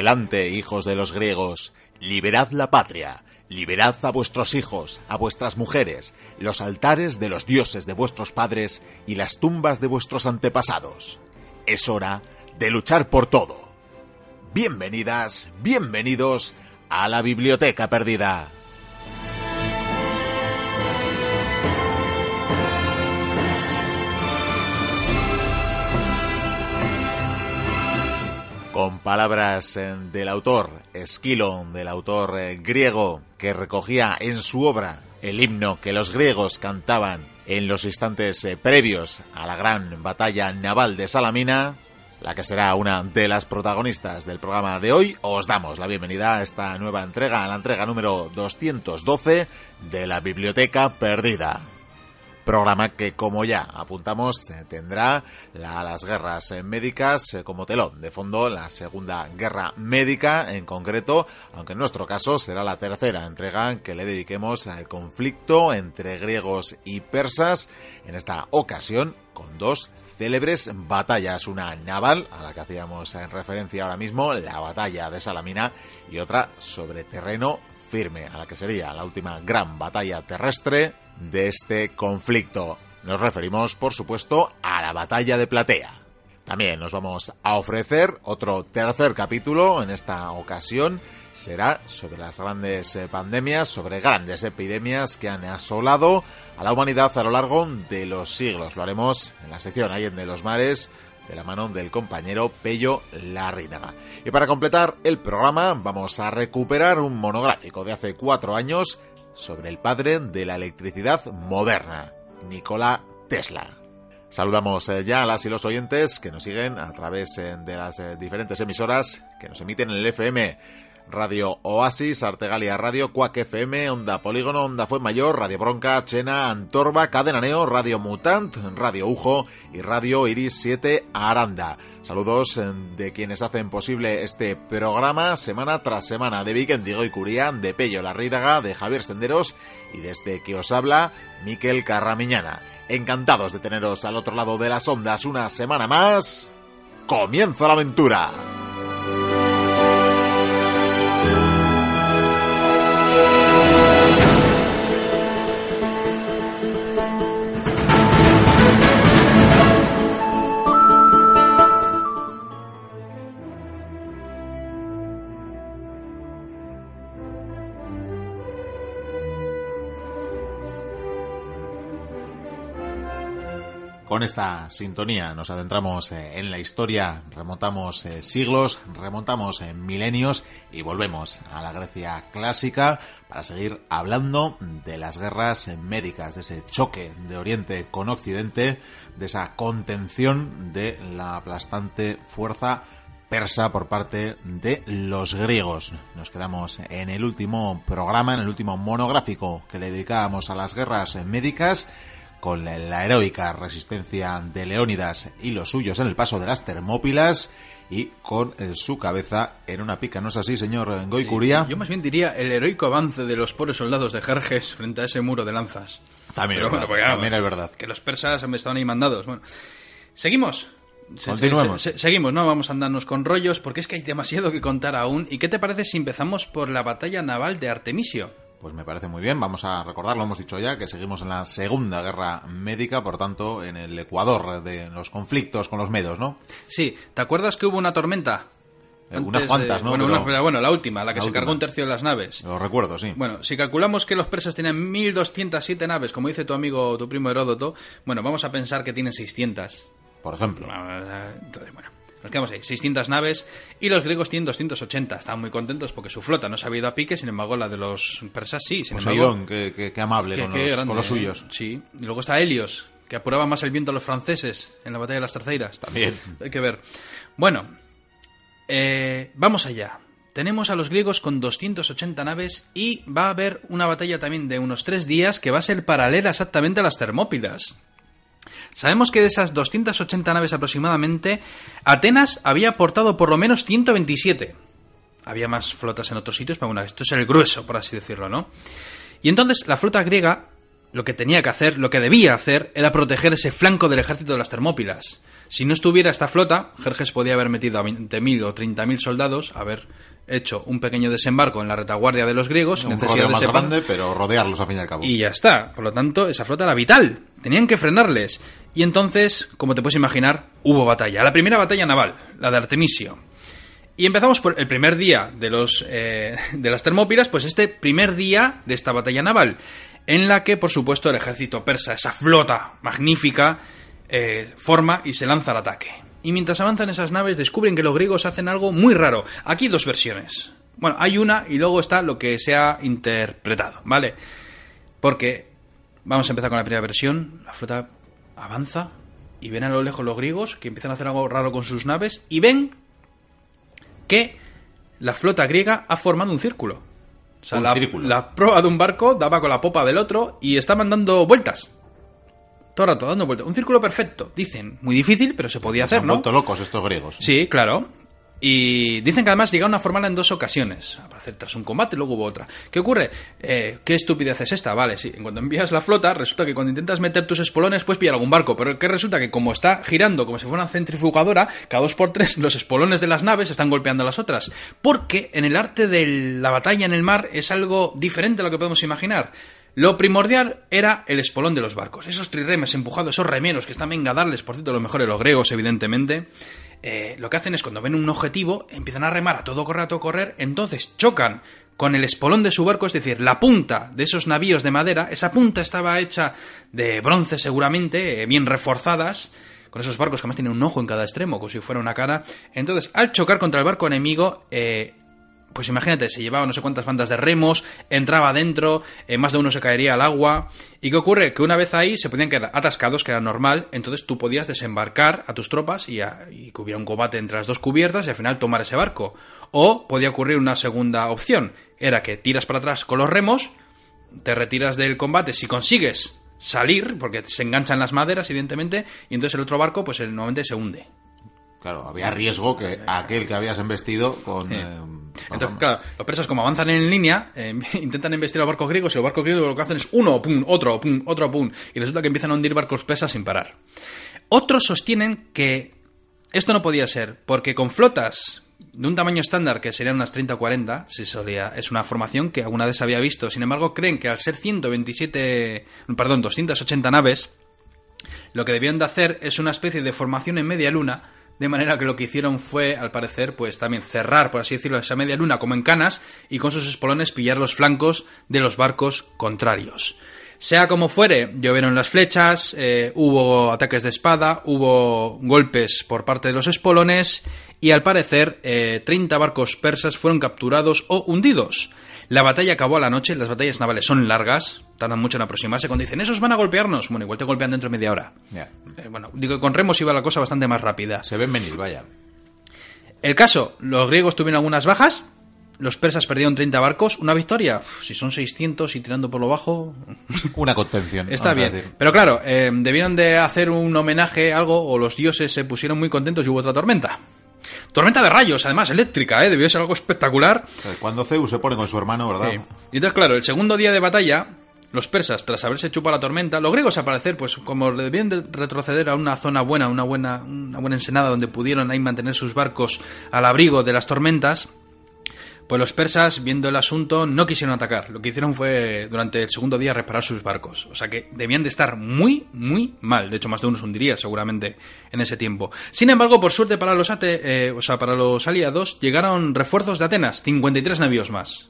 Adelante, hijos de los griegos, liberad la patria, liberad a vuestros hijos, a vuestras mujeres, los altares de los dioses de vuestros padres y las tumbas de vuestros antepasados. Es hora de luchar por todo. Bienvenidas, bienvenidos a la Biblioteca Perdida. Con palabras eh, del autor Esquilo, del autor eh, griego, que recogía en su obra el himno que los griegos cantaban en los instantes eh, previos a la gran batalla naval de Salamina, la que será una de las protagonistas del programa de hoy, os damos la bienvenida a esta nueva entrega, a la entrega número 212 de la Biblioteca Perdida programa que, como ya apuntamos, eh, tendrá las guerras eh, médicas eh, como telón. De fondo, la Segunda Guerra Médica en concreto, aunque en nuestro caso será la tercera entrega que le dediquemos al conflicto entre griegos y persas, en esta ocasión con dos célebres batallas, una naval, a la que hacíamos en referencia ahora mismo, la batalla de Salamina, y otra sobre terreno firme, a la que sería la última gran batalla terrestre de este conflicto. Nos referimos, por supuesto, a la batalla de Platea. También nos vamos a ofrecer otro tercer capítulo, en esta ocasión será sobre las grandes eh, pandemias, sobre grandes epidemias que han asolado a la humanidad a lo largo de los siglos. Lo haremos en la sección de los Mares, de la mano del compañero Pello Larrínaga. Y para completar el programa vamos a recuperar un monográfico de hace cuatro años sobre el padre de la electricidad moderna, Nikola Tesla. Saludamos eh, ya a las y los oyentes que nos siguen a través eh, de las eh, diferentes emisoras que nos emiten en el FM Radio Oasis, Artegalia Radio, Cuac FM, Onda Polígono, Onda Fue Mayor, Radio Bronca, Chena, Antorba, Cadena Neo, Radio Mutant, Radio Ujo y Radio Iris 7 Aranda. Saludos eh, de quienes hacen posible este programa semana tras semana de Vikendigo y Curía, de Pello Larrídaga, de Javier Senderos y desde que os habla Miquel Carramiñana. Encantados de teneros al otro lado de las ondas una semana más. ¡Comienza la aventura! Con esta sintonía nos adentramos eh, en la historia, remontamos eh, siglos, remontamos eh, milenios y volvemos a la Grecia clásica para seguir hablando de las guerras médicas, de ese choque de Oriente con Occidente, de esa contención de la aplastante fuerza persa por parte de los griegos. Nos quedamos en el último programa, en el último monográfico que le dedicábamos a las guerras médicas con la heroica resistencia de Leónidas y los suyos en el paso de las Termópilas y con su cabeza en una pica. ¿No es así, señor Goicuría? yo más bien diría el heroico avance de los pobres soldados de Jerjes frente a ese muro de lanzas. También, es, verdad, también es verdad. Que los persas me estaban ahí mandados. Bueno, seguimos. Continuemos. seguimos, no vamos a andarnos con rollos porque es que hay demasiado que contar aún. ¿Y qué te parece si empezamos por la batalla naval de Artemisio? Pues me parece muy bien. Vamos a recordarlo, hemos dicho ya, que seguimos en la Segunda Guerra Médica, por tanto, en el Ecuador de los conflictos con los medos, ¿no? Sí. ¿Te acuerdas que hubo una tormenta? Eh, unas cuantas, ¿no? Bueno, bueno, la última, la que se cargó un tercio de las naves. Lo recuerdo, sí. Bueno, si calculamos que los persas tenían 1207 naves, como dice tu amigo, tu primo Heródoto, bueno, vamos a pensar que tienen 600. Por ejemplo. Entonces, bueno. Nos quedamos ahí, 600 naves y los griegos tienen 280. Estaban muy contentos porque su flota no se había ido a pique, sin embargo la de los persas sí. Sin Poseidón, qué, amable con, los, suyos. Sí, y luego está Helios, que apuraba más el viento a los franceses en la batalla de las terceiras. También. Hay que ver. Bueno, eh, vamos allá. Tenemos a los griegos con 280 naves y va a haber una batalla también de unos tres días que va a ser paralela exactamente a las Termópilas. Sabemos que de esas 280 naves aproximadamente, Atenas había aportado por lo menos 127. Había más flotas en otros sitios, pero bueno, esto es el grueso, por así decirlo, ¿no? Y entonces la flota griega lo que tenía que hacer, lo que debía hacer, era proteger ese flanco del ejército de las Termópilas. Si no estuviera esta flota, Jerjes podía haber metido a 20.000 o 30.000 soldados, haber hecho un pequeño desembarco en la retaguardia de los griegos, Un necesidad rodeo de más grande, pero rodearlos al fin y al cabo. y ya está. Por lo tanto, esa flota era vital. Tenían que frenarles. Y entonces, como te puedes imaginar, hubo batalla. La primera batalla naval, la de Artemisio. Y empezamos por el primer día de, los, eh, de las Termópilas, pues este primer día de esta batalla naval, en la que, por supuesto, el ejército persa, esa flota magnífica, eh, forma y se lanza al ataque. Y mientras avanzan esas naves, descubren que los griegos hacen algo muy raro. Aquí dos versiones. Bueno, hay una y luego está lo que se ha interpretado, ¿vale? Porque vamos a empezar con la primera versión. La flota avanza y ven a lo lejos los griegos que empiezan a hacer algo raro con sus naves y ven que la flota griega ha formado un círculo. O sea, la, proa de un barco daba con la popa del otro y está mandando vueltas. Todo el rato dando vueltas. Un círculo perfecto. Dicen, muy difícil, pero se podía Se hacer, han ¿no? vuelto locos estos griegos. Sí, claro. Y dicen que además llegaron a formarla en dos ocasiones. Para hacer tras un combate, luego hubo otra. ¿Qué ocurre? Eh, ¿Qué estupidez es esta? Vale, sí. En cuanto envías la flota, resulta que cuando intentas meter tus espolones puedes pillar algún barco. Pero que resulta que como está girando como si fuera una centrifugadora, cada dos por tres los espolones de las naves están golpeando a las otras. Porque en el arte de la batalla en el mar es algo diferente a lo que podemos imaginar. Lo primordial era el espolón de los barcos. Esos triremes empujados, esos remeros que están venga por cierto, los mejores los griegos, evidentemente. Eh, lo que hacen es cuando ven un objetivo, empiezan a remar a todo correr, a todo correr, entonces chocan con el espolón de su barco, es decir, la punta de esos navíos de madera, esa punta estaba hecha de bronce seguramente, eh, bien reforzadas, con esos barcos que además tienen un ojo en cada extremo, como si fuera una cara. Entonces, al chocar contra el barco enemigo, eh, pues imagínate, se llevaba no sé cuántas bandas de remos, entraba dentro, eh, más de uno se caería al agua. ¿Y qué ocurre? Que una vez ahí se podían quedar atascados, que era normal, entonces tú podías desembarcar a tus tropas y, a- que hubiera un combate entre las dos cubiertas y al final tomar ese barco. O podía ocurrir una segunda opción, era que tiras para atrás con los remos, te retiras del combate si consigues salir, porque se enganchan las maderas, evidentemente, y entonces el otro barco, pues el- normalmente se hunde. Claro, había riesgo que aquel que habías embestido con... eh, Entonces, claro, los persas como avanzan en línea, eh, intentan investir a los barcos griegos y los barcos griegos lo que hacen es uno, pum, otro, pum, otro, pum, y resulta que empiezan a hundir barcos persas sin parar. Otros sostienen que esto no podía ser, porque con flotas de un tamaño estándar, que serían unas 30 o 40, si solía, es una formación que alguna vez había visto, sin embargo creen que al ser 127, perdón, 280 naves, lo que debieron de hacer es una especie de formación en media luna, de manera que lo que hicieron fue, al parecer, pues también cerrar, por así decirlo, esa media luna como en canas y con sus espolones pillar los flancos de los barcos contrarios. Sea como fuere, llovieron las flechas, eh, hubo ataques de espada, hubo golpes por parte de los espolones y al parecer eh, 30 barcos persas fueron capturados o hundidos. La batalla acabó a la noche, las batallas navales son largas, tardan mucho en aproximarse. Cuando dicen, esos van a golpearnos, bueno, igual te golpean dentro de media hora. Eh, bueno, digo que con remos iba la cosa bastante más rápida. se ven venir, vaya. El caso, los griegos tuvieron algunas bajas, los persas perdieron 30 barcos, una victoria, uf, si son 600 y tirando por lo bajo, Una contención. está bien. Pero claro, eh, debieron de hacer un homenaje, algo, o los dioses se pusieron muy contentos y hubo otra tormenta. Tormenta de rayos, además, eléctrica, ¿eh? debió ser algo espectacular. Cuando Zeus se pone con su hermano, ¿verdad? Sí. Y entonces, claro, el segundo día de batalla, los persas, tras haberse chupado la tormenta, los griegos, al parecer, pues como debían de retroceder a una zona buena, una buena, una buena ensenada donde pudieron ahí mantener sus barcos al abrigo de las tormentas, pues los persas, viendo el asunto, no quisieron atacar. Lo que hicieron fue, durante el segundo día, reparar sus barcos. O sea que debían de estar muy, muy mal. De hecho, más de uno se hundiría seguramente en ese tiempo. Sin embargo, por suerte para los, ate- eh, o sea, para los aliados, llegaron refuerzos de Atenas, 53 navíos más.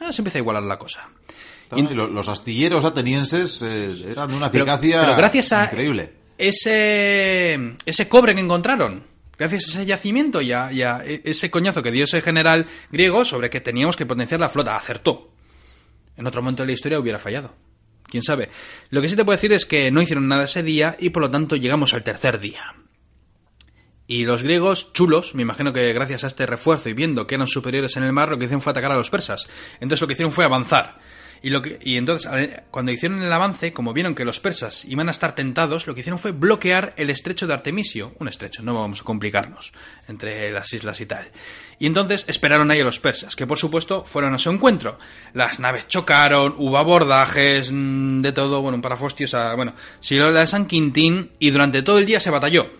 Ah, se empieza a igualar la cosa. Y los astilleros atenienses eh, eran de una eficacia pero gracias a increíble. ese ese cobre que encontraron, gracias a ese yacimiento y a, y a e- ese coñazo que dio ese general griego sobre que teníamos que potenciar la flota, acertó. En otro momento de la historia hubiera fallado. quién sabe. Lo que sí te puedo decir es que no hicieron nada ese día y por lo tanto llegamos al tercer día. Y los griegos, chulos, me imagino que gracias a este refuerzo y viendo que eran superiores en el mar, lo que hicieron fue atacar a los persas. Entonces lo que hicieron fue avanzar. Y, entonces, cuando hicieron el avance, como vieron que los persas iban a estar tentados, lo que hicieron fue bloquear el estrecho de Artemisio. Un estrecho, no vamos a complicarnos, entre las islas y tal. Y entonces esperaron ahí a los persas, que por supuesto fueron a su encuentro. Las naves chocaron, hubo abordajes, mm, de todo, bueno, un parafostio, bueno, siguió la de San Quintín y durante todo el día se batalló.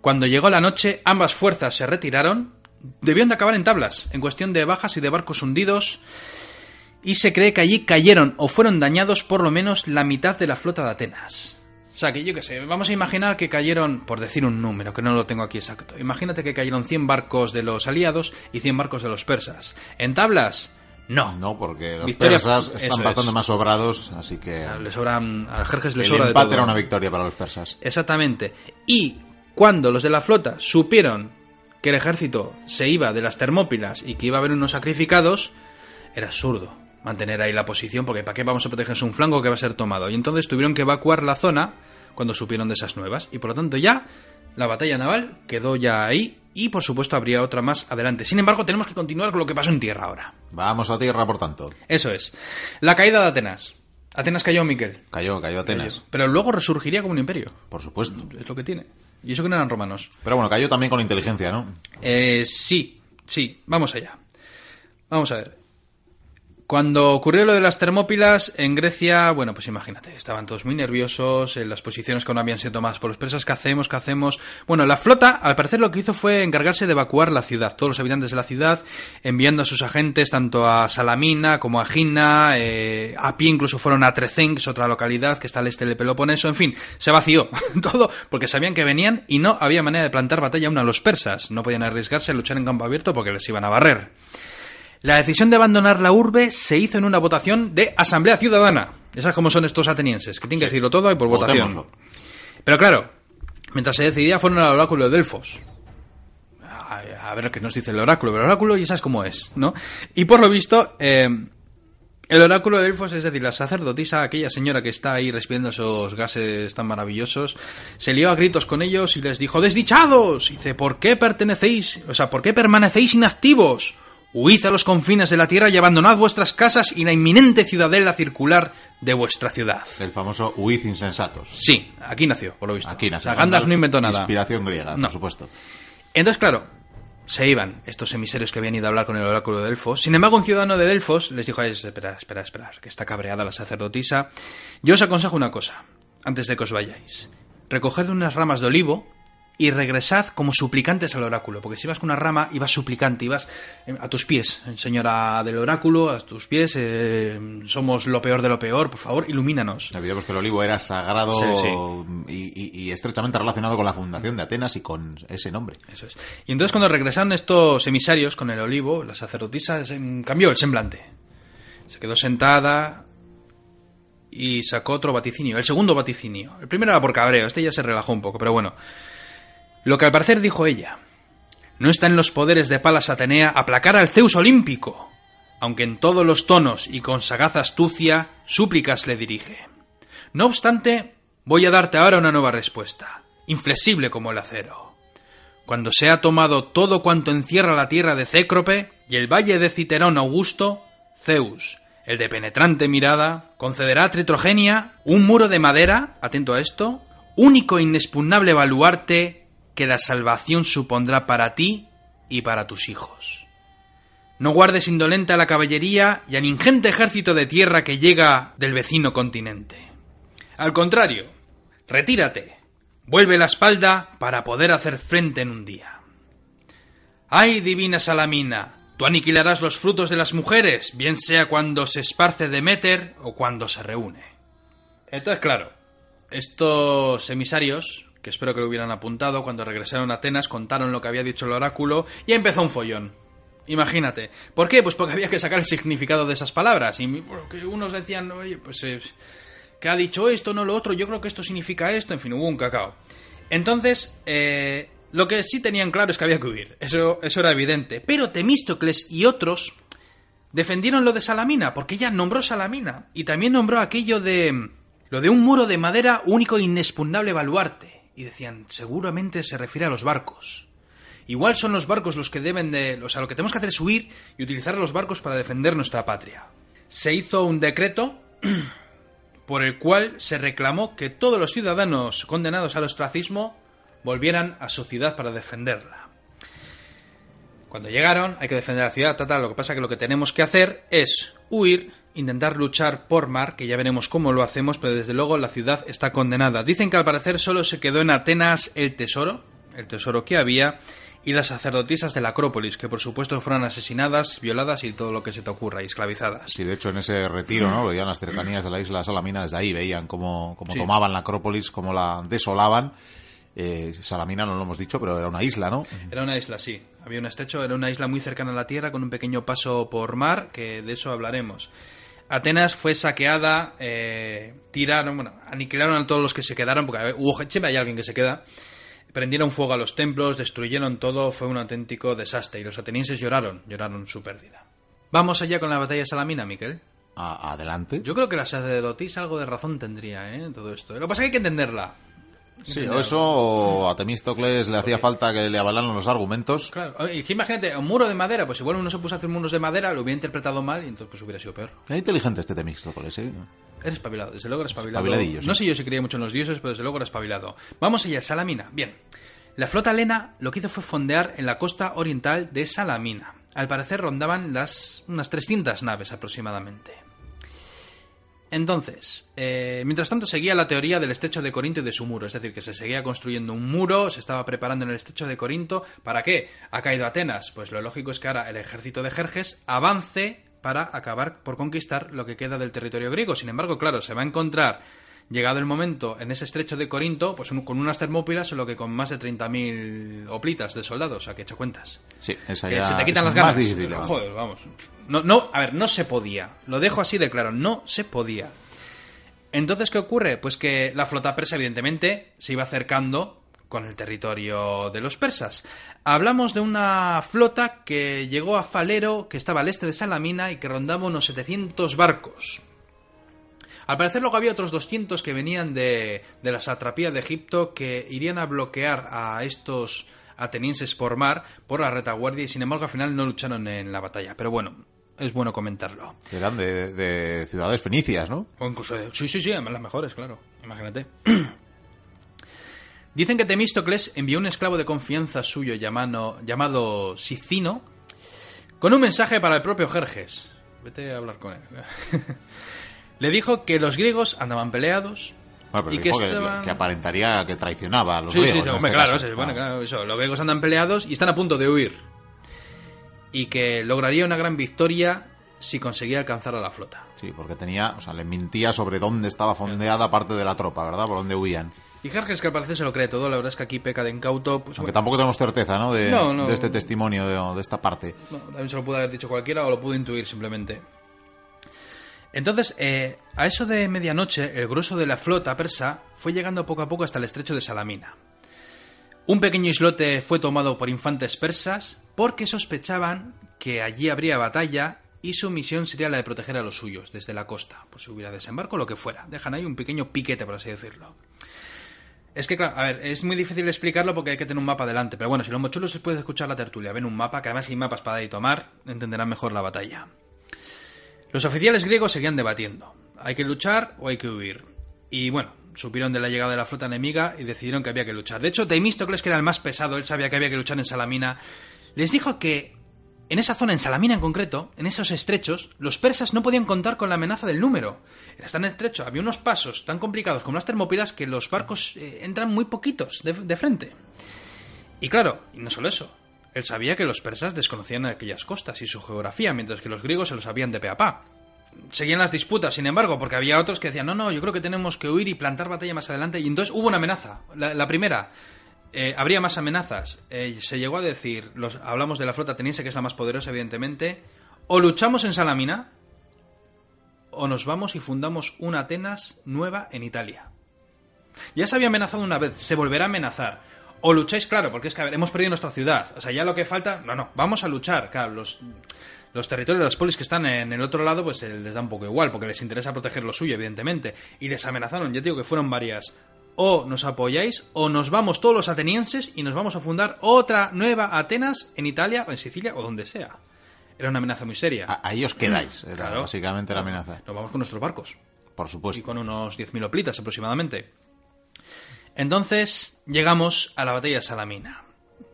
Cuando llegó la noche, ambas fuerzas se retiraron. Debían de acabar en tablas, en cuestión de bajas y de barcos hundidos y se cree que allí cayeron o fueron dañados por lo menos la mitad de la flota de Atenas. O sea, que yo qué sé, vamos a imaginar que cayeron, por decir un número, que no lo tengo aquí exacto, imagínate que cayeron 100 barcos de los aliados y 100 barcos de los persas. ¿En tablas? No. No, porque los persas están bastante más sobrados, así que... Le sobran, a Jerjes le el sobra empate era una victoria para los persas. Exactamente. Y cuando los de la flota supieron que el ejército se iba de las Termópilas y que iba a haber unos sacrificados, era absurdo mantener ahí la posición, porque ¿para qué vamos a protegerse un flanco que va a ser tomado? Y entonces tuvieron que evacuar la zona cuando supieron de esas nuevas. Y por lo tanto ya la batalla naval quedó ya ahí y por supuesto habría otra más adelante. Sin embargo, tenemos que continuar con lo que pasó en tierra ahora. Vamos a tierra, por tanto. Eso es. La caída de Atenas. Atenas cayó, Miquel. Cayó, cayó Atenas. Pero luego resurgiría como un imperio. Por supuesto. Es lo que tiene. Y eso que no eran romanos. Pero bueno, cayó también con inteligencia, ¿no? Eh, sí, sí. Vamos allá. Vamos a ver. Cuando ocurrió lo de las Termópilas en Grecia, bueno, pues imagínate, estaban todos muy nerviosos, en las posiciones que no habían sido tomadas por los persas, ¿qué hacemos? ¿Qué hacemos? Bueno, la flota, al parecer lo que hizo fue encargarse de evacuar la ciudad, todos los habitantes de la ciudad, enviando a sus agentes tanto a Salamina como a Gina, eh, a pie incluso fueron a Trecén, que es otra localidad que está al este del Peloponeso, en fin, se vació todo porque sabían que venían y no había manera de plantar batalla aún a los persas, no podían arriesgarse a luchar en campo abierto porque les iban a barrer. La decisión de abandonar la urbe se hizo en una votación de Asamblea Ciudadana. Esas como son estos atenienses, que tienen que decirlo todo y por votación. Pero claro, mientras se decidía fueron al oráculo de Delfos. A, ver qué nos dice el oráculo, pero el oráculo ya sabes cómo es, ¿no? Y por lo visto, eh, el oráculo de Delfos, es decir, la sacerdotisa, aquella señora que está ahí respirando esos gases tan maravillosos, se lió a gritos con ellos y les dijo, ¡Desdichados! Y dice, ¿por qué pertenecéis, o sea, por qué permanecéis inactivos? Huid a los confines de la tierra y abandonad vuestras casas y la inminente ciudadela circular de vuestra ciudad. El famoso huid insensatos. Sí, aquí nació, por lo visto. Aquí nació. O sea, Gandalf no inventó nada. Inspiración griega, por supuesto. Entonces, claro, se iban estos emisarios que habían ido a hablar con el oráculo de Delfos. Sin embargo, un ciudadano de Delfos les dijo, espera, espera, espera, que está cabreada la sacerdotisa. Yo os aconsejo una cosa, antes de que os vayáis. Recoged unas ramas de olivo y regresad como suplicantes al oráculo, porque si vas con una rama y vas suplicante y vas eh, a tus pies, señora del oráculo, a tus pies, eh, somos lo peor de lo peor, por favor, ilumínanos. Olvidemos que el olivo era sagrado Y, estrechamente relacionado con la fundación de Atenas y con ese nombre. Eso es. Y entonces cuando regresaron estos emisarios con el olivo, la sacerdotisa cambió el semblante. Se quedó sentada, y sacó otro vaticinio, el segundo vaticinio. El primero era por cabreo, este ya se relajó un poco, pero bueno. Lo que al parecer dijo ella. No está en los poderes de Palas Atenea aplacar al Zeus olímpico, aunque en todos los tonos y con sagaz astucia súplicas le dirige. No obstante, voy a darte ahora una nueva respuesta, inflexible como el acero. Cuando se ha tomado todo cuanto encierra la tierra de Cécrope y el valle de Citerón Augusto, Zeus, el de penetrante mirada, concederá a Tritrogenia un muro de madera, atento a esto, único e inexpugnable baluarte que la salvación supondrá para ti y para tus hijos. No guardes indolente a la caballería y al ingente ejército de tierra que llega del vecino continente. Al contrario, retírate, vuelve la espalda para poder hacer frente en un día. ¡Ay, divina Salamina! Tú aniquilarás los frutos de las mujeres, bien sea cuando se esparce Demeter o cuando se reúne. Entonces, claro, estos emisarios que espero que lo hubieran apuntado, cuando regresaron a Atenas contaron lo que había dicho el oráculo y empezó un follón. Imagínate. ¿Por qué? Pues porque había que sacar el significado de esas palabras. Y porque unos decían, oye, pues eh, que ha dicho esto, no lo otro, yo creo que esto significa esto, en fin, hubo un cacao. Entonces, eh, lo que sí tenían claro es que había que huir. Eso, eso era evidente. Pero Temístocles y otros defendieron lo de Salamina, porque ella nombró Salamina y también nombró aquello de lo de un muro de madera único e inexpugnable baluarte. Y decían, seguramente se refiere a los barcos. Igual son los barcos los que deben de... O sea, lo que tenemos que hacer es huir y utilizar los barcos para defender nuestra patria. Se hizo un decreto por el cual se reclamó que todos los ciudadanos condenados al ostracismo volvieran a su ciudad para defenderla. Cuando llegaron, hay que defender la ciudad, tal, Lo que pasa es que lo que tenemos que hacer es huir, intentar luchar por mar, que ya veremos cómo lo hacemos, pero desde luego la ciudad está condenada. Dicen que al parecer solo se quedó en Atenas el tesoro, el tesoro que había, y las sacerdotisas de la Acrópolis, que por supuesto fueron asesinadas, violadas y todo lo que se te ocurra, y esclavizadas. Sí, de hecho en ese retiro, ¿no? Veían las cercanías de la isla Salamina, desde ahí veían cómo, cómo tomaban la Acrópolis, cómo la desolaban eh, Salamina no lo hemos dicho, pero era una isla, ¿no? Era una isla, sí. Había un estrecho, era una isla muy cercana a la tierra con un pequeño paso por mar, que de eso hablaremos. Atenas fue saqueada, eh, tiraron, bueno, aniquilaron a todos los que se quedaron, porque hubo, siempre hay alguien que se queda. Prendieron fuego a los templos, destruyeron todo, fue un auténtico desastre y los atenienses lloraron, lloraron su pérdida. Vamos allá con la batalla de Salamina, Miquel. adelante. Yo creo que la sacerdotisa algo de razón tendría, ¿eh? Todo esto. Lo que pasa es que hay que entenderla. Sí, o eso a Temístocles le hacía falta que le avalaran los argumentos. Claro, y que imagínate, un muro de madera, pues igual uno se puso a hacer muros de madera, lo hubiera interpretado mal y entonces pues hubiera sido peor. Es inteligente este Temístocles, ¿eh? Eres espabilado, desde luego eres espabilado. No sé yo si creía mucho en los dioses, pero desde luego era espabilado. Vamos allá, Salamina. Bien. La flota lena lo que hizo fue fondear en la costa oriental de Salamina. Al parecer rondaban las unas 300 naves aproximadamente. Entonces, eh, mientras tanto seguía la teoría del estrecho de Corinto y de su muro, es decir, que se seguía construyendo un muro, se estaba preparando en el estrecho de Corinto. ¿Para qué? Ha caído Atenas. Pues lo lógico es que ahora el ejército de Jerjes avance para acabar por conquistar lo que queda del territorio griego. Sin embargo, claro, se va a encontrar llegado el momento, en ese estrecho de Corinto, pues con unas termópilas, solo que con más de 30.000 oplitas de soldados, o sea, que he hecho cuentas. Sí, esa que ya se te quitan las ganas. Joder, vamos. No, no, a ver, no se podía. Lo dejo así de claro, no se podía. Entonces, ¿qué ocurre? Pues que la flota persa, evidentemente, se iba acercando con el territorio de los persas. Hablamos de una flota que llegó a Falero, que estaba al este de Salamina y que rondaba unos 700 barcos. Al parecer luego había otros 200 que venían de, de la satrapía de Egipto que irían a bloquear a estos atenienses por mar por la retaguardia y sin embargo al final no lucharon en la batalla. Pero bueno, es bueno comentarlo. Eran de, ciudades fenicias, ¿no? O incluso de, sí, sí, sí, las mejores, claro. Imagínate. Dicen que Temístocles envió un esclavo de confianza suyo llamado, llamado Sicino con un mensaje para el propio Jerjes. Vete a hablar con él. Le dijo que los griegos andaban peleados. y que, que, aparentaría que traicionaba a los griegos. Sí, este claro, bueno, claro eso, los griegos andan peleados y están a punto de huir. Y que lograría una gran victoria si conseguía alcanzar a la flota. Sí, porque tenía, o sea, le mintía sobre dónde estaba fondeada parte de la tropa, ¿verdad? Por dónde huían. Y Jerjes que al parecer se lo cree todo, la verdad es que aquí peca de incauto. Pues, Aunque tampoco tenemos certeza, ¿no? De, de este testimonio, de, de, esta parte. No, también se lo pudo haber dicho cualquiera o lo pudo intuir simplemente. Entonces, eh, a eso de medianoche, el grueso de la flota persa fue llegando poco a poco hasta el estrecho de Salamina. Un pequeño islote fue tomado por infantes persas porque sospechaban que allí habría batalla y su misión sería la de proteger a los suyos desde la costa, por si hubiera desembarco o lo que fuera. Dejan ahí un pequeño piquete, por así decirlo. Es que, claro, a ver, es muy difícil explicarlo porque hay que tener un mapa delante, pero bueno, si los mochulos se puede escuchar la tertulia, ven un mapa, que además hay mapas para ir y tomar, entenderán mejor la batalla. Los oficiales griegos seguían debatiendo. ¿Hay que luchar o hay que huir? Y bueno, supieron de la llegada de la flota enemiga y decidieron que había que luchar. De hecho, Temístocles, que era el más pesado, él sabía que había que luchar en Salamina, les dijo que en esa zona, en Salamina en concreto, en esos estrechos, los persas no podían contar con la amenaza del número. Era tan estrecho, había unos pasos tan complicados como las termópilas que los barcos eh, entran muy poquitos de, de frente. Y claro, y no solo eso, él sabía que los persas desconocían aquellas costas y su geografía, mientras que los griegos se lo sabían de pe a pa. Seguían las disputas, sin embargo, porque había otros que decían, no, no, yo creo que tenemos que huir y plantar batalla más adelante. Y entonces hubo una amenaza. La, primera, eh, habría más amenazas. Eh, se llegó a decir, los, hablamos de la flota ateniense, que es la más poderosa, evidentemente, o luchamos en Salamina, o nos vamos y fundamos una Atenas nueva en Italia. Ya se había amenazado una vez, se volverá a amenazar. O lucháis, claro, porque es que hemos perdido nuestra ciudad. O sea, ya lo que falta. No, no, vamos a luchar. Claro, los, los territorios de las polis que están en el otro lado, pues eh, les da un poco igual, porque les interesa proteger lo suyo, evidentemente. Y les amenazaron, ya digo que fueron varias. O nos apoyáis, o nos vamos todos los atenienses y nos vamos a fundar otra nueva Atenas en Italia, o en Sicilia, o donde sea. Era una amenaza muy seria. A- Ahí os quedáis, era Claro. básicamente la amenaza. Nos vamos con nuestros barcos. Por y supuesto. con unos 10.000 hoplitas aproximadamente. Entonces llegamos a la batalla de Salamina.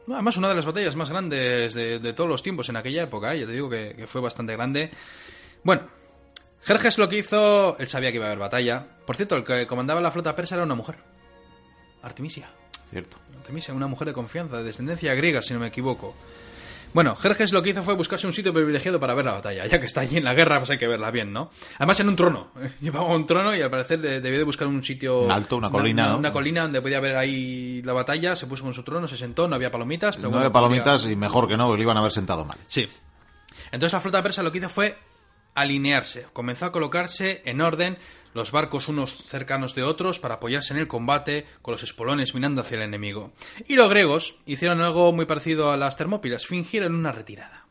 Además, una de las batallas más grandes de, de todos los tiempos en aquella época, ¿eh? ya te digo que, que fue bastante grande. Bueno, Jerjes lo que hizo, él sabía que iba a haber batalla. Por cierto, el que comandaba la flota persa era una mujer, Artemisia. Cierto. Artemisia, una mujer de confianza, de descendencia griega, si no me equivoco. Bueno, Jerjes lo que hizo fue buscarse un sitio privilegiado para ver la batalla. Ya que está allí en la guerra, pues hay que verla bien, ¿no? Además en un trono. Llevaba un trono y al parecer de- debió de buscar un sitio... Alto, una colina, Una, colina donde podía ver ahí la batalla. Se puso con su trono, se sentó, no había palomitas. Pero No bueno, de palomitas podía- y mejor que no, porque le iban a haber sentado mal. Sí. Entonces la flota persa lo que hizo fue alinearse. Comenzó a colocarse en orden los barcos unos cercanos de otros para apoyarse en el combate con los espolones minando hacia el enemigo. Y los griegos hicieron algo muy parecido a las termópilas, fingieron una retirada.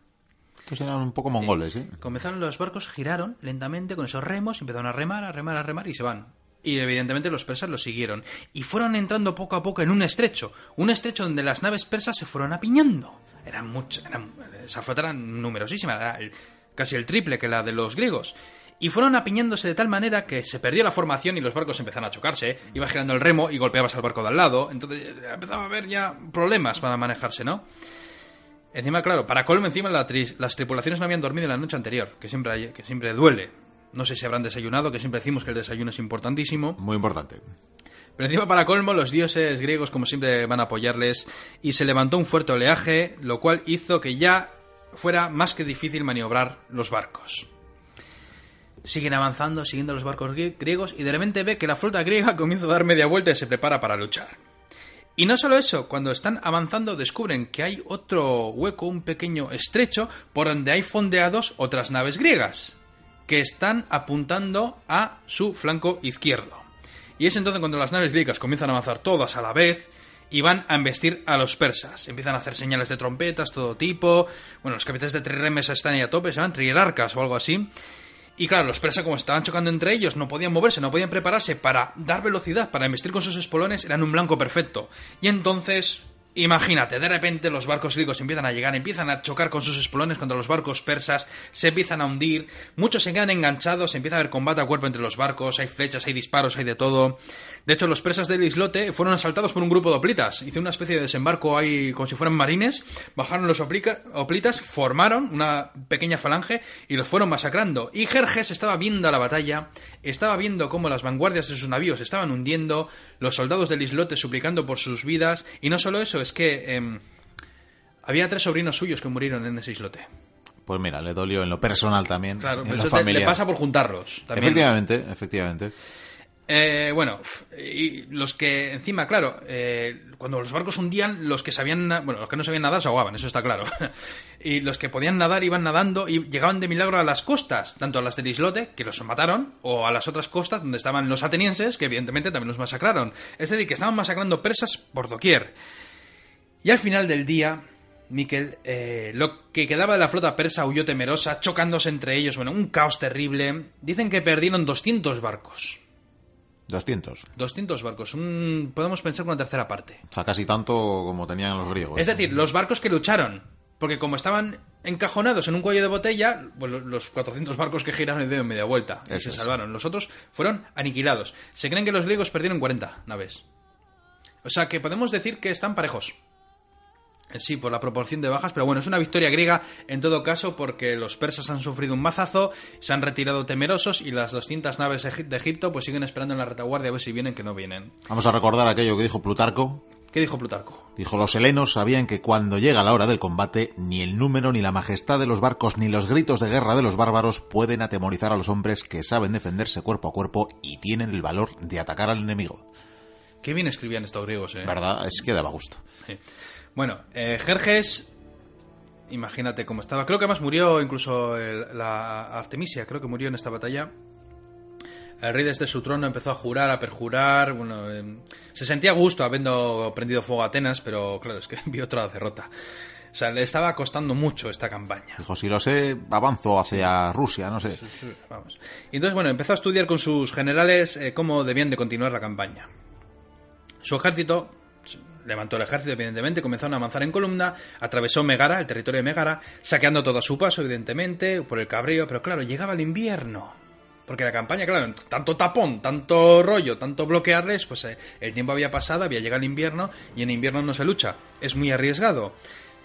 Estos eran un poco mongoles, ¿eh? Comenzaron los barcos, giraron lentamente con esos remos, empezaron a remar, a remar, a remar y se van. Y evidentemente los persas los siguieron. Y fueron entrando poco a poco en un estrecho. Un estrecho donde las naves persas se fueron apiñando. Eran muchas, eran, esa flota era numerosísima, era el- casi el triple que la de los griegos. Y fueron apiñándose de tal manera que se perdió la formación y los barcos empezaron a chocarse. Iba girando el remo y golpeabas al barco de al lado. Entonces eh, empezaba a haber ya problemas para manejarse, ¿no? Encima, claro, para colmo, encima la tri- las tripulaciones no habían dormido la noche anterior, que siempre, hay- que siempre duele. No sé si habrán desayunado, que siempre decimos que el desayuno es importantísimo. Muy importante. Pero encima, para colmo, los dioses griegos, como siempre, van a apoyarles y se levantó un fuerte oleaje, lo cual hizo que ya fuera más que difícil maniobrar los barcos. Siguen avanzando, siguiendo los barcos grie- griegos, y de repente ve que la flota griega comienza a dar media vuelta y se prepara para luchar. Y no solo eso, cuando están avanzando descubren que hay otro hueco, un pequeño estrecho, por donde hay fondeados otras naves griegas, que están apuntando a su flanco izquierdo. Y es entonces cuando las naves griegas comienzan a avanzar todas a la vez y van a embestir a los persas. Empiezan a hacer señales de trompetas, todo tipo. Bueno, los capitanes de trirremes están ahí a tope, se llaman trirarcas o algo así. Y claro, los persas como estaban chocando entre ellos, no podían moverse, no podían prepararse para dar velocidad, para embestir con sus espolones, eran un blanco perfecto. Y entonces, imagínate, de repente los barcos griegos empiezan a llegar, empiezan a chocar con sus espolones contra los barcos persas, se empiezan a hundir, muchos se quedan enganchados, empieza a haber combate a cuerpo entre los barcos, hay flechas, hay disparos, hay de todo. De hecho, los persas del islote fueron asaltados por un grupo de oplitas. Hizo una especie de desembarco ahí como si fueran marines. Bajaron los oplica- oplitas, formaron una pequeña falange y los fueron masacrando. Y Jerjes estaba viendo la batalla, estaba viendo cómo las vanguardias de sus navíos estaban hundiendo, los soldados del islote suplicando por sus vidas. Y no solo eso, es que em, había tres sobrinos suyos que murieron en ese islote. Pues mira, le dolió en lo personal también. Claro, en pero lo eso te- le pasa por juntarlos. También. Efectivamente, efectivamente. Eh, bueno, y los que encima, claro, eh, cuando los barcos hundían, los que sabían, bueno, los que no sabían nadar se ahogaban, eso está claro. y los que podían nadar iban nadando y llegaban de milagro a las costas, tanto a las del islote, que los mataron, o a las otras costas donde estaban los atenienses, que evidentemente también los masacraron. Es decir, que estaban masacrando persas por doquier. Y al final del día, Miquel, eh, lo que quedaba de la flota persa huyó temerosa, chocándose entre ellos, bueno, un caos terrible. Dicen que perdieron 200 barcos. 200. 200 barcos, un, podemos pensar que una tercera parte. O sea, casi tanto como tenían los griegos. Es decir, los barcos que lucharon, porque como estaban encajonados en un cuello de botella, pues lo- los 400 barcos que giraron y dieron media vuelta y se es. salvaron. Los otros fueron aniquilados. Se creen que los griegos perdieron 40 naves. O sea que podemos decir que están parejos. Eh, Sí, por la proporción de bajas, pero bueno, es una victoria griega en todo caso porque los persas han sufrido un mazazo, se han retirado temerosos y las 200 naves de Egipto pues siguen esperando en la retaguardia a ver si vienen que no vienen. Vamos a recordar aquello que dijo Plutarco. ¿Qué dijo Plutarco? Dijo, los helenos sabían que cuando llega la hora del combate, ni el número, ni la majestad de los barcos, ni los gritos de guerra de los bárbaros pueden atemorizar a los hombres que saben defenderse cuerpo a cuerpo y tienen el valor de atacar al enemigo. Qué bien escribían estos griegos, eh. ¿Verdad? Es que daba gusto. Sí. Bueno, eh, Jerjes, imagínate cómo estaba. Creo que además murió incluso el- la Artemisia, creo que murió en esta batalla. El rey desde su trono empezó a jurar, a perjurar. Bueno, eh, se sentía a gusto habiendo prendido fuego a Atenas, pero claro, es que vio otra derrota. O sea, le estaba costando mucho esta campaña. Dijo, si lo sé, avanzo hacia Rusia, no sé. Vamos. Y entonces, bueno, empezó a estudiar con sus generales eh, cómo debían de continuar la campaña. Su ejército levantó el ejército, evidentemente, comenzaron a avanzar en columna, atravesó Megara, el territorio de Megara, saqueando todo a su paso, evidentemente, por el cabrío, pero claro, llegaba el invierno. Porque la campaña, claro, tanto tapón, tanto rollo, tanto bloquearles, pues eh, el tiempo había pasado, había llegado el invierno, y en invierno no se lucha. Es muy arriesgado.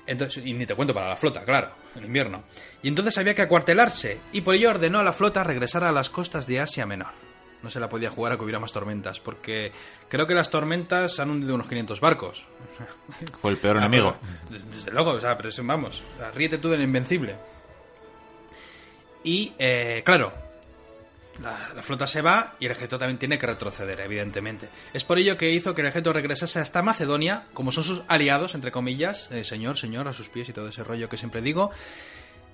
Entonces, y ni te cuento para la flota, claro, en invierno. Y entonces había que acuartelarse, y por ello ordenó a la flota regresar a las costas de Asia Menor no se la podía jugar a que hubiera más tormentas, porque creo que las tormentas han hundido unos 500 barcos. Fue el peor ah, enemigo. Desde, luego, o sea, pero vamos, ríete tú del invencible. Y, eh, claro, la, flota se va y el ejército también tiene que retroceder, evidentemente. Es por ello que hizo que el ejército regresase hasta Macedonia, como son sus aliados, entre comillas, eh, señor, señor, a sus pies y todo ese rollo que siempre digo.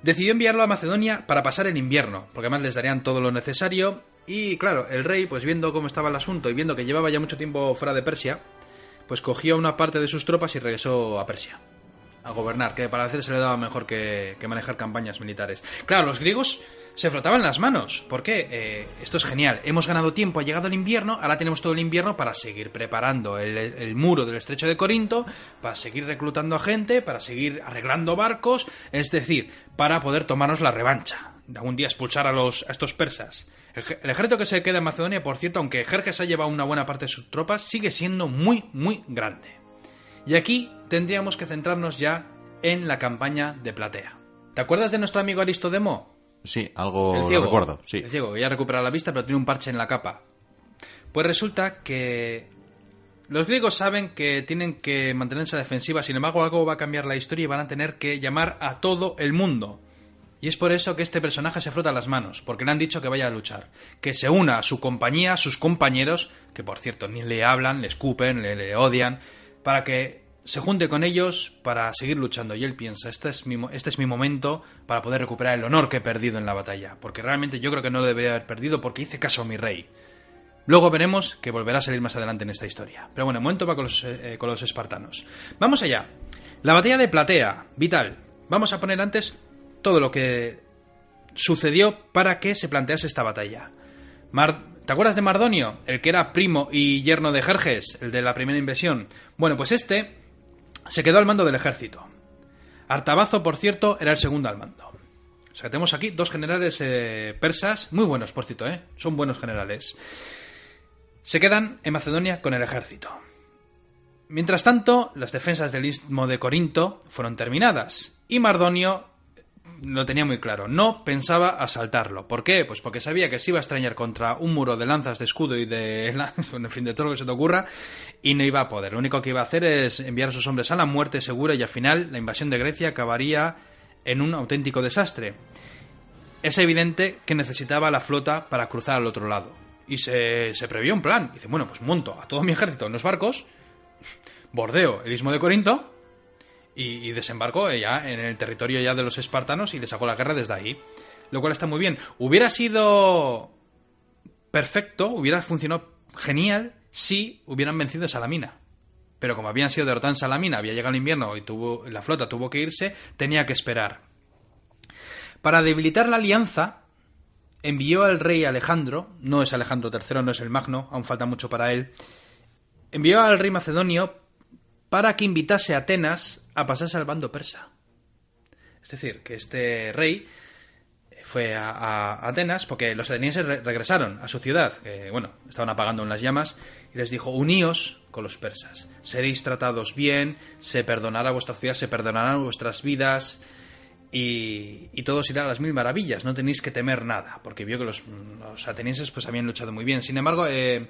Decidió enviarlo a Macedonia para pasar el invierno, porque además les darían todo lo necesario y claro, el rey, pues viendo cómo estaba el asunto y viendo que llevaba ya mucho tiempo fuera de Persia, pues cogió una parte de sus tropas y regresó a Persia. A gobernar, que para hacer se le daba mejor que, manejar campañas militares. Claro, los griegos se frotaban las manos. ¿Por qué? Eh, esto es genial. Hemos ganado tiempo, ha llegado el invierno, ahora tenemos todo el invierno para seguir preparando el, el, muro del estrecho de Corinto, para seguir reclutando a gente, para seguir arreglando barcos, es decir, para poder tomarnos la revancha. De algún día expulsar a, estos persas. El, ejército que se queda en Macedonia, por cierto, aunque Jerjes ha llevado una buena parte de sus tropas, sigue siendo muy, muy grande. Y aquí tendríamos que centrarnos ya en la campaña de Platea. ¿Te acuerdas de nuestro amigo Aristodemo? Sí, algo lo recuerdo, sí. El ciego, que ya ha recuperado la vista, pero tiene un parche en la capa. Pues resulta que los griegos saben que tienen que mantenerse a defensiva, sin embargo algo va a cambiar la historia y van a tener que llamar a todo el mundo. Y es por eso que este personaje se frota las manos, porque le han dicho que vaya a luchar, que se una a su compañía, a sus compañeros, que por cierto ni le hablan, le escupen, le, odian, para que se junte con ellos para seguir luchando. Y él piensa, este es, mi, este es mi momento para poder recuperar el honor que he perdido en la batalla, porque realmente yo creo que no lo debería haber perdido porque hice caso a mi rey. Luego veremos que volverá a salir más adelante en esta historia. Pero bueno, momento va con los, eh, con los espartanos. Vamos allá. La batalla de Platea, vital. Vamos a poner antes todo lo que sucedió para que se plantease esta batalla. ¿Te acuerdas de Mardonio? El que era primo y yerno de Jerjes, el de la primera invasión. Bueno, pues este se quedó al mando del ejército. Artabazo, por cierto, era el segundo al mando. O sea, tenemos aquí dos generales eh, persas, muy buenos, por cierto, ¿eh? Son buenos generales. Se quedan en Macedonia con el ejército. Mientras tanto, las defensas del istmo de Corinto fueron terminadas y Mardonio lo tenía muy claro. No pensaba asaltarlo. ¿Por qué? Pues porque sabía que se iba a extrañar contra un muro de lanzas de escudo y de. En fin, de todo lo que se te ocurra. Y no iba a poder. Lo único que iba a hacer es enviar a sus hombres a la muerte segura y al final la invasión de Grecia acabaría en un auténtico desastre. Es evidente que necesitaba la flota para cruzar al otro lado. Y se, se previó un plan. Dice, bueno, pues monto a todo mi ejército en los barcos, bordeo el istmo de Corinto y, desembarcó ya en el territorio ya de los espartanos y le sacó la guerra desde ahí. Lo cual está muy bien. Hubiera sido perfecto, hubiera funcionado genial si hubieran vencido a Salamina. Pero como habían sido derrotados en Salamina, había llegado el invierno y tuvo, la flota tuvo que irse, tenía que esperar. Para debilitar la alianza, envió al rey Alejandro, no es Alejandro III, no es el Magno, aún falta mucho para él, envió al rey macedonio para que invitase a Atenas a pasarse al bando persa. Es decir, que este rey fue a, Atenas porque los atenienses regresaron a su ciudad, que bueno, estaban apagando en las llamas, y les dijo, uníos con los persas, seréis tratados bien, se perdonará vuestra ciudad, se perdonarán vuestras vidas, y, y todo irá a las mil maravillas, no tenéis que temer nada, porque vio que los, atenienses pues habían luchado muy bien. Sin embargo, eh,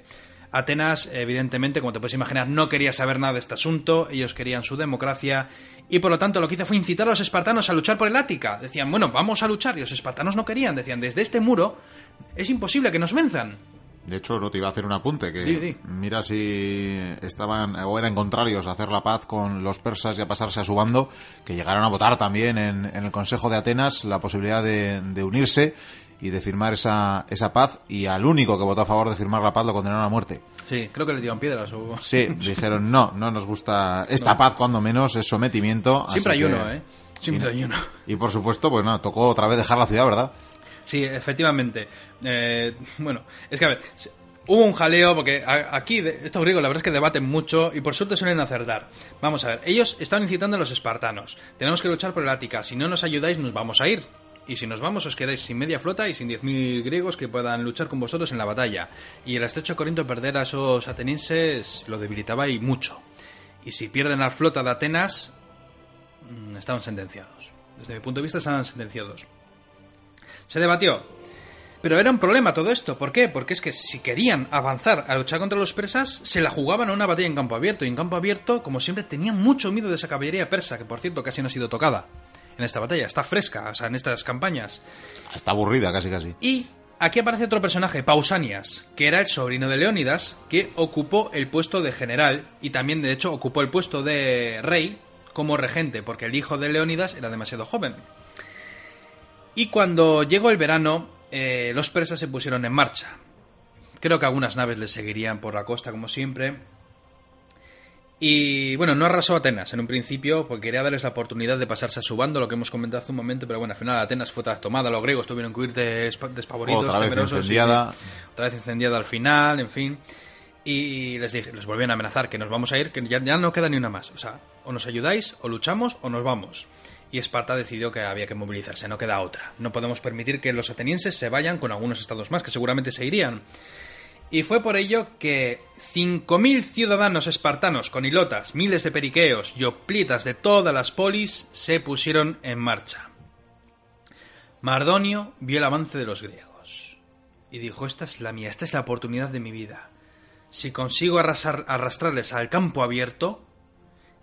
Atenas, evidentemente, como te puedes imaginar, no quería saber nada de este asunto, ellos querían su democracia, y por lo tanto lo que hizo fue incitar a los espartanos a luchar por el Ática. Decían, bueno, vamos a luchar, y los espartanos no querían, decían, desde este muro es imposible que nos venzan. De hecho, no te iba a hacer un apunte, que mira si estaban o eran contrarios a hacer la paz con los persas y a pasarse a su bando, que llegaron a votar también en, el Consejo de Atenas la posibilidad de, unirse y de firmar esa, esa paz y al único que votó a favor de firmar la paz lo condenaron a muerte. Sí, creo que le dieron piedras. O... Sí, dijeron no, no nos gusta esta paz cuando menos es sometimiento. Siempre hay que- uno, ¿eh? Siempre hay uno. Y por supuesto, pues nada, tocó otra vez dejar la ciudad, ¿verdad? Sí, efectivamente. Eh, bueno, es que a ver, hubo un jaleo porque aquí estos griegos la verdad es que debaten mucho y por suerte suelen acertar. Vamos a ver, ellos estaban incitando a los espartanos. Tenemos que luchar por el Ática. Si no nos ayudáis, nos vamos a ir. Y si nos vamos, os quedáis sin media flota y sin 10.000 griegos que puedan luchar con vosotros en la batalla. Y el estrecho Corinto perder a esos atenienses lo debilitaba y mucho. Y si pierden la flota de Atenas, mm, estaban sentenciados. Desde mi punto de vista, estaban sentenciados. Se debatió. Pero era un problema todo esto. ¿Por qué? Porque es que si querían avanzar a luchar contra los persas, se la jugaban a una batalla en campo abierto. Y en campo abierto, como siempre, tenían mucho miedo de esa caballería persa, que por cierto casi no ha sido tocada en esta batalla. Está fresca, o sea, en estas campañas. Está aburrida casi casi. Y aquí aparece otro personaje, Pausanias, que era el sobrino de Leónidas, que ocupó el puesto de general y también, de hecho, ocupó el puesto de rey como regente, porque el hijo de Leónidas era demasiado joven. Y cuando llegó el verano, eh, los persas se pusieron en marcha. Creo que algunas naves les seguirían por la costa, como siempre. Y bueno, no arrasó Atenas en un principio porque quería darles la oportunidad de pasarse a su bando, lo que hemos comentado hace un momento, pero bueno, al final Atenas fue tomada, los griegos tuvieron que huir despa- despavoridos, Otra vez temerosos, incendiada. otra vez incendiada al final, en fin. Y les dije, les volvieron a amenazar que nos vamos a ir, que ya, ya no queda ni una más. O sea, o nos ayudáis, o luchamos, o nos vamos. Y Esparta decidió que había que movilizarse, no queda otra. No podemos permitir que los atenienses se vayan con algunos estados más, que seguramente se irían. Y fue por ello que 5.000 ciudadanos espartanos con hilotas, miles de periqueos y hoplitas de todas las polis se pusieron en marcha. Mardonio vio el avance de los griegos y dijo, esta es la mía, esta es la oportunidad de mi vida. Si consigo arrasar- arrastrarles al campo abierto,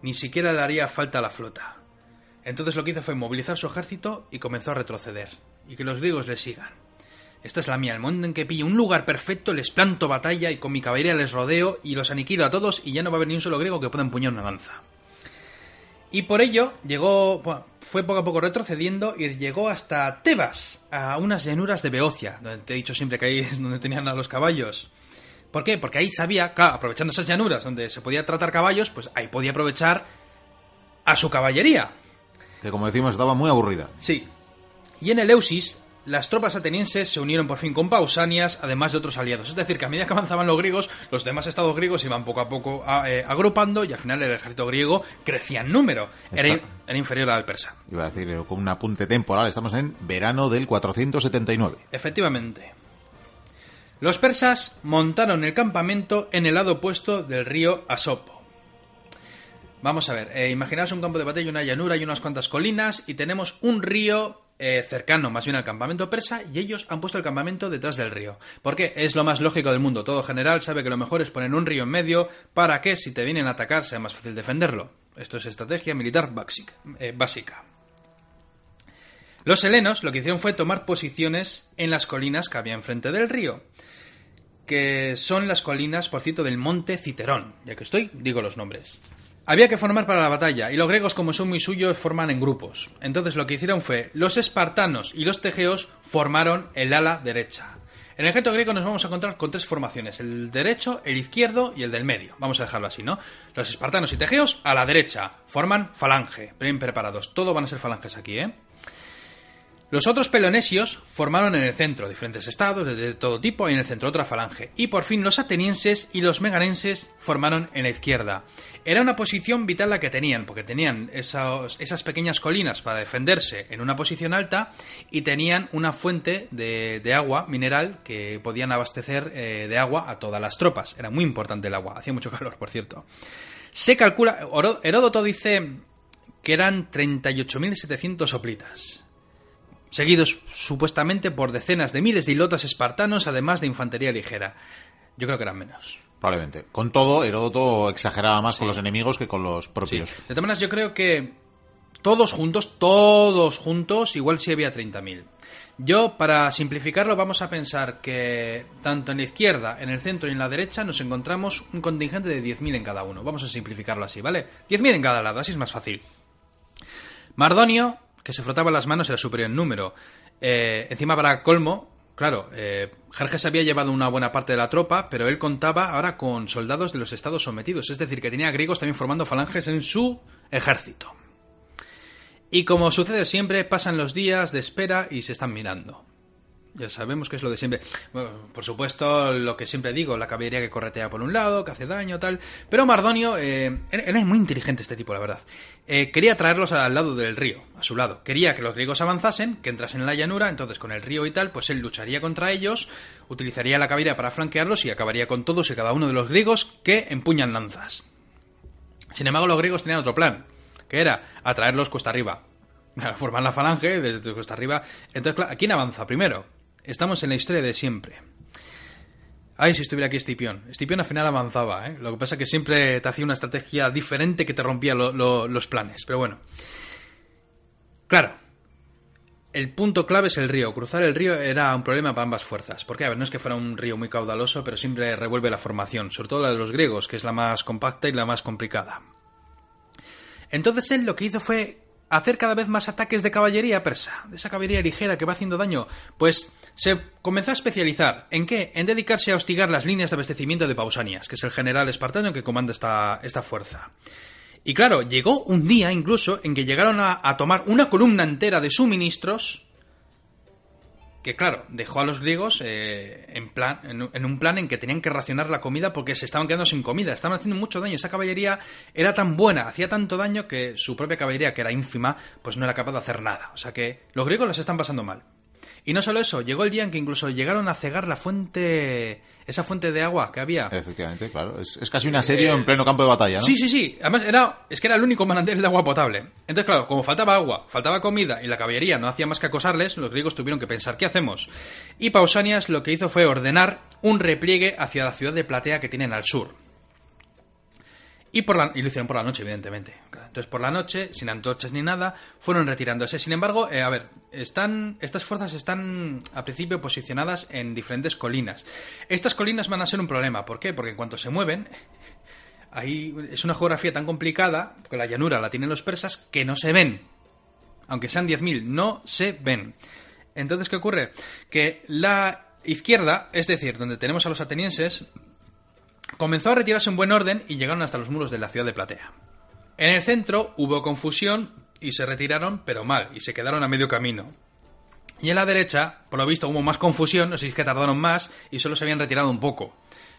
ni siquiera le haría falta la flota. Entonces lo que hizo fue movilizar su ejército y comenzó a retroceder, y que los griegos le sigan. Esta es la mía, el momento en que pillo un lugar perfecto, les planto batalla y con mi caballería les rodeo y los aniquilo a todos y ya no va a haber ni un solo griego que pueda empuñar una lanza. Y por ello llegó, fue poco a poco retrocediendo y llegó hasta Tebas, a unas llanuras de Beocia, donde te he dicho siempre que ahí es donde tenían a los caballos. ¿Por qué? Porque ahí sabía, claro, aprovechando esas llanuras donde se podía tratar caballos, pues ahí podía aprovechar a su caballería. Que como decimos, estaba muy aburrida. Sí. Y en Eleusis, las tropas atenienses se unieron por fin con Pausanias, además de otros aliados. Es decir, que a medida que avanzaban los griegos, los demás estados griegos iban poco a poco a- eh, agrupando y al final el ejército griego crecía en número. Era, inferior al persa. Iba a decir, con un apunte temporal, estamos en verano del 479. Efectivamente. Los persas montaron el campamento en el lado opuesto del río Asopo. Vamos a ver, eh, imaginaos un campo de batalla, una llanura y unas cuantas colinas y tenemos un río eh, cercano más bien al campamento persa y ellos han puesto el campamento detrás del río. Porque es lo más lógico del mundo. Todo general sabe que lo mejor es poner un río en medio para que si te vienen a atacar sea más fácil defenderlo. Esto es estrategia militar eh, básica. Los helenos lo que hicieron fue tomar posiciones en las colinas que había enfrente del río, que son las colinas, por cierto, del monte Citerón. Ya que estoy, digo los nombres. Había que formar para la batalla, y los griegos, como son muy suyos, forman en grupos. Entonces lo que hicieron fue, los espartanos y los tegeos formaron el ala derecha. En el ejército griego nos vamos a encontrar con tres formaciones, el derecho, el izquierdo y el del medio. Vamos a dejarlo así, ¿no? Los espartanos y tegeos a la derecha, forman falange, bien preparados. Todo van a ser falanges aquí, ¿eh? Los otros pelonesios formaron en el centro, diferentes estados de, todo tipo, y en el centro otra falange. Y por fin los atenienses y los meganenses formaron en la izquierda. Era una posición vital la que tenían, porque tenían esas pequeñas colinas para defenderse en una posición alta y tenían una fuente de, agua mineral que podían abastecer eh, de agua a todas las tropas. Era muy importante el agua, hacía mucho calor, por cierto. Se calcula, Heródoto dice que eran 38.700 soplitas seguidos supuestamente por decenas de miles de hilotas espartanos, además de infantería ligera. Yo creo que eran menos. Probablemente. Con todo, Heródoto exageraba más con los enemigos que con los Sí. propios. De todas maneras, yo creo que todos juntos, todos juntos, igual sí había 30.000. Yo, para simplificarlo, vamos a pensar que tanto en la izquierda, en el centro y en la derecha nos encontramos un contingente de 10.000 en cada uno. Vamos a simplificarlo así, ¿vale? 10.000 en cada lado, así es más fácil. Mardonio, que se frotaba las manos, era superior en número. Eh, encima, para colmo, claro, eh, Jerjes había llevado una buena parte de la tropa, pero él contaba ahora con soldados de los estados sometidos, es decir, que tenía griegos también formando falanges en su ejército. Y como sucede siempre, pasan los días de espera y se están mirando. Ya sabemos que es lo de siempre. por supuesto, lo que siempre digo, la caballería que corretea por un lado, que hace daño, tal. Pero Mardonio eh, era muy inteligente este tipo, la verdad. Eh, quería traerlos al lado del río, a su lado. Quería que los griegos avanzasen, que entrasen en la llanura, entonces con el río y tal, pues él lucharía contra ellos, utilizaría la caballería para flanquearlos y acabaría con todos y cada uno de los griegos que empuñan lanzas. Sin embargo, los griegos tenían otro plan, que era atraerlos cuesta arriba. Formar la falange desde cuesta arriba. Entonces, ¿quién avanza primero? Estamos en la historia de siempre. Ay, si estuviera aquí Estipión. Estipión al final avanzaba, ¿eh? Lo que pasa es que siempre te hacía una estrategia diferente que te rompía los planes. Pero bueno. Claro. El punto clave es el río. Cruzar el río era un problema para ambas fuerzas. Porque, a ver, no es que fuera un río muy caudaloso, pero siempre revuelve la formación. Sobre todo la de los griegos, que es la más compacta y la más complicada. Entonces él lo que hizo fue hacer cada vez más ataques de caballería persa, de esa caballería ligera que va haciendo daño, pues se comenzó a especializar. ¿En qué? En dedicarse a hostigar las líneas de abastecimiento de Pausanias, que es el general espartano que comanda esta, esta fuerza. Y claro, llegó un día incluso en que llegaron a, tomar una columna entera de suministros que claro, dejó a los griegos eh, en, plan, en, un plan en que tenían que racionar la comida porque se estaban quedando sin comida, estaban haciendo mucho daño. Esa caballería era tan buena, hacía tanto daño que su propia caballería, que era ínfima, pues no era capaz de hacer nada. O sea que los griegos las están pasando mal. Y no solo eso, llegó el día en que incluso llegaron a cegar la fuente, esa fuente de agua que había. Efectivamente, claro. Es, casi un asedio en pleno campo de batalla, ¿no? Sí, sí, sí. Además, era, es que era el único manantial de agua potable. Entonces, claro, como faltaba agua, faltaba comida y la caballería no hacía más que acosarles, los griegos tuvieron que pensar, ¿qué hacemos? Y Pausanias lo que hizo fue ordenar un repliegue hacia la ciudad de Platea que tienen al sur. Y, por la, y lo hicieron por la noche, evidentemente. Entonces, por la noche, sin antorchas ni nada, fueron retirándose. Sin embargo, eh, a ver, están, estas fuerzas están a principio posicionadas en diferentes colinas. Estas colinas van a ser un problema. ¿Por qué? Porque en cuanto se mueven, ahí es una geografía tan complicada, porque la llanura la tienen los persas, que no se ven. Aunque sean 10.000, no se ven. Entonces, ¿qué ocurre? Que la izquierda, es decir, donde tenemos a los atenienses, comenzó a retirarse en buen orden y llegaron hasta los muros de la ciudad de Platea. En el centro hubo confusión y se retiraron, pero mal, y se quedaron a medio camino. Y en la derecha, por lo visto, hubo más confusión, no sé si es que tardaron más y solo se habían retirado un poco.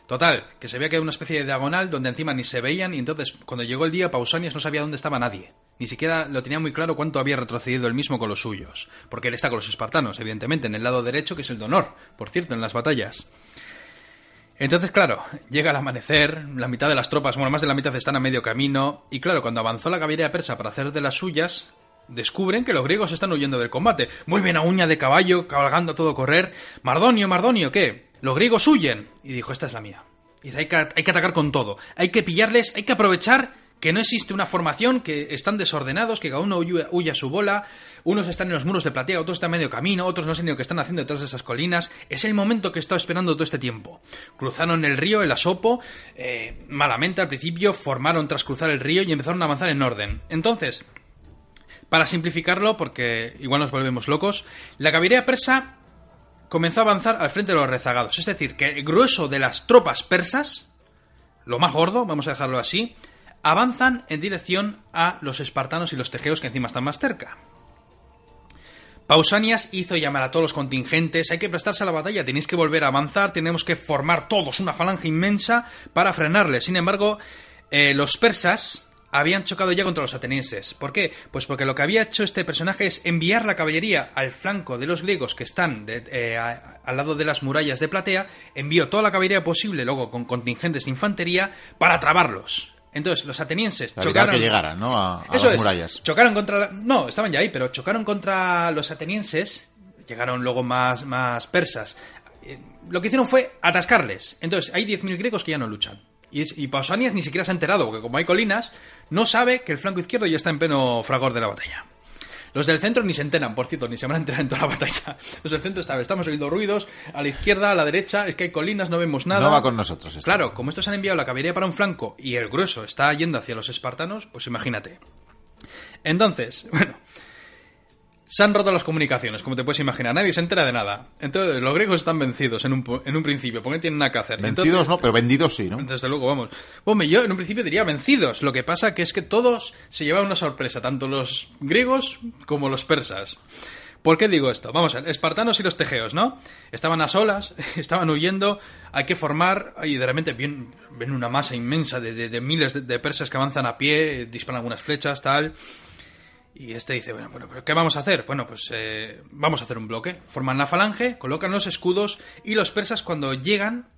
Total, que se veía que había una especie de diagonal donde encima ni se veían y entonces cuando llegó el día Pausanias no sabía dónde estaba nadie. Ni siquiera lo tenía muy claro cuánto había retrocedido él mismo con los suyos. Porque él está con los espartanos, evidentemente, en el lado derecho que es el de honor, por cierto, en las batallas. Entonces, claro, llega el amanecer, la mitad de las tropas, bueno, más de la mitad están a medio camino, y claro, cuando avanzó la caballería persa para hacer de las suyas, descubren que los griegos están huyendo del combate. Muy bien a uña de caballo, cabalgando a todo correr. Mardonio, Mardonio, ¿qué? Los griegos huyen. Y dijo, esta es la mía. Y dice, hay que, hay que atacar con todo. Hay que pillarles, hay que aprovechar que no existe una formación, que están desordenados, que cada uno huye, a su bola, unos están en los muros de platea, otros están medio camino, otros no sé ni lo que están haciendo detrás de esas colinas. Es el momento que he estado esperando todo este tiempo. Cruzaron el río, el Asopo, eh, malamente al principio, formaron tras cruzar el río y empezaron a avanzar en orden. Entonces, para simplificarlo, porque igual nos volvemos locos, la caballería persa comenzó a avanzar al frente de los rezagados. Es decir, que el grueso de las tropas persas, lo más gordo, vamos a dejarlo así, avanzan en dirección a los espartanos y los tejeos que encima están más cerca. Pausanias hizo llamar a todos los contingentes, hay que prestarse a la batalla, tenéis que volver a avanzar, tenemos que formar todos una falange inmensa para frenarles. Sin embargo, eh, los persas habían chocado ya contra los atenienses. ¿Por qué? Pues porque lo que había hecho este personaje es enviar la caballería al flanco de los griegos que están eh, al lado de las murallas de Platea, envió toda la caballería posible, luego con contingentes de infantería, para trabarlos. Entonces, los atenienses chocaron. que llegaran, ¿no? A, las murallas. Chocaron contra. No, estaban ya ahí, pero chocaron contra los atenienses. Llegaron luego más, más persas. Eh, lo que hicieron fue atascarles. Entonces, hay 10.000 griegos que ya no luchan. Y, y Pausanias ni siquiera se ha enterado, porque como hay colinas, no sabe que el flanco izquierdo ya está en pleno fragor de la batalla. Los del centro ni se enteran, por cierto, ni se van a enterar en toda la batalla. Los del centro estamos oyendo ruidos, a la izquierda, a la derecha, es que hay colinas, no vemos nada. No va con nosotros. Claro, como estos han enviado la caballería para un flanco y el grueso está yendo hacia los espartanos, pues imagínate. Entonces, bueno, Se han roto las comunicaciones, como te puedes imaginar. Nadie se entera de nada. Entonces, los griegos están vencidos en un, en un principio, porque no tienen nada que hacer. Vencidos Entonces- no, pero vendidos sí, ¿no? desde luego, vamos. Hombre, yo en un principio diría vencidos. Lo que pasa que es que todos se llevan una sorpresa, tanto los griegos como los persas. ¿Por qué digo esto? Vamos a ver, espartanos y los tegeos, ¿no? Estaban a solas, estaban huyendo, hay que formar, y de repente ven, ven una masa inmensa de, de- de miles de, de persas que avanzan a pie, disparan algunas flechas, tal. Y este dice, bueno, bueno, pero ¿qué vamos a hacer? Bueno, pues eh, vamos a hacer un bloque. Forman la falange, colocan los escudos y los persas cuando llegan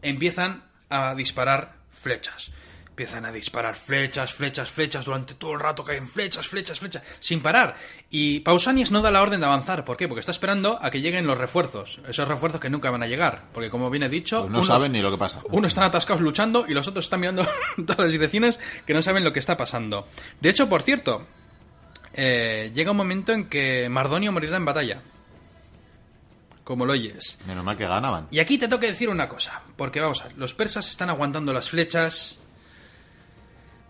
empiezan a disparar flechas. Empiezan a disparar flechas, flechas, flechas, durante todo el rato caen flechas, flechas, flechas, sin parar. Y Pausanias no da la orden de avanzar. ¿Por qué? Porque está esperando a que lleguen los refuerzos. Esos refuerzos que nunca van a llegar. Porque como bien he dicho... Pues no saben ni lo que pasa. Unos están atascados luchando y los otros están mirando todas las direcciones que no saben lo que está pasando. De hecho, por cierto, eh, llega un momento en que Mardonio morirá en batalla. Como lo oyes. Menos mal que ganaban. Y aquí te tengo que decir una cosa, porque vamos a ver, los persas están aguantando las flechas,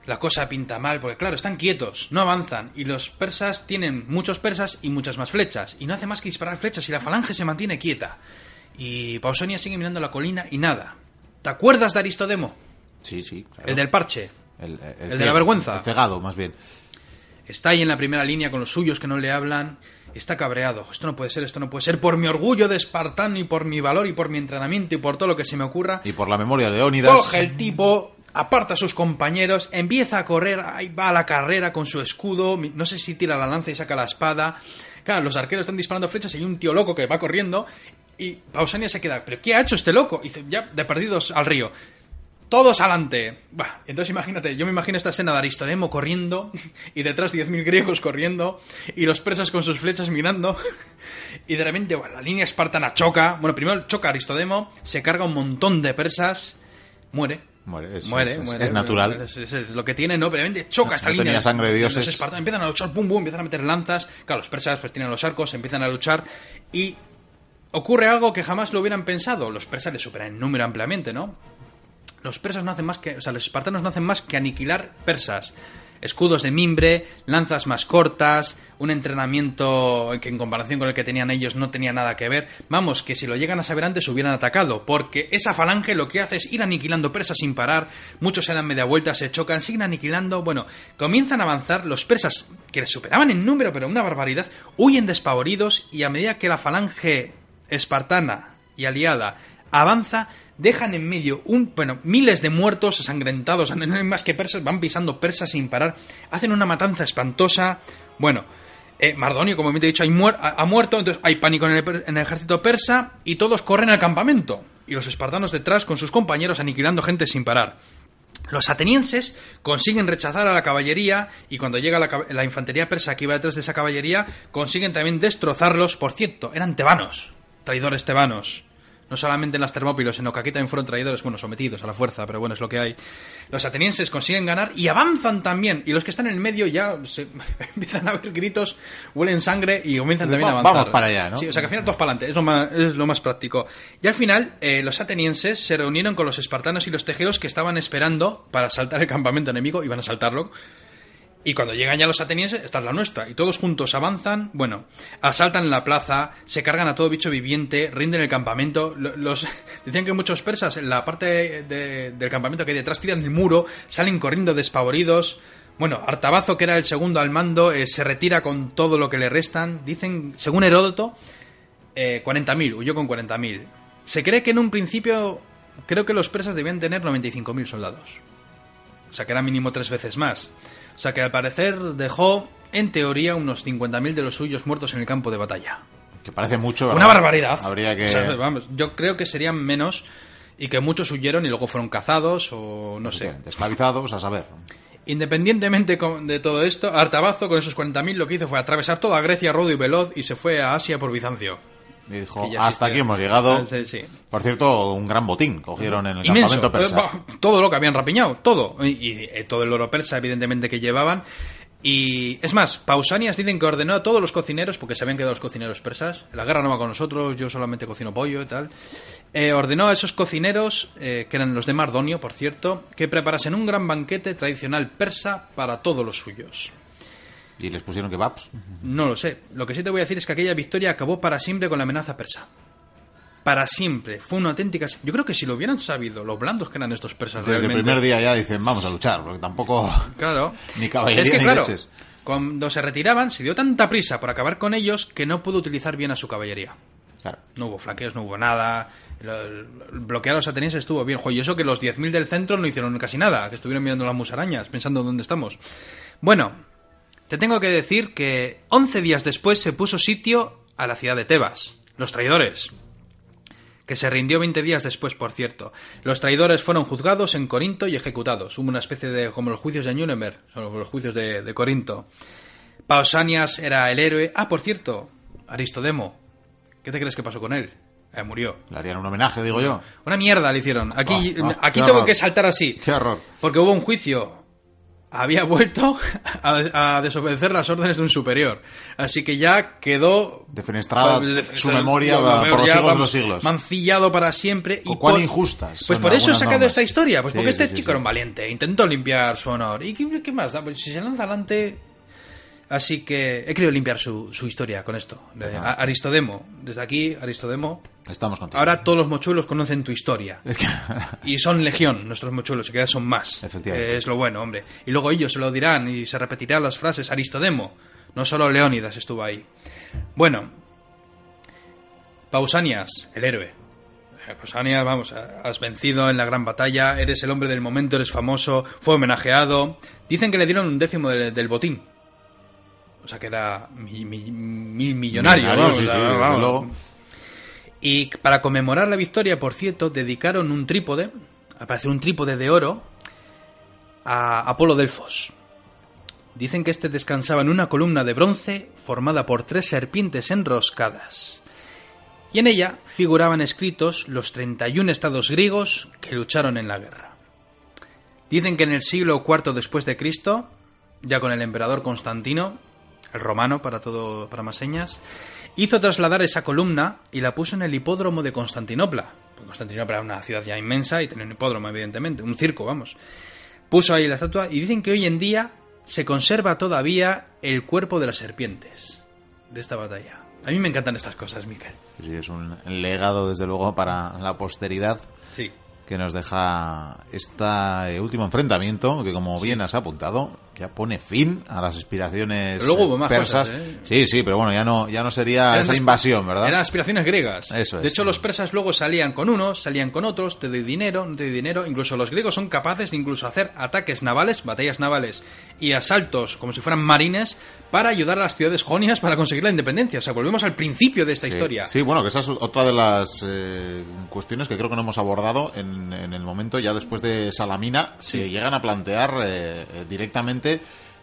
la cosa pinta mal, porque claro, están quietos, no avanzan, y los persas tienen muchos persas y muchas más flechas, y no hace más que disparar flechas y la falange se mantiene quieta. Y Pausonia sigue mirando la colina y nada. ¿Te acuerdas de Aristodemo? Sí, sí. claro. El del parche. El, el de la vergüenza. El cegado, más bien. Está ahí en la primera línea con los suyos que no le hablan. Está cabreado. Esto no puede ser, esto no puede ser. Por mi orgullo de espartano y por mi valor y por mi entrenamiento y por todo lo que se me ocurra. Y por la memoria de Leónidas. Coge el tipo, aparta a sus compañeros, empieza a correr, ahí va a la carrera con su escudo. No sé si tira la lanza y saca la espada. Claro, los arqueros están disparando flechas y hay un tío loco que va corriendo. Y Pausania se queda, ¿pero qué ha hecho este loco? Y dice, ya, de perdidos al río. Todos adelante. Bah, entonces imagínate, yo me imagino esta escena de Aristonemo corriendo y detrás 10.000 griegos corriendo y los persas con sus flechas mirando y de repente bueno, la línea espartana choca. Bueno, primero choca Aristodemo, se carga un montón de persas, muere. Muere, es- muere, es- es- muere. es natural. Es, lo que tiene, ¿no? Pero de choca esta No línea. tenía sangre de dioses. Los espartanos empiezan a luchar, pum, pum, empiezan a meter lanzas. Claro, los persas pues tienen los arcos, empiezan a luchar y ocurre algo que jamás lo hubieran pensado. Los persas les superan en número ampliamente, ¿no? Los persas no hacen más que, o sea, los espartanos no hacen más que aniquilar persas. Escudos de mimbre, lanzas más cortas, un entrenamiento que en comparación con el que tenían ellos no tenía nada que ver. Vamos, que si lo llegan a saber antes hubieran atacado, porque esa falange lo que hace es ir aniquilando persas sin parar, muchos se dan media vuelta, se chocan, siguen aniquilando, bueno, comienzan a avanzar, los persas, que les superaban en número, pero una barbaridad, huyen despavoridos y a medida que la falange espartana y aliada avanza, dejan en medio un, bueno, miles de muertos ensangrentados, no hay más que persas, van pisando persas sin parar, hacen una matanza espantosa. Bueno, eh, Mardonio, como te he dicho, ha, muerto, entonces hay pánico en el, ejército persa y todos corren al campamento. Y los espartanos detrás con sus compañeros aniquilando gente sin parar. Los atenienses consiguen rechazar a la caballería y cuando llega la, la infantería persa que iba detrás de esa caballería, consiguen también destrozarlos. Por cierto, eran tebanos, traidores tebanos. No solamente en las Termópilos, sino que aquí también fueron traidores, bueno, sometidos a la fuerza, pero bueno, es lo que hay. Los atenienses consiguen ganar y avanzan también. Y los que están en el medio ya se, empiezan a ver gritos, huelen sangre y comienzan también a Va- avanzar. vamos para allá, ¿no? Sí, o sea que al final todos para adelante, es lo más, es lo más práctico. Y al final, eh, los atenienses se reunieron con los espartanos y los tegeos que estaban esperando para asaltar el campamento enemigo, iban a asaltarlo. Y cuando llegan ya los atenienses, esta es la nuestra. Y todos juntos avanzan, bueno, asaltan la plaza, se cargan a todo bicho viviente, rinden el campamento. Lo- Los, decían que muchos persas en la parte de- del campamento que hay detrás tiran el muro, salen corriendo despavoridos. Bueno, Artabazo, que era el segundo al mando, eh, se retira con todo lo que le restan. Dicen, según Heródoto, eh, 40.000, huyó con 40.000. Se cree que en un principio, creo que los persas debían tener 95.000 soldados. O sea que era mínimo tres veces más. O sea que al parecer dejó, en teoría, unos 50.000 de los suyos muertos en el campo de batalla. Que parece mucho, Una ¿verdad? barbaridad. Habría que... O sea, vamos, yo creo que serían menos y que muchos huyeron y luego fueron cazados o no sé. Esclavizados, a saber. Independientemente de todo esto, Artabazo con esos 40.000 lo que hizo fue atravesar toda Grecia rodo y veloz y se fue a Asia por Bizancio. Y dijo, hasta aquí hemos llegado. Sí. Por cierto, un gran botín cogieron en el Inmenso. campamento persa. Eh, Todo lo que habían rapiñado, todo. Y, y, eh, todo el oro persa, evidentemente, que llevaban. Y es más, Pausanias dicen que ordenó a todos los cocineros, porque se habían quedado los cocineros persas. La guerra no va con nosotros, yo solamente cocino pollo y tal. Eh, ordenó a esos cocineros, eh, que eran los de Mardonio, por cierto, que preparasen un gran banquete tradicional persa para todos los suyos. ¿Y les pusieron kebabs? No lo sé. Lo que sí te voy a decir es que aquella victoria acabó para siempre con la amenaza persa. Para siempre. Fue una auténtica... Yo creo que si lo hubieran sabido, los blandos que eran estos persas Desde el primer día ya dicen, vamos a luchar, porque tampoco... Claro. Ni caballería es que, ni claro, leches. cuando se retiraban, se dio tanta prisa por acabar con ellos que no pudo utilizar bien a su caballería. Claro. No hubo flanqueos, no hubo nada. Bloquear a los atenienses estuvo bien. Jo, y eso que los 10.000 del centro no hicieron casi nada, que estuvieron mirando las musarañas, pensando dónde estamos. Bueno, te tengo que decir que 11 días después se puso sitio a la ciudad de Tebas. Los traidores. Que se rindió 20 días después, por cierto. Los traidores fueron juzgados en Corinto y ejecutados. Hubo una especie de. como los juicios de Nuremberg, son los juicios de, de Corinto. Pausanias era el héroe. Ah, por cierto, Aristodemo. ¿Qué te crees que pasó con él? Eh, murió. Le harían un homenaje, digo yo. Una mierda le hicieron. Aquí, Ah, ah, aquí tengo horror. que saltar así. Qué horror. Porque hubo un juicio. Había vuelto a, a desobedecer las órdenes de un superior. Así que ya quedó. Defenestrada de- su memoria lo- por los siglos de los siglos. Mancillado para siempre. Y O cuán por- injustas Pues por eso he sacado normas. esta historia. Pues Sí, porque sí, este sí, chico era un valiente. Intentó limpiar su honor. ¿Y qué, qué más da? Pues si se lanza adelante. Así que he querido limpiar su, su historia con esto. Ajá. Aristodemo. Desde aquí, Aristodemo. Estamos contigo. Ahora todos los mochuelos conocen tu historia. Es que... Y son legión nuestros mochuelos, y cada vez son más. Efectivamente. Que es lo bueno, hombre. Y luego ellos se lo dirán y se repetirán las frases. Aristodemo. No solo Leónidas estuvo ahí. Bueno. Pausanias, el héroe. Eh, Pausanias, vamos, has vencido en la gran batalla, eres el hombre del momento, eres famoso, fue homenajeado. Dicen que le dieron un décimo del, del botín. O sea que era mi- mi- mil millonario. Millonario, vamos, sí, sí, desde vamos. luego. Y para conmemorar la victoria, por cierto, dedicaron un trípode, al parecer un trípode de oro, a Apolo Delfos. Dicen que este descansaba en una columna de bronce formada por tres serpientes enroscadas. Y en ella figuraban escritos los 31 estados griegos que lucharon en la guerra. Dicen que en el siglo IV después de Cristo, ya con el emperador Constantino, el romano para todo para más señas, hizo trasladar esa columna y la puso en el hipódromo de Constantinopla. Porque Constantinopla era una ciudad ya inmensa y tenía un hipódromo, evidentemente, un circo, vamos. Puso ahí la estatua y dicen que hoy en día se conserva todavía el cuerpo de las serpientes de esta batalla. A mí me encantan estas cosas, Miquel. Sí, es un legado, desde luego, para la posteridad Sí. que nos deja este último enfrentamiento, que como bien has apuntado, ya pone fin a las aspiraciones luego hubo más persas. cosas, ¿eh? Sí, sí, pero bueno, ya no, ya no sería Eran esa invasión, ¿verdad? Eran aspiraciones griegas. Eso es. De hecho, los persas luego salían con unos, salían con otros, te doy dinero, no te doy dinero. Incluso los griegos son capaces de incluso hacer ataques navales, batallas navales y asaltos como si fueran marines para ayudar a las ciudades jonias para conseguir la independencia. O sea, volvemos al principio de esta Sí, historia. Sí, bueno, que esa es otra de las eh, cuestiones que creo que no hemos abordado en, en el momento, ya después de Salamina, se llegan a plantear eh, eh,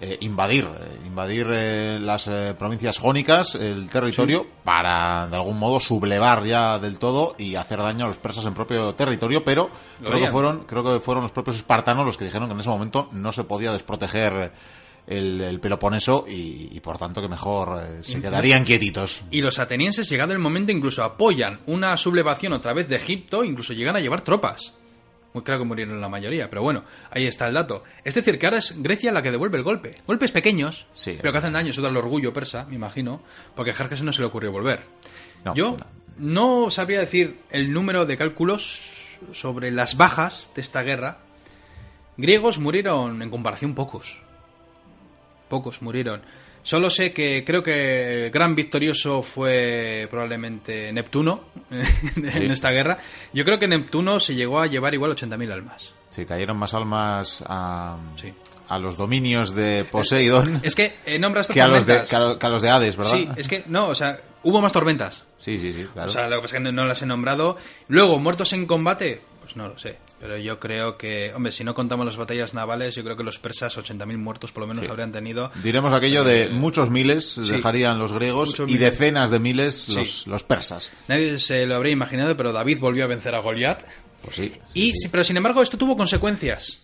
eh, invadir, eh, invadir eh, las eh, provincias jónicas, el territorio, para de algún modo sublevar ya del todo y hacer daño a los persas en propio territorio, pero creo que fueron, creo que fueron los propios espartanos los que dijeron que en ese momento no se podía desproteger el, el Peloponeso y, y, por tanto que mejor eh, se quedarían quietitos. Y los atenienses, llegado el momento, incluso apoyan una sublevación otra vez de Egipto, incluso llegan a llevar tropas. Muy claro que murieron la mayoría, pero bueno, ahí está el dato. Es decir, que ahora es Grecia la que devuelve el golpe. Golpes pequeños, Sí. pero que hacen daño, eso da el orgullo persa, me imagino, porque a Jerjes no se le ocurrió volver. No, Yo no sabría decir el número de cálculos sobre las bajas de esta guerra. Griegos murieron en comparación pocos. Pocos murieron. Solo sé que creo que el gran victorioso fue probablemente Neptuno en esta guerra. Yo creo que Neptuno se llegó a llevar igual 80.000 almas. Sí, cayeron más almas a, Sí. a los dominios de Poseidón Es que eh, nombras que, a los de, que, a lo- que a los de Hades, ¿verdad? Sí, es que no, o sea, hubo más tormentas. sí, sí, sí, claro. O sea, lo que pasa es que no, no las he nombrado. Luego, muertos en combate, pues no lo sé. Pero yo creo que, hombre, si no contamos las batallas navales, yo creo que los persas 80.000 muertos por lo menos Sí. habrían tenido. Diremos aquello de muchos miles dejarían los griegos y decenas de miles Sí. los, los persas. Nadie se lo habría imaginado, pero David volvió a vencer a Goliat. Pues sí. Y, sí, pero sin embargo, esto tuvo consecuencias.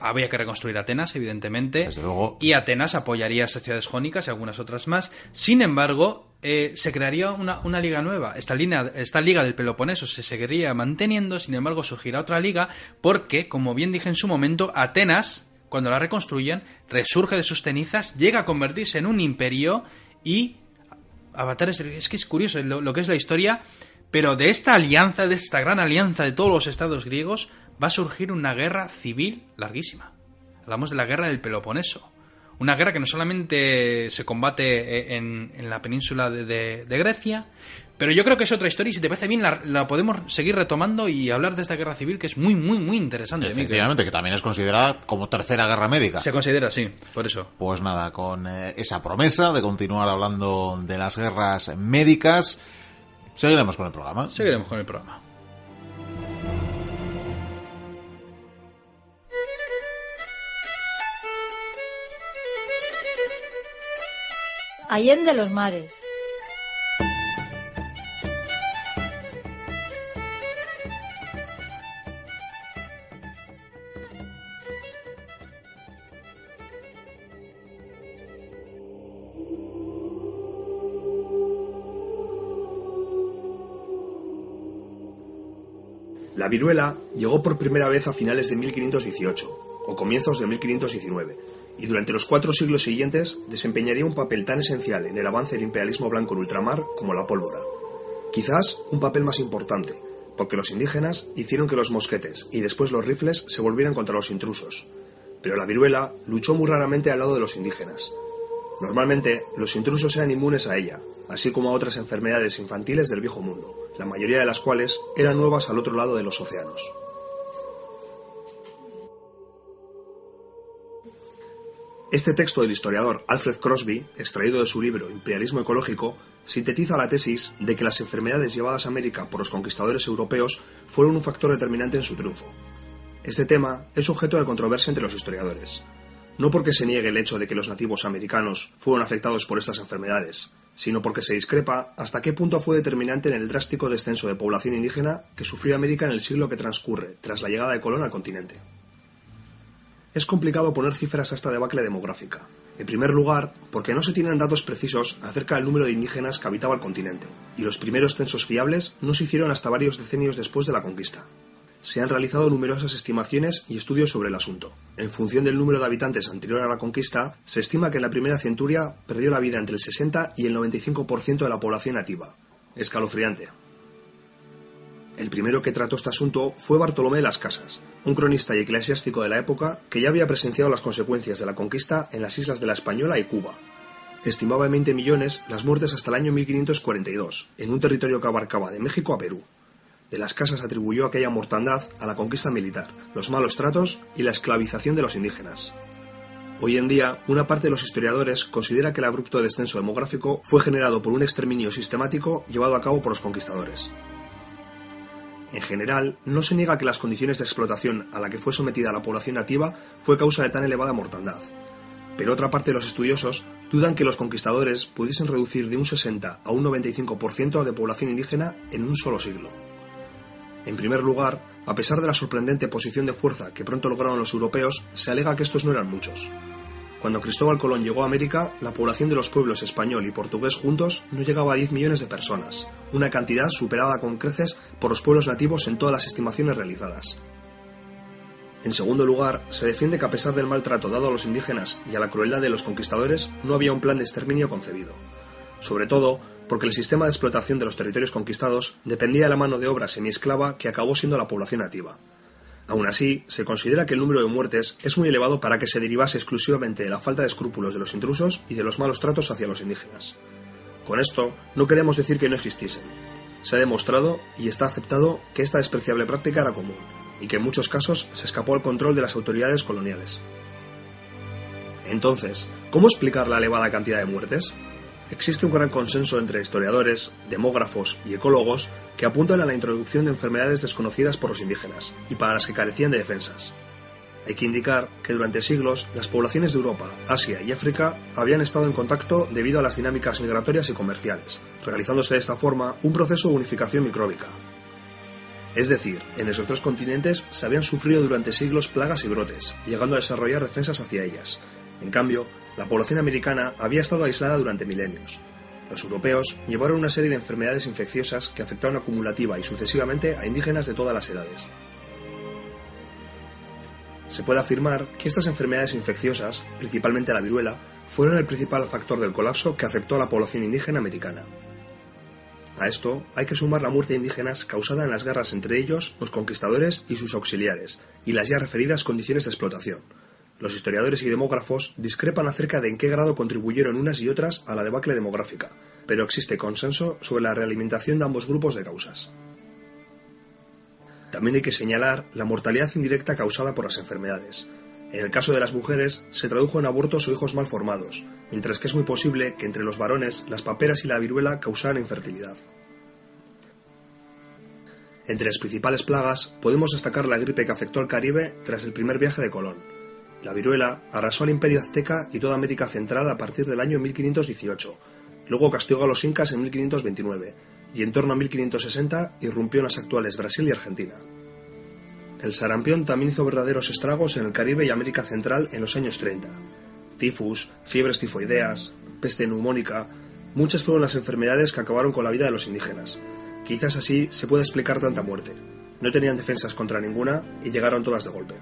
Había que reconstruir Atenas, evidentemente. Desde luego. Y Atenas apoyaría a esas ciudades jónicas y algunas otras más. Sin embargo, eh, se crearía una, una liga nueva. Esta, línea, esta liga del Peloponeso se seguiría manteniendo, sin embargo, surgirá otra liga porque, como bien dije en su momento, Atenas cuando la reconstruyen, resurge de sus cenizas, llega a convertirse en un imperio y Avatar es, es que es curioso lo, lo que es la historia, pero de esta alianza, de esta gran alianza de todos los estados griegos, va a surgir una guerra civil larguísima. Hablamos de la guerra del Peloponeso. Una guerra que no solamente se combate en, en la península de, de- de Grecia, pero yo creo que es otra historia y si te parece bien la, la podemos seguir retomando y hablar de esta guerra civil que es muy, muy, muy interesante. Mikel. Efectivamente, que también es considerada como tercera guerra médica. Se considera así, por eso. Pues nada, con eh, esa promesa de continuar hablando de las guerras médicas, seguiremos con el programa. Seguiremos con el programa. Allende los mares. La viruela llegó por primera vez a finales de 1518 o comienzos de 1519 y durante los cuatro siglos siguientes desempeñaría un papel tan esencial en el avance del imperialismo blanco en ultramar como la pólvora. Quizás un papel más importante, porque los indígenas hicieron que los mosquetes y después los rifles se volvieran contra los intrusos. Pero la viruela luchó muy raramente al lado de los indígenas. Normalmente, los intrusos eran inmunes a ella, así como a otras enfermedades infantiles del viejo mundo, la mayoría de las cuales eran nuevas al otro lado de los océanos. Este texto del historiador Alfred Crosby, extraído de su libro Imperialismo Ecológico, sintetiza la tesis de que las enfermedades llevadas a América por los conquistadores europeos fueron un factor determinante en su triunfo. Este tema es objeto de controversia entre los historiadores, no porque se niegue el hecho de que los nativos americanos fueron afectados por estas enfermedades, sino porque se discrepa hasta qué punto fue determinante en el drástico descenso de población indígena que sufrió América en el siglo que transcurre tras la llegada de Colón al continente. Es complicado poner cifras a esta debacle demográfica. En primer lugar, porque no se tienen datos precisos acerca del número de indígenas que habitaba el continente, y los primeros censos fiables no se hicieron hasta varios decenios después de la conquista. Se han realizado numerosas estimaciones y estudios sobre el asunto. En función del número de habitantes anterior a la conquista, se estima que en la primera centuria perdió la vida entre el 60 y el 95% de la población nativa. Escalofriante. El primero que trató este asunto fue Bartolomé de las Casas, un cronista y eclesiástico de la época que ya había presenciado las consecuencias de la conquista en las islas de la Española y Cuba. Estimaba en 20 millones las muertes hasta el año 1542, en un territorio que abarcaba de México a Perú. De las Casas atribuyó aquella mortandad a la conquista militar, los malos tratos y la esclavización de los indígenas. Hoy en día, una parte de los historiadores considera que el abrupto descenso demográfico fue generado por un exterminio sistemático llevado a cabo por los conquistadores. En general, no se niega que las condiciones de explotación a la que fue sometida la población nativa fue causa de tan elevada mortandad. Pero otra parte de los estudiosos dudan que los conquistadores pudiesen reducir de un 60 a un 95% de población indígena en un solo siglo. En primer lugar, a pesar de la sorprendente posición de fuerza que pronto lograron los europeos, se alega que estos no eran muchos. Cuando Cristóbal Colón llegó a América, la población de los pueblos español y portugués juntos no llegaba a 10 millones de personas, una cantidad superada con creces por los pueblos nativos en todas las estimaciones realizadas. En segundo lugar, se defiende que a pesar del maltrato dado a los indígenas y a la crueldad de los conquistadores, no había un plan de exterminio concebido. Sobre todo porque el sistema de explotación de los territorios conquistados dependía de la mano de obra semiesclava que acabó siendo la población nativa. Aún así, se considera que el número de muertes es muy elevado para que se derivase exclusivamente de la falta de escrúpulos de los intrusos y de los malos tratos hacia los indígenas. Con esto, no queremos decir que no existiesen. Se ha demostrado y está aceptado que esta despreciable práctica era común, y que en muchos casos se escapó al control de las autoridades coloniales. Entonces, ¿cómo explicar la elevada cantidad de muertes? Existe un gran consenso entre historiadores, demógrafos y ecólogos que apuntan a la introducción de enfermedades desconocidas por los indígenas y para las que carecían de defensas. Hay que indicar que durante siglos las poblaciones de Europa, Asia y África habían estado en contacto debido a las dinámicas migratorias y comerciales, realizándose de esta forma un proceso de unificación micróbica. Es decir, en esos tres continentes se habían sufrido durante siglos plagas y brotes, llegando a desarrollar defensas hacia ellas. En cambio, la población americana había estado aislada durante milenios. Los europeos llevaron una serie de enfermedades infecciosas que afectaron acumulativa y sucesivamente a indígenas de todas las edades. Se puede afirmar que estas enfermedades infecciosas, principalmente la viruela, fueron el principal factor del colapso que afectó a la población indígena americana. A esto hay que sumar la muerte de indígenas causada en las guerras entre ellos, los conquistadores y sus auxiliares, y las ya referidas condiciones de explotación. Los historiadores y demógrafos discrepan acerca de en qué grado contribuyeron unas y otras a la debacle demográfica, pero existe consenso sobre la realimentación de ambos grupos de causas. También hay que señalar la mortalidad indirecta causada por las enfermedades. En el caso de las mujeres, se tradujo en abortos o hijos mal formados, mientras que es muy posible que entre los varones las paperas y la viruela causaran infertilidad. Entre las principales plagas podemos destacar la gripe que afectó al Caribe tras el primer viaje de Colón. La viruela arrasó al imperio azteca y toda América Central a partir del año 1518, luego castigó a los incas en 1529 y en torno a 1560 irrumpió en las actuales Brasil y Argentina. El sarampión también hizo verdaderos estragos en el Caribe y América Central en los años 30. Tifus, fiebres tifoideas, peste neumónica, muchas fueron las enfermedades que acabaron con la vida de los indígenas. Quizás así se puede explicar tanta muerte. No tenían defensas contra ninguna y llegaron todas de golpe.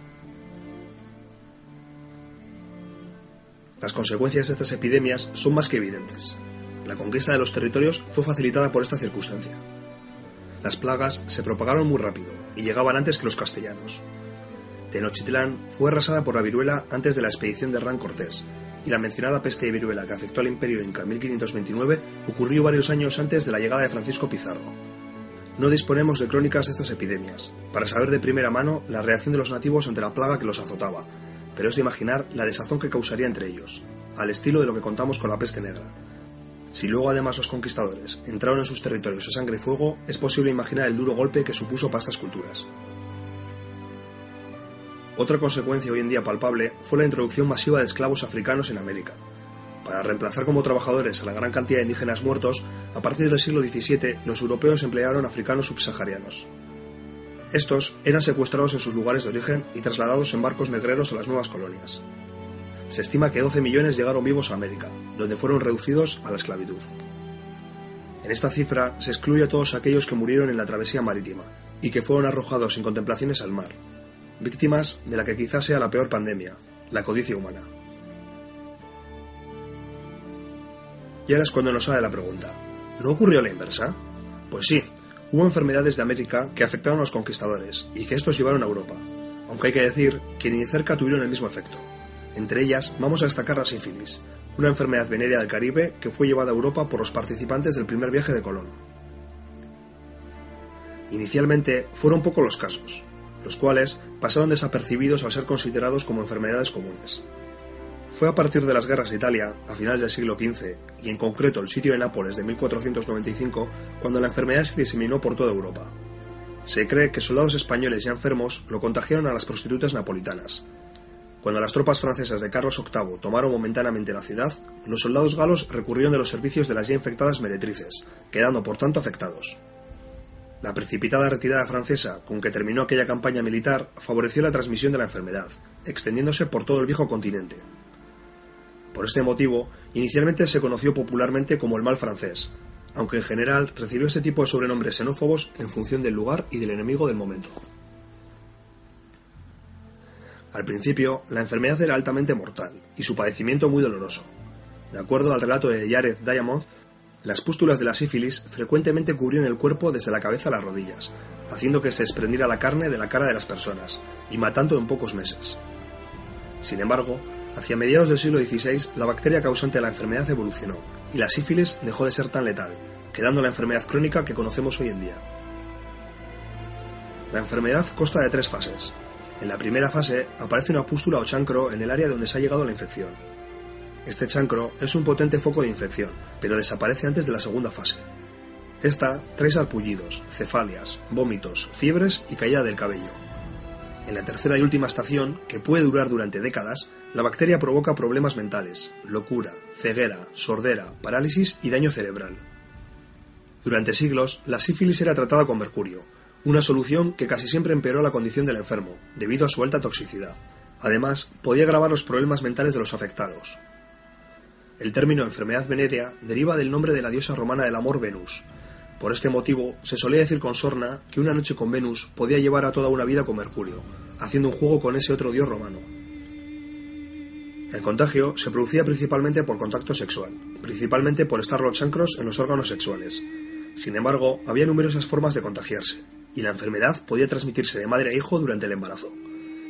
Las consecuencias de estas epidemias son más que evidentes. La conquista de los territorios fue facilitada por esta circunstancia. Las plagas se propagaron muy rápido y llegaban antes que los castellanos. Tenochtitlán fue arrasada por la viruela antes de la expedición de Hernán Cortés, y la mencionada peste de viruela que afectó al imperio inca en 1529 ocurrió varios años antes de la llegada de Francisco Pizarro. No disponemos de crónicas de estas epidemias, para saber de primera mano la reacción de los nativos ante la plaga que los azotaba, pero es de imaginar la desazón que causaría entre ellos, al estilo de lo que contamos con la peste negra. Si luego además los conquistadores entraron en sus territorios a sangre y fuego, es posible imaginar el duro golpe que supuso para estas culturas. Otra consecuencia hoy en día palpable fue la introducción masiva de esclavos africanos en América. Para reemplazar como trabajadores a la gran cantidad de indígenas muertos, a partir del siglo XVII los europeos emplearon africanos subsaharianos. Estos eran secuestrados en sus lugares de origen y trasladados en barcos negreros a las nuevas colonias. Se estima que 12 millones llegaron vivos a América, donde fueron reducidos a la esclavitud. En esta cifra se excluye a todos aquellos que murieron en la travesía marítima y que fueron arrojados sin contemplaciones al mar, víctimas de la que quizás sea la peor pandemia, la codicia humana. Y ahora es cuando nos sale la pregunta, ¿no ocurrió la inversa? Pues sí, hubo enfermedades de América que afectaron a los conquistadores y que estos llevaron a Europa, aunque hay que decir que ni de cerca tuvieron el mismo efecto. Entre ellas vamos a destacar la sífilis, una enfermedad venérea del Caribe que fue llevada a Europa por los participantes del primer viaje de Colón. Inicialmente fueron pocos los casos, los cuales pasaron desapercibidos al ser considerados como enfermedades comunes. Fue a partir de las guerras de Italia, a finales del siglo XV, y en concreto el sitio de Nápoles de 1495, cuando la enfermedad se diseminó por toda Europa. Se cree que soldados españoles ya enfermos lo contagiaron a las prostitutas napolitanas. Cuando las tropas francesas de Carlos VIII tomaron momentáneamente la ciudad, los soldados galos recurrieron de los servicios de las ya infectadas meretrices, quedando por tanto afectados. La precipitada retirada francesa con que terminó aquella campaña militar favoreció la transmisión de la enfermedad, extendiéndose por todo el viejo continente. Por este motivo, inicialmente se conoció popularmente como el mal francés, aunque en general recibió este tipo de sobrenombres xenófobos en función del lugar y del enemigo del momento. Al principio, la enfermedad era altamente mortal y su padecimiento muy doloroso. De acuerdo al relato de Jared Diamond, las pústulas de la sífilis frecuentemente cubrían el cuerpo desde la cabeza a las rodillas, haciendo que se desprendiera la carne de la cara de las personas, y matando en pocos meses. Sin embargo, hacia mediados del siglo XVI la bacteria causante de la enfermedad evolucionó, y la sífilis dejó de ser tan letal, quedando la enfermedad crónica que conocemos hoy en día. La enfermedad consta de tres fases. En la primera fase aparece una pústula o chancro en el área donde se ha llegado la infección, este chancro es un potente foco de infección, pero desaparece antes de la segunda fase. Esta trae sarpullidos, cefalias, vómitos, fiebres y caída del cabello. En la tercera y última estación, que puede durar durante décadas, la bacteria provoca problemas mentales, locura, ceguera, sordera, parálisis y daño cerebral. Durante siglos, la sífilis era tratada con mercurio, una solución que casi siempre empeoró la condición del enfermo, debido a su alta toxicidad. Además, podía agravar los problemas mentales de los afectados. El término enfermedad venérea deriva del nombre de la diosa romana del amor Venus. Por este motivo, se solía decir con sorna que una noche con Venus podía llevar a toda una vida con Mercurio, haciendo un juego con ese otro dios romano. El contagio se producía principalmente por contacto sexual, principalmente por estar los chancros en los órganos sexuales. Sin embargo, había numerosas formas de contagiarse, y la enfermedad podía transmitirse de madre a hijo durante el embarazo.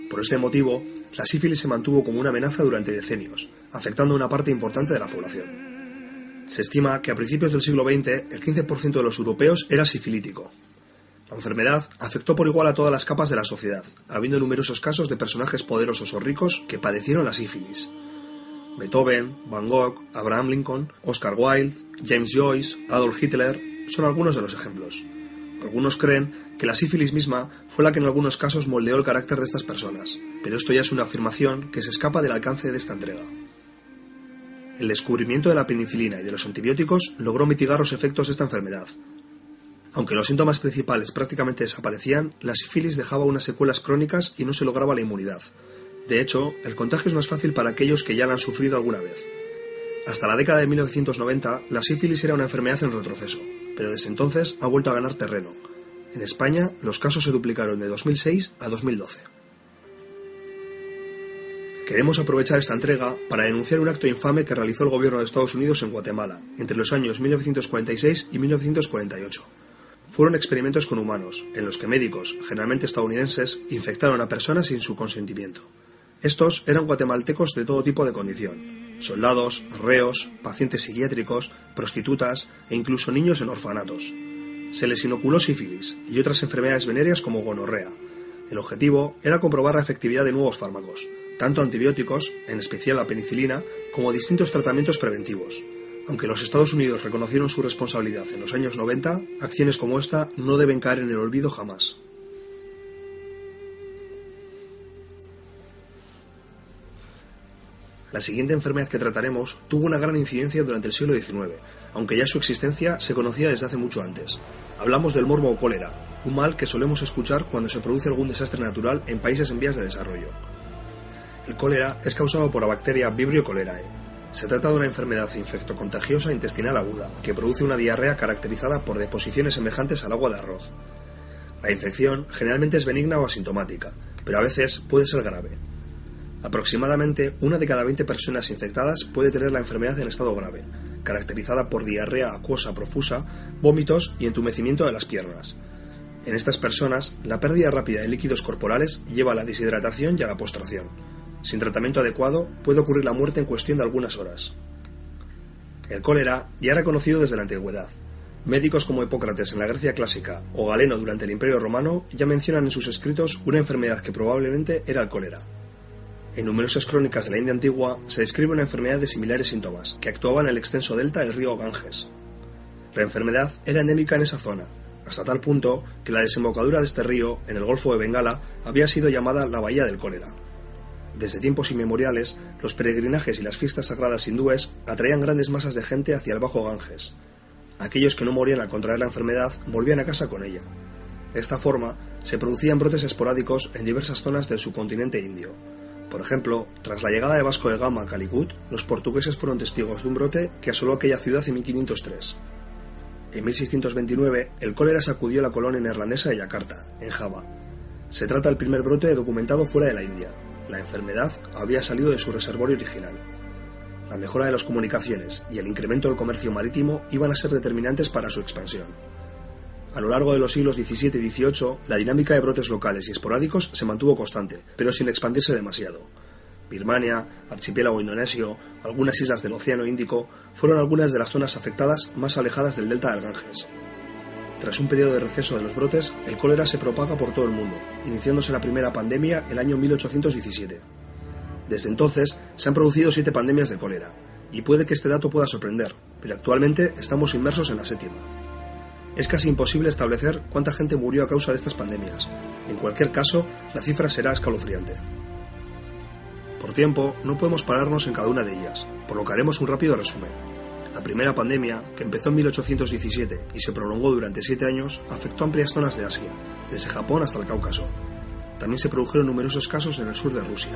Por este motivo, la sífilis se mantuvo como una amenaza durante decenios, afectando a una parte importante de la población. Se estima que a principios del siglo XX el 15% de los europeos era sifilítico. La enfermedad afectó por igual a todas las capas de la sociedad, habiendo numerosos casos de personajes poderosos o ricos que padecieron la sífilis. Beethoven, Van Gogh, Abraham Lincoln, Oscar Wilde, James Joyce, Adolf Hitler son algunos de los ejemplos. Algunos creen que la sífilis misma fue la que en algunos casos moldeó el carácter de estas personas, pero esto ya es una afirmación que se escapa del alcance de esta entrega. El descubrimiento de la penicilina y de los antibióticos logró mitigar los efectos de esta enfermedad. Aunque los síntomas principales prácticamente desaparecían, la sífilis dejaba unas secuelas crónicas y no se lograba la inmunidad. De hecho, el contagio es más fácil para aquellos que ya la han sufrido alguna vez. Hasta la década de 1990, la sífilis era una enfermedad en retroceso pero desde entonces ha vuelto a ganar terreno. En España, los casos se duplicaron de 2006 a 2012. Queremos aprovechar esta entrega para denunciar un acto infame que realizó el gobierno de Estados Unidos en Guatemala entre los años 1946 y 1948. Fueron experimentos con humanos, en los que médicos, generalmente estadounidenses, infectaron a personas sin su consentimiento. Estos eran guatemaltecos de todo tipo de condición, soldados, reos, pacientes psiquiátricos, prostitutas e incluso niños en orfanatos. Se les inoculó sífilis y otras enfermedades venéreas como gonorrea. El objetivo era comprobar la efectividad de nuevos fármacos, tanto antibióticos, en especial la penicilina, como distintos tratamientos preventivos. Aunque los Estados Unidos reconocieron su responsabilidad en los años 90, acciones como esta no deben caer en el olvido jamás. La siguiente enfermedad que trataremos tuvo una gran incidencia durante el siglo XIX, aunque ya su existencia se conocía desde hace mucho antes. Hablamos del morbo o cólera, un mal que solemos escuchar cuando se produce algún desastre natural en países en vías de desarrollo. El cólera es causado por la bacteria Vibrio cholerae. Se trata de una enfermedad infectocontagiosa intestinal aguda, que produce una diarrea caracterizada por deposiciones semejantes al agua de arroz. La infección generalmente es benigna o asintomática, pero a veces puede ser grave. Aproximadamente una de cada 20 personas infectadas puede tener la enfermedad en estado grave, caracterizada por diarrea acuosa profusa, vómitos y entumecimiento de las piernas. En estas personas, la pérdida rápida de líquidos corporales lleva a la deshidratación y a la postración. Sin tratamiento adecuado, puede ocurrir la muerte en cuestión de algunas horas. El cólera ya era conocido desde la antigüedad. Médicos como Hipócrates en la Grecia clásica o Galeno durante el Imperio Romano ya mencionan en sus escritos una enfermedad que probablemente era el cólera. En numerosas crónicas de la India antigua se describe una enfermedad de similares síntomas, que actuaba en el extenso delta del río Ganges. La enfermedad era endémica en esa zona, hasta tal punto que la desembocadura de este río, en el Golfo de Bengala, había sido llamada la Bahía del Cólera. Desde tiempos inmemoriales, los peregrinajes y las fiestas sagradas hindúes atraían grandes masas de gente hacia el Bajo Ganges. Aquellos que no morían al contraer la enfermedad volvían a casa con ella. De esta forma, se producían brotes esporádicos en diversas zonas del subcontinente indio, por ejemplo, tras la llegada de Vasco de Gama a Calicut, los portugueses fueron testigos de un brote que asoló aquella ciudad en 1503. En 1629, el cólera sacudió la colonia neerlandesa de Yakarta, en Java. Se trata del primer brote documentado fuera de la India. La enfermedad había salido de su reservorio original. La mejora de las comunicaciones y el incremento del comercio marítimo iban a ser determinantes para su expansión. A lo largo de los siglos XVII y XVIII, la dinámica de brotes locales y esporádicos se mantuvo constante, pero sin expandirse demasiado. Birmania, archipiélago indonesio, algunas islas del Océano Índico fueron algunas de las zonas afectadas más alejadas del delta del Ganges. Tras un periodo de receso de los brotes, el cólera se propaga por todo el mundo, iniciándose la primera pandemia el año 1817. Desde entonces se han producido siete pandemias de cólera, y puede que este dato pueda sorprender, pero actualmente estamos inmersos en la séptima. Es casi imposible establecer cuánta gente murió a causa de estas pandemias. En cualquier caso, la cifra será escalofriante. Por tiempo, no podemos pararnos en cada una de ellas, por lo que haremos un rápido resumen. La primera pandemia, que empezó en 1817 y se prolongó durante siete años, afectó amplias zonas de Asia, desde Japón hasta el Cáucaso. También se produjeron numerosos casos en el sur de Rusia.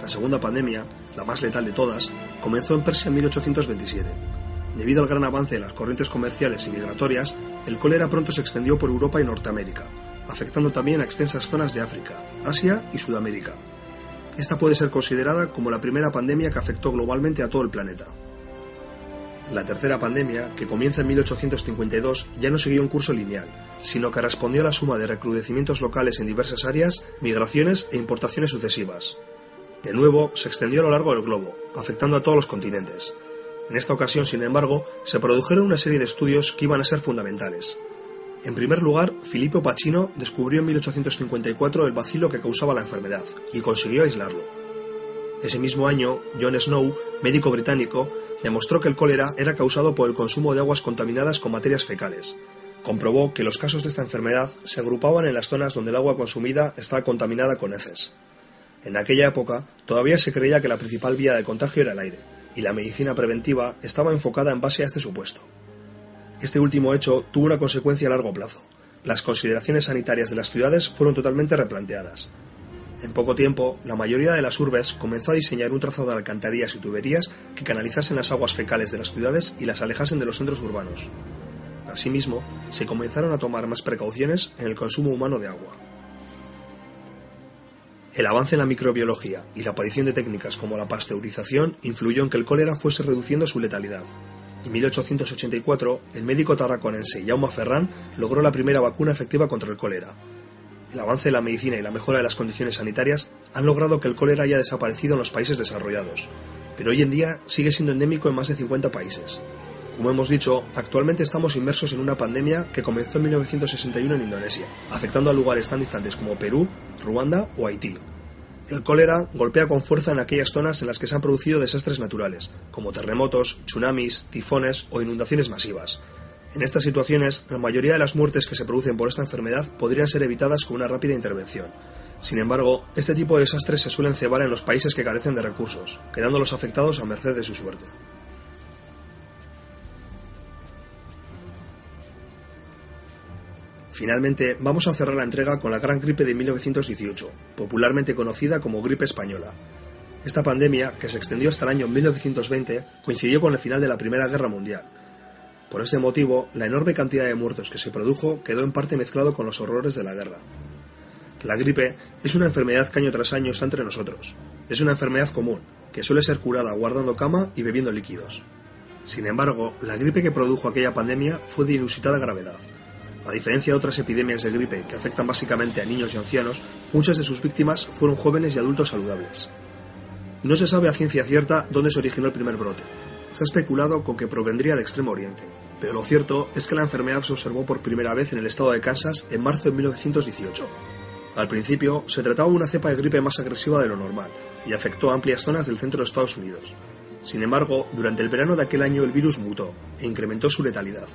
La segunda pandemia, la más letal de todas, comenzó en Persia en 1827 Debido al gran avance de las corrientes comerciales y migratorias, el cólera pronto se extendió por Europa y Norteamérica. afectando también a extensas zonas de África, Asia y Sudamérica. Esta puede ser considerada como la primera pandemia que afectó globalmente a todo el planeta. La tercera pandemia, que comienza en 1852, ya no siguió un curso lineal, sino que respondió a la suma de recrudecimientos locales en diversas áreas, migraciones e importaciones sucesivas. De nuevo, se extendió a lo largo del globo, afectando a todos los continentes. En esta ocasión, sin embargo, se produjeron una serie de estudios que iban a ser fundamentales. En primer lugar, Filippo Pacino descubrió en 1854 el bacilo que causaba la enfermedad y consiguió aislarlo. Ese mismo año, John Snow, médico británico, demostró que el cólera era causado por el consumo de aguas contaminadas con materias fecales. Comprobó que los casos de esta enfermedad se agrupaban en las zonas donde el agua consumida estaba contaminada con heces. En aquella época todavía se creía que la principal vía de contagio era el aire, y la medicina preventiva estaba enfocada en base a este supuesto. Este último hecho tuvo una consecuencia a largo plazo. Las consideraciones sanitarias de las ciudades fueron totalmente replanteadas, en poco tiempo, la mayoría de las urbes comenzó a diseñar un trazado de alcantarillas y tuberías que canalizasen las aguas fecales de las ciudades y las alejasen de los centros urbanos. Asimismo, se comenzaron a tomar más precauciones en el consumo humano de agua. El avance en la microbiología y la aparición de técnicas como la pasteurización influyó en que el cólera fuese reduciendo su letalidad. En 1884, el médico tarraconense Jaume Ferran logró la primera vacuna efectiva contra el cólera, el avance de la medicina y la mejora de las condiciones sanitarias han logrado que el cólera haya desaparecido en los países desarrollados, pero hoy en día sigue siendo endémico en más de 50 países. Como hemos dicho, actualmente estamos inmersos en una pandemia que comenzó en 1961 en Indonesia, afectando a lugares tan distantes como Perú, Ruanda o Haití. El cólera golpea con fuerza en aquellas zonas en las que se han producido desastres naturales, como terremotos, tsunamis, tifones o inundaciones masivas, en estas situaciones, la mayoría de las muertes que se producen por esta enfermedad podrían ser evitadas con una rápida intervención. Sin embargo, este tipo de desastres se suelen cebar en los países que carecen de recursos, quedando los afectados a merced de su suerte. Finalmente, vamos a cerrar la entrega con la gran gripe de 1918, popularmente conocida como gripe española. Esta pandemia, que se extendió hasta el año 1920, coincidió con el final de la Primera Guerra Mundial, por este motivo, la enorme cantidad de muertos que se produjo quedó en parte mezclado con los horrores de la guerra. La gripe es una enfermedad que año tras año está entre nosotros. Es una enfermedad común, que suele ser curada guardando cama y bebiendo líquidos. Sin embargo, la gripe que produjo aquella pandemia fue de inusitada gravedad. A diferencia de otras epidemias de gripe que afectan básicamente a niños y ancianos, muchas de sus víctimas fueron jóvenes y adultos saludables. No se sabe a ciencia cierta dónde se originó el primer brote, se ha especulado con que provendría de Extremo Oriente, pero lo cierto es que la enfermedad se observó por primera vez en el estado de Kansas en marzo de 1918. Al principio, se trataba de una cepa de gripe más agresiva de lo normal y afectó a amplias zonas del centro de Estados Unidos. Sin embargo, durante el verano de aquel año el virus mutó e incrementó su letalidad.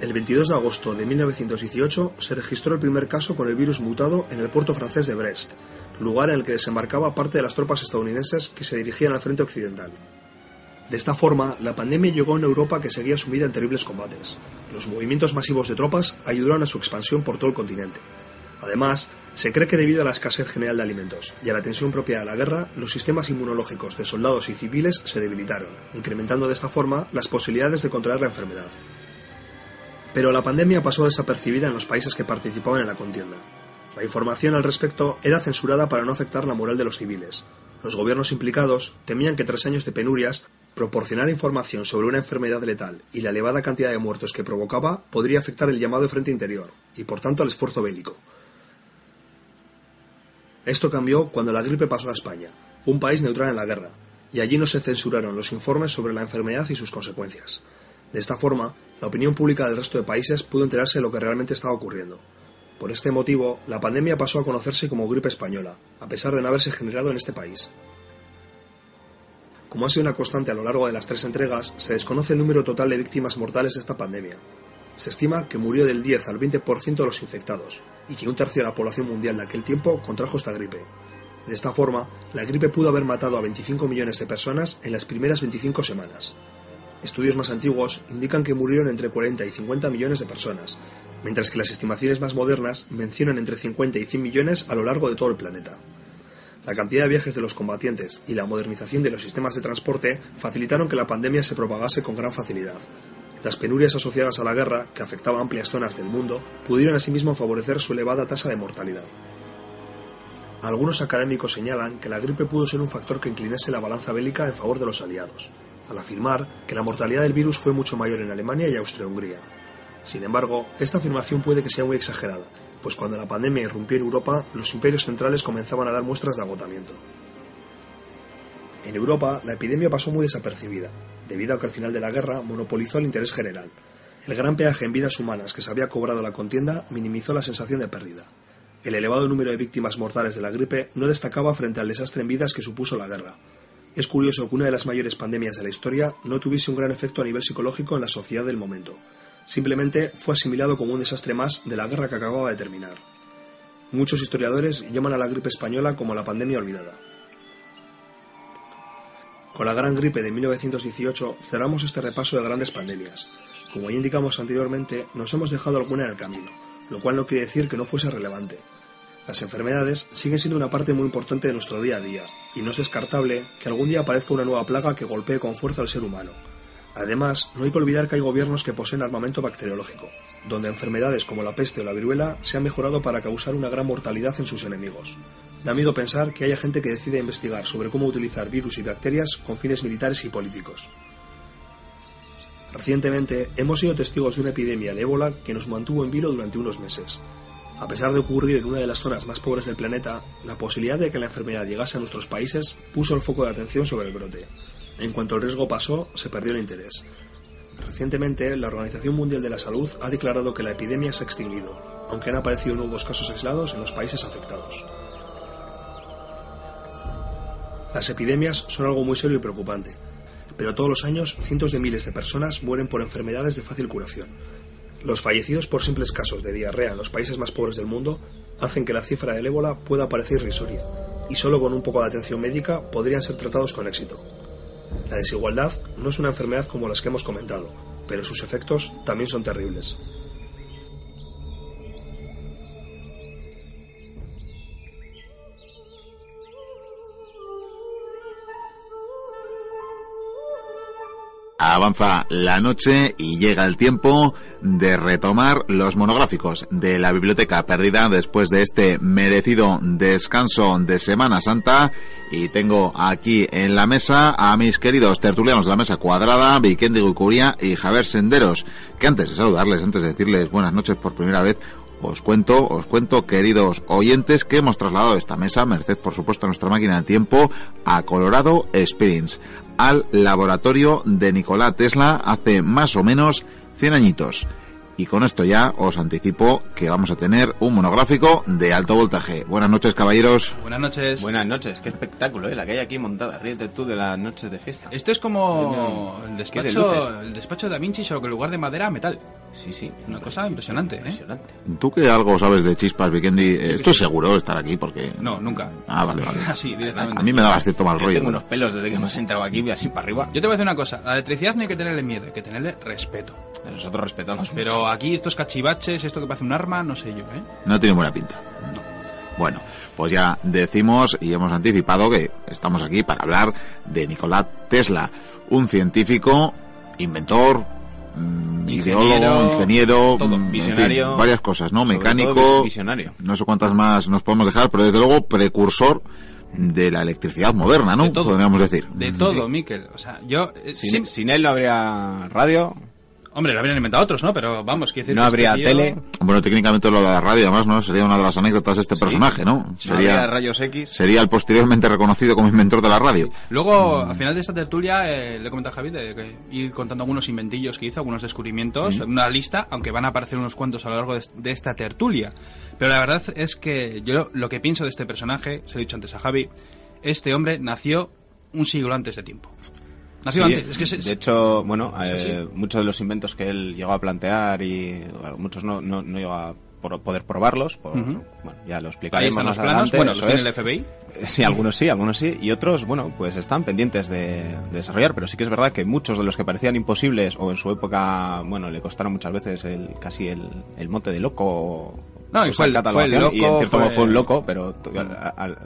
El 22 de agosto de 1918 se registró el primer caso con el virus mutado en el puerto francés de Brest, lugar en el que desembarcaba parte de las tropas estadounidenses que se dirigían al frente occidental. De esta forma, la pandemia llegó a una Europa que seguía sumida en terribles combates. Los movimientos masivos de tropas ayudaron a su expansión por todo el continente. Además, se cree que debido a la escasez general de alimentos y a la tensión propia de la guerra, los sistemas inmunológicos de soldados y civiles se debilitaron, incrementando de esta forma las posibilidades de controlar la enfermedad. Pero la pandemia pasó desapercibida en los países que participaban en la contienda. La información al respecto era censurada para no afectar la moral de los civiles. Los gobiernos implicados temían que tras años de penurias Proporcionar información sobre una enfermedad letal y la elevada cantidad de muertos que provocaba podría afectar el llamado frente interior y por tanto al esfuerzo bélico. Esto cambió cuando la gripe pasó a España, un país neutral en la guerra, y allí no se censuraron los informes sobre la enfermedad y sus consecuencias. De esta forma, la opinión pública del resto de países pudo enterarse de lo que realmente estaba ocurriendo. Por este motivo, la pandemia pasó a conocerse como gripe española, a pesar de no haberse generado en este país. Como ha sido una constante a lo largo de las tres entregas, se desconoce el número total de víctimas mortales de esta pandemia. Se estima que murió del 10 al 20% de los infectados, y que un tercio de la población mundial de aquel tiempo contrajo esta gripe. De esta forma, la gripe pudo haber matado a 25 millones de personas en las primeras 25 semanas. Estudios más antiguos indican que murieron entre 40 y 50 millones de personas, mientras que las estimaciones más modernas mencionan entre 50 y 100 millones a lo largo de todo el planeta. La cantidad de viajes de los combatientes y la modernización de los sistemas de transporte facilitaron que la pandemia se propagase con gran facilidad. Las penurias asociadas a la guerra, que afectaba amplias zonas del mundo, pudieron asimismo favorecer su elevada tasa de mortalidad. Algunos académicos señalan que la gripe pudo ser un factor que inclinase la balanza bélica en favor de los aliados, al afirmar que la mortalidad del virus fue mucho mayor en Alemania y Austria-Hungría. Sin embargo, esta afirmación puede que sea muy exagerada, pues cuando la pandemia irrumpió en Europa, los imperios centrales comenzaban a dar muestras de agotamiento. En Europa, la epidemia pasó muy desapercibida, debido a que al final de la guerra monopolizó el interés general. El gran peaje en vidas humanas que se había cobrado la contienda minimizó la sensación de pérdida. El elevado número de víctimas mortales de la gripe no destacaba frente al desastre en vidas que supuso la guerra. Es curioso que una de las mayores pandemias de la historia no tuviese un gran efecto a nivel psicológico en la sociedad del momento. Simplemente fue asimilado como un desastre más de la guerra que acababa de terminar. Muchos historiadores llaman a la gripe española como la pandemia olvidada. Con la gran gripe de 1918 cerramos este repaso de grandes pandemias. Como ya indicamos anteriormente, nos hemos dejado alguna en el camino lo cual no quiere decir que no fuese relevante. Las enfermedades siguen siendo una parte muy importante de nuestro día a día, y no es descartable que algún día aparezca una nueva plaga que golpee con fuerza al ser humano. Además, no hay que olvidar que hay gobiernos que poseen armamento bacteriológico, donde enfermedades como la peste o la viruela se han mejorado para causar una gran mortalidad en sus enemigos. Da miedo pensar que haya gente que decide investigar sobre cómo utilizar virus y bacterias con fines militares y políticos. Recientemente hemos sido testigos de una epidemia de ébola que nos mantuvo en vilo durante unos meses. A pesar de ocurrir en una de las zonas más pobres del planeta, la posibilidad de que la enfermedad llegase a nuestros países puso el foco de atención sobre el brote. En cuanto el riesgo pasó, se perdió el interés. Recientemente, la Organización Mundial de la Salud ha declarado que la epidemia se ha extinguido, aunque han aparecido nuevos casos aislados en los países afectados. Las epidemias son algo muy serio y preocupante, pero todos los años cientos de miles de personas mueren por enfermedades de fácil curación. Los fallecidos por simples casos de diarrea en los países más pobres del mundo hacen que la cifra del ébola pueda parecer irrisoria, y solo con un poco de atención médica podrían ser tratados con éxito. La desigualdad no es una enfermedad como las que hemos comentado, pero sus efectos también son terribles. Avanza la noche y llega el tiempo de retomar los monográficos de la biblioteca perdida después de este merecido descanso de Semana Santa. Y tengo aquí en la mesa a mis queridos tertulianos de la mesa cuadrada, Vikendi Gucuria y Javier Senderos, que antes de saludarles, antes de decirles buenas noches por primera vez, os cuento, os cuento, queridos oyentes, que hemos trasladado esta mesa, merced por supuesto a nuestra máquina del tiempo, a Colorado Springs, al laboratorio de Nikola Tesla hace más o menos 100 añitos. Y con esto ya os anticipo que vamos a tener un monográfico de alto voltaje. Buenas noches, caballeros. Buenas noches. Buenas noches, qué espectáculo, ¿eh? La que hay aquí montada. Ríete tú de las noches de fiesta. Esto es como el despacho, el despacho de Da Vinci, solo que en lugar de madera, metal. Sí, sí. Una cosa impresionante, ¿eh? Impresionante. Tú que algo sabes de chispas, Vikendi, esto es seguro estar aquí porque... No, nunca. Ah, vale, vale. Así, directamente. A mí me daba cierto mal Yo rollo. tengo unos pelos desde que hemos entrado aquí, así para arriba. Yo te voy a decir una cosa, la electricidad no hay que tenerle miedo, hay que tenerle respeto. Nosotros respetamos. Pero aquí estos cachivaches, esto que parece un arma, no sé yo, ¿eh? No tiene buena pinta. No. Bueno, pues ya decimos y hemos anticipado que estamos aquí para hablar de Nikola Tesla, un científico, inventor, Ingeniero, ideólogo, ingeniero, todo, mm, en fin, visionario. varias cosas, ¿no? Mecánico, visionario. no sé cuántas más nos podemos dejar, pero desde luego precursor de la electricidad moderna, ¿no? De todo. Podríamos decir. De todo, Miquel. O sea, yo... eh, Sin, sí- sin él no habría radio, Hombre, lo habrían inventado otros, ¿no? Pero vamos, quiero decir... no que habría este tío- tele, Bueno, técnicamente lo de la radio, además, ¿no? Sería una de las anécdotas de este personaje, ¿no? no Sería, habría rayos X. sería el posteriormente reconocido como inventor de la radio. Luego, al final de esta tertulia, eh, le he comentado a Javi de que ir contando algunos inventillos que hizo, algunos descubrimientos, una lista, aunque van a aparecer unos cuantos a lo largo de, de esta tertulia. Pero la verdad es que yo lo que pienso de este personaje, se lo he dicho antes a Javi, este hombre nació un siglo antes de tiempo. Nació Sí, antes. Es que se- de hecho, bueno, Sí, eh, muchos de los inventos que él llegó a plantear y bueno, muchos no, no, no llegó a por- poder probarlos, por- bueno, ya lo explicaremos los más planos. adelante. Bueno, los tiene es. el FBI. Sí, algunos sí, algunos sí, y otros, bueno, pues están pendientes de, de desarrollar, pero sí que es verdad que muchos de los que parecían imposibles o en su época, bueno, le costaron muchas veces el, casi el, el mote de loco, No, y fue el- fue el y en loco, cierto modo fue- fue un loco, pero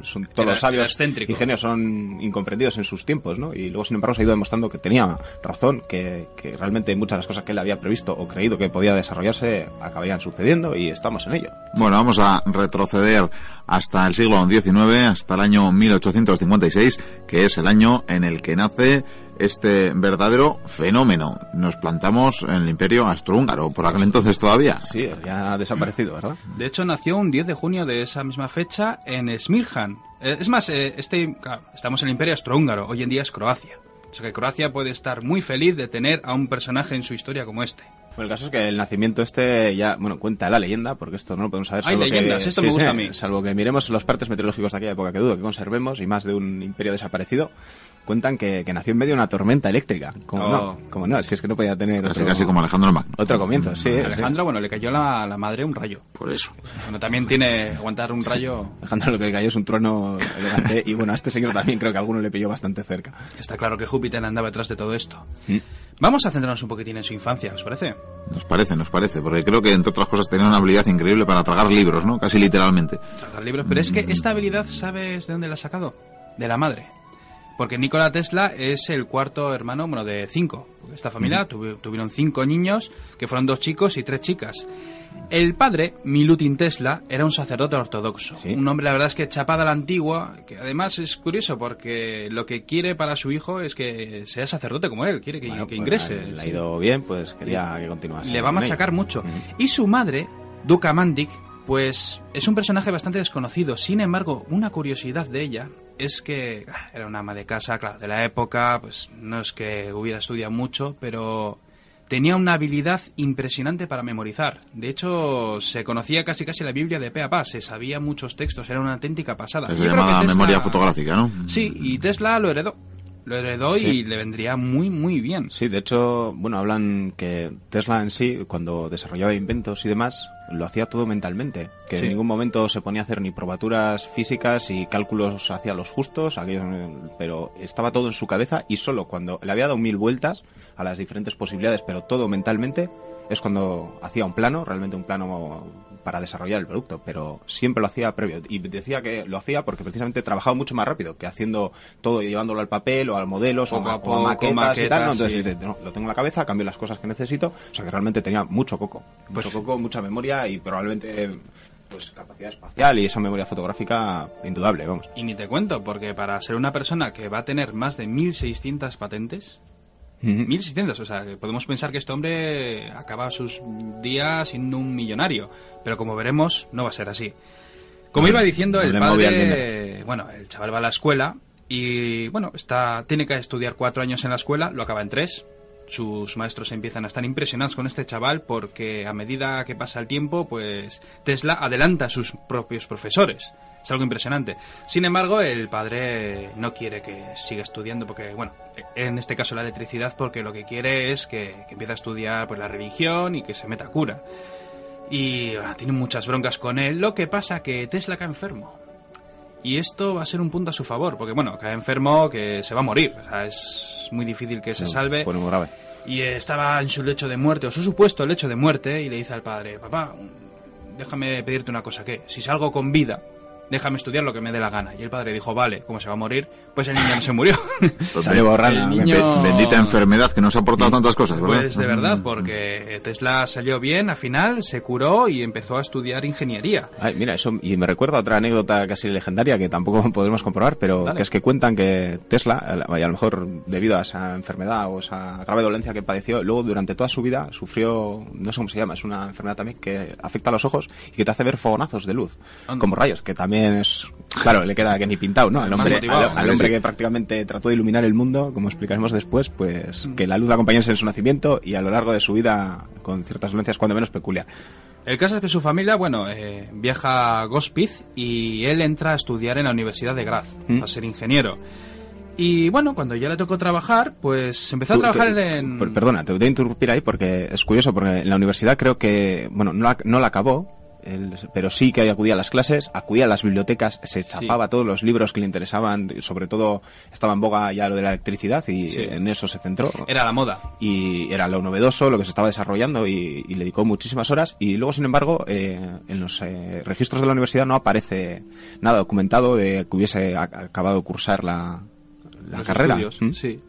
son, todos Era- los sabios y genios son incomprendidos en sus tiempos, ¿no? Y luego, sin embargo, se ha ido demostrando que tenía razón, que, que realmente muchas de las cosas que él había previsto o creído que podía desarrollarse acabarían sucediendo y estamos en ello. Bueno, vamos a retroceder hasta el siglo XIX, hasta el año 1856, que es el año en el que nace este verdadero fenómeno. Nos plantamos en el imperio austrohúngaro, por aquel entonces todavía. Sí, ya ha desaparecido, ¿verdad? De hecho, nació un 10 de junio de esa misma fecha en Smirjan. Eh, es más, eh, este, claro, estamos en el Imperio Austrohúngaro, hoy en día es Croacia. O sea que Croacia puede estar muy feliz de tener a un personaje en su historia como este. Bueno, el caso es que el nacimiento este ya, bueno, cuenta la leyenda, porque esto no lo podemos saber. Hay salvo que- leyendas, esto me gusta a mí. Salvo que miremos los partes meteorológicos de aquella época que dudo que conservemos, y más de un imperio desaparecido, cuentan que, que nació en medio de una tormenta eléctrica. Como Oh. no, como no, si es que no podía tener Casi, otro, casi como Alejandro Magno. otro comienzo, sí. sí. Alejandro, bueno, le cayó la, la madre un rayo. Por eso. Bueno, también tiene aguantar un rayo. Alejandro lo que le cayó es un trueno elegante, y bueno, a este señor también creo que a alguno le pilló bastante cerca. Está claro que Júpiter andaba detrás de todo esto. Mm. Vamos a centrarnos un poquitín en su infancia, ¿os parece? Nos parece, nos parece, porque creo que entre otras cosas tenía una habilidad increíble para tragar libros, ¿no? Casi literalmente. Tragar libros. Pero es que esta habilidad, ¿sabes de dónde la ha sacado? De la madre. Porque Nikola Tesla es el cuarto hermano, bueno, de cinco. Esta familia tuvi- tuvieron cinco niños, que fueron dos chicos y tres chicas. El padre, Milutin Tesla, era un sacerdote ortodoxo. Sí. Un hombre, la verdad es que chapada a la antigua, que además es curioso porque lo que quiere para su hijo es que sea sacerdote como él, quiere que, Bueno, que pues, ingrese. Le ha ido bien, pues quería que continuase. Le va a machacar mucho. Y su madre, Duca Mandik, pues es un personaje bastante desconocido. Sin embargo, una curiosidad de ella es que era una ama de casa, claro, de la época, pues no es que hubiera estudiado mucho, pero tenía una habilidad impresionante para memorizar. De hecho, se conocía casi casi la Biblia de pe a pa, se sabía muchos textos, era una auténtica pasada. Es llamada Tesla- memoria fotográfica, ¿no? Sí, y Tesla lo heredó. Lo heredó Sí. y le vendría muy, muy bien. Sí, de hecho, bueno, hablan que Tesla en sí, cuando desarrollaba inventos y demás, lo hacía todo mentalmente. Que Sí. en ningún momento se ponía a hacer ni probaturas físicas y cálculos hacia los justos, aquellos, pero estaba todo en su cabeza y solo cuando le había dado mil vueltas a las diferentes posibilidades, pero todo mentalmente, es cuando hacía un plano, realmente un plano para desarrollar el producto, pero siempre lo hacía previo. Y decía que lo hacía porque precisamente trabajaba mucho más rápido que haciendo todo y llevándolo al papel o a modelos o, o maquetas, y tal. ¿no? Entonces sí. dice, no, lo tengo en la cabeza, cambio las cosas que necesito. O sea que realmente tenía mucho coco. Mucho Pues- coco, mucha memoria y probablemente pues capacidad espacial y esa memoria fotográfica indudable, vamos. Y ni te cuento, porque para ser una persona que va a tener más de 1600 patentes, 1600, o sea, que podemos pensar que este hombre acaba sus días siendo un millonario, pero como veremos, no va a ser así. Como iba diciendo, el padre, bueno, el chaval va a la escuela y, bueno, está, tiene que estudiar cuatro años en la escuela, lo acaba en tres. Sus maestros empiezan a estar impresionados con este chaval porque a medida que pasa el tiempo, pues Tesla adelanta a sus propios profesores. Es algo impresionante. Sin embargo, el padre no quiere que siga estudiando porque, bueno, en este caso la electricidad, porque lo que quiere es que, que empiece a estudiar pues, la religión y que se meta a cura. Y ah, tiene muchas broncas con él. Lo que pasa que Tesla cae enfermo. Y esto va a ser un punto a su favor, porque bueno, cae enfermo que se va a morir. O sea, es muy difícil que se salve. Pone muy grave. Y estaba en su lecho de muerte, o su supuesto lecho de muerte, y le dice al padre, papá, déjame pedirte una cosa, que si salgo con vida, déjame estudiar lo que me dé la gana. Y el padre dijo, vale, como se va a morir, pues el niño no se murió. Pues el niño- be- Bendita enfermedad que nos ha aportado tantas cosas, ¿verdad? Pues de verdad, porque Tesla salió bien, al final se curó y empezó a estudiar ingeniería. Ay, mira, eso, y me recuerda otra anécdota casi legendaria que tampoco podremos comprobar, pero Dale. que es que cuentan que Tesla, y a lo mejor debido a esa enfermedad o esa grave dolencia que padeció, luego durante toda su vida sufrió, no sé cómo se llama, es una enfermedad también que afecta a los ojos y que te hace ver fogonazos de luz, como rayos, que también es, claro, le queda que ni pintado, ¿no? Al hombre, al, al hombre que prácticamente trató de iluminar el mundo, como explicaremos después, pues que la luz acompañase en su nacimiento y a lo largo de su vida con ciertas dolencias cuando menos peculiar. El caso es que su familia, bueno, eh, viaja a Gospiz y él entra a estudiar en la Universidad de Graz, ¿Mm? a ser ingeniero. Y bueno, cuando ya le tocó trabajar, pues empezó a trabajar tú- en... per- Perdona, te voy a interrumpir ahí porque es curioso, porque en la universidad creo que, bueno, no la, no la acabó él- pero sí que acudía a las clases, acudía a las bibliotecas, se chapaba todos los libros que le interesaban, sobre todo estaba en boga ya lo de la electricidad y Sí. en eso se centró. Era la moda. y era lo novedoso, lo que se estaba desarrollando y, y le dedicó muchísimas horas. Y luego, sin embargo, eh, en los eh, registros de la universidad no aparece nada documentado de que hubiese acabado de cursar la, la los carrera. estudios, ¿Mm? Sí.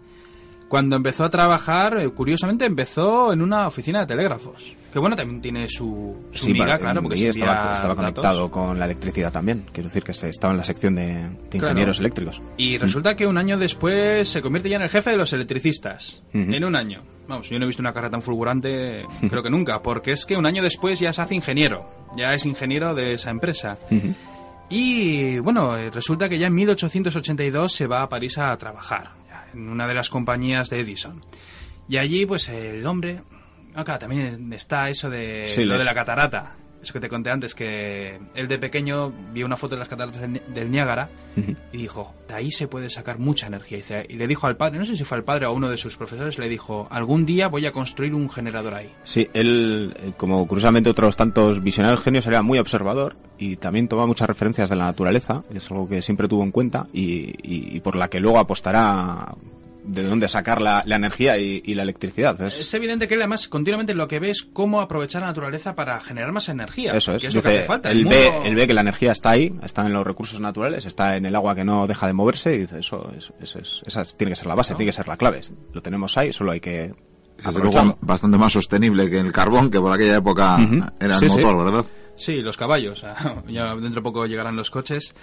Cuando empezó a trabajar, eh, curiosamente empezó en una oficina de telégrafos. Que bueno, también tiene su, su Sí, miga, para- claro, porque estaba, estaba conectado con la electricidad también. Quiero decir que se- estaba en la sección de, de ingenieros eléctricos. Y resulta que un año después se convierte ya en el jefe de los electricistas. En un año. Vamos, yo no he visto una carrera tan fulgurante, creo que nunca, porque es que un año después ya se hace ingeniero. Ya es ingeniero de esa empresa. Y bueno, eh, resulta que ya en 1882 se va a París a trabajar, en una de las compañías de Edison. Y allí, pues el hombre. Acá también está eso de Sí, lo de la catarata. Eso que te conté antes, que él de pequeño vio una foto de las cataratas del Ni- del Niágara y dijo, de ahí se puede sacar mucha energía. Y, le dijo al padre, no sé si fue al padre o a uno de sus profesores, le dijo, algún día voy a construir un generador ahí. Sí, él, eh, como curiosamente otros tantos visionarios genios, era muy observador y también toma muchas referencias de la naturaleza, es algo que siempre tuvo en cuenta y, y- y por la que luego apostará de dónde sacar la, la energía y, y la electricidad. Es- Es evidente que él además continuamente lo que ve es cómo aprovechar la naturaleza para generar más energía. Eso es. Que es lo Dice, que hace falta. El él, ve, mundo- él ve que la energía está ahí, está en los recursos naturales, está en el agua que no deja de moverse y dice, eso, es- eso es- esa es- tiene que ser la base, tiene que ser la clave. Lo tenemos ahí, solo hay que Desde luego, bastante más sostenible que el carbón, que por aquella época era el Sí, sí. motor, ¿verdad? Sí, los caballos. ya dentro de poco llegarán los coches.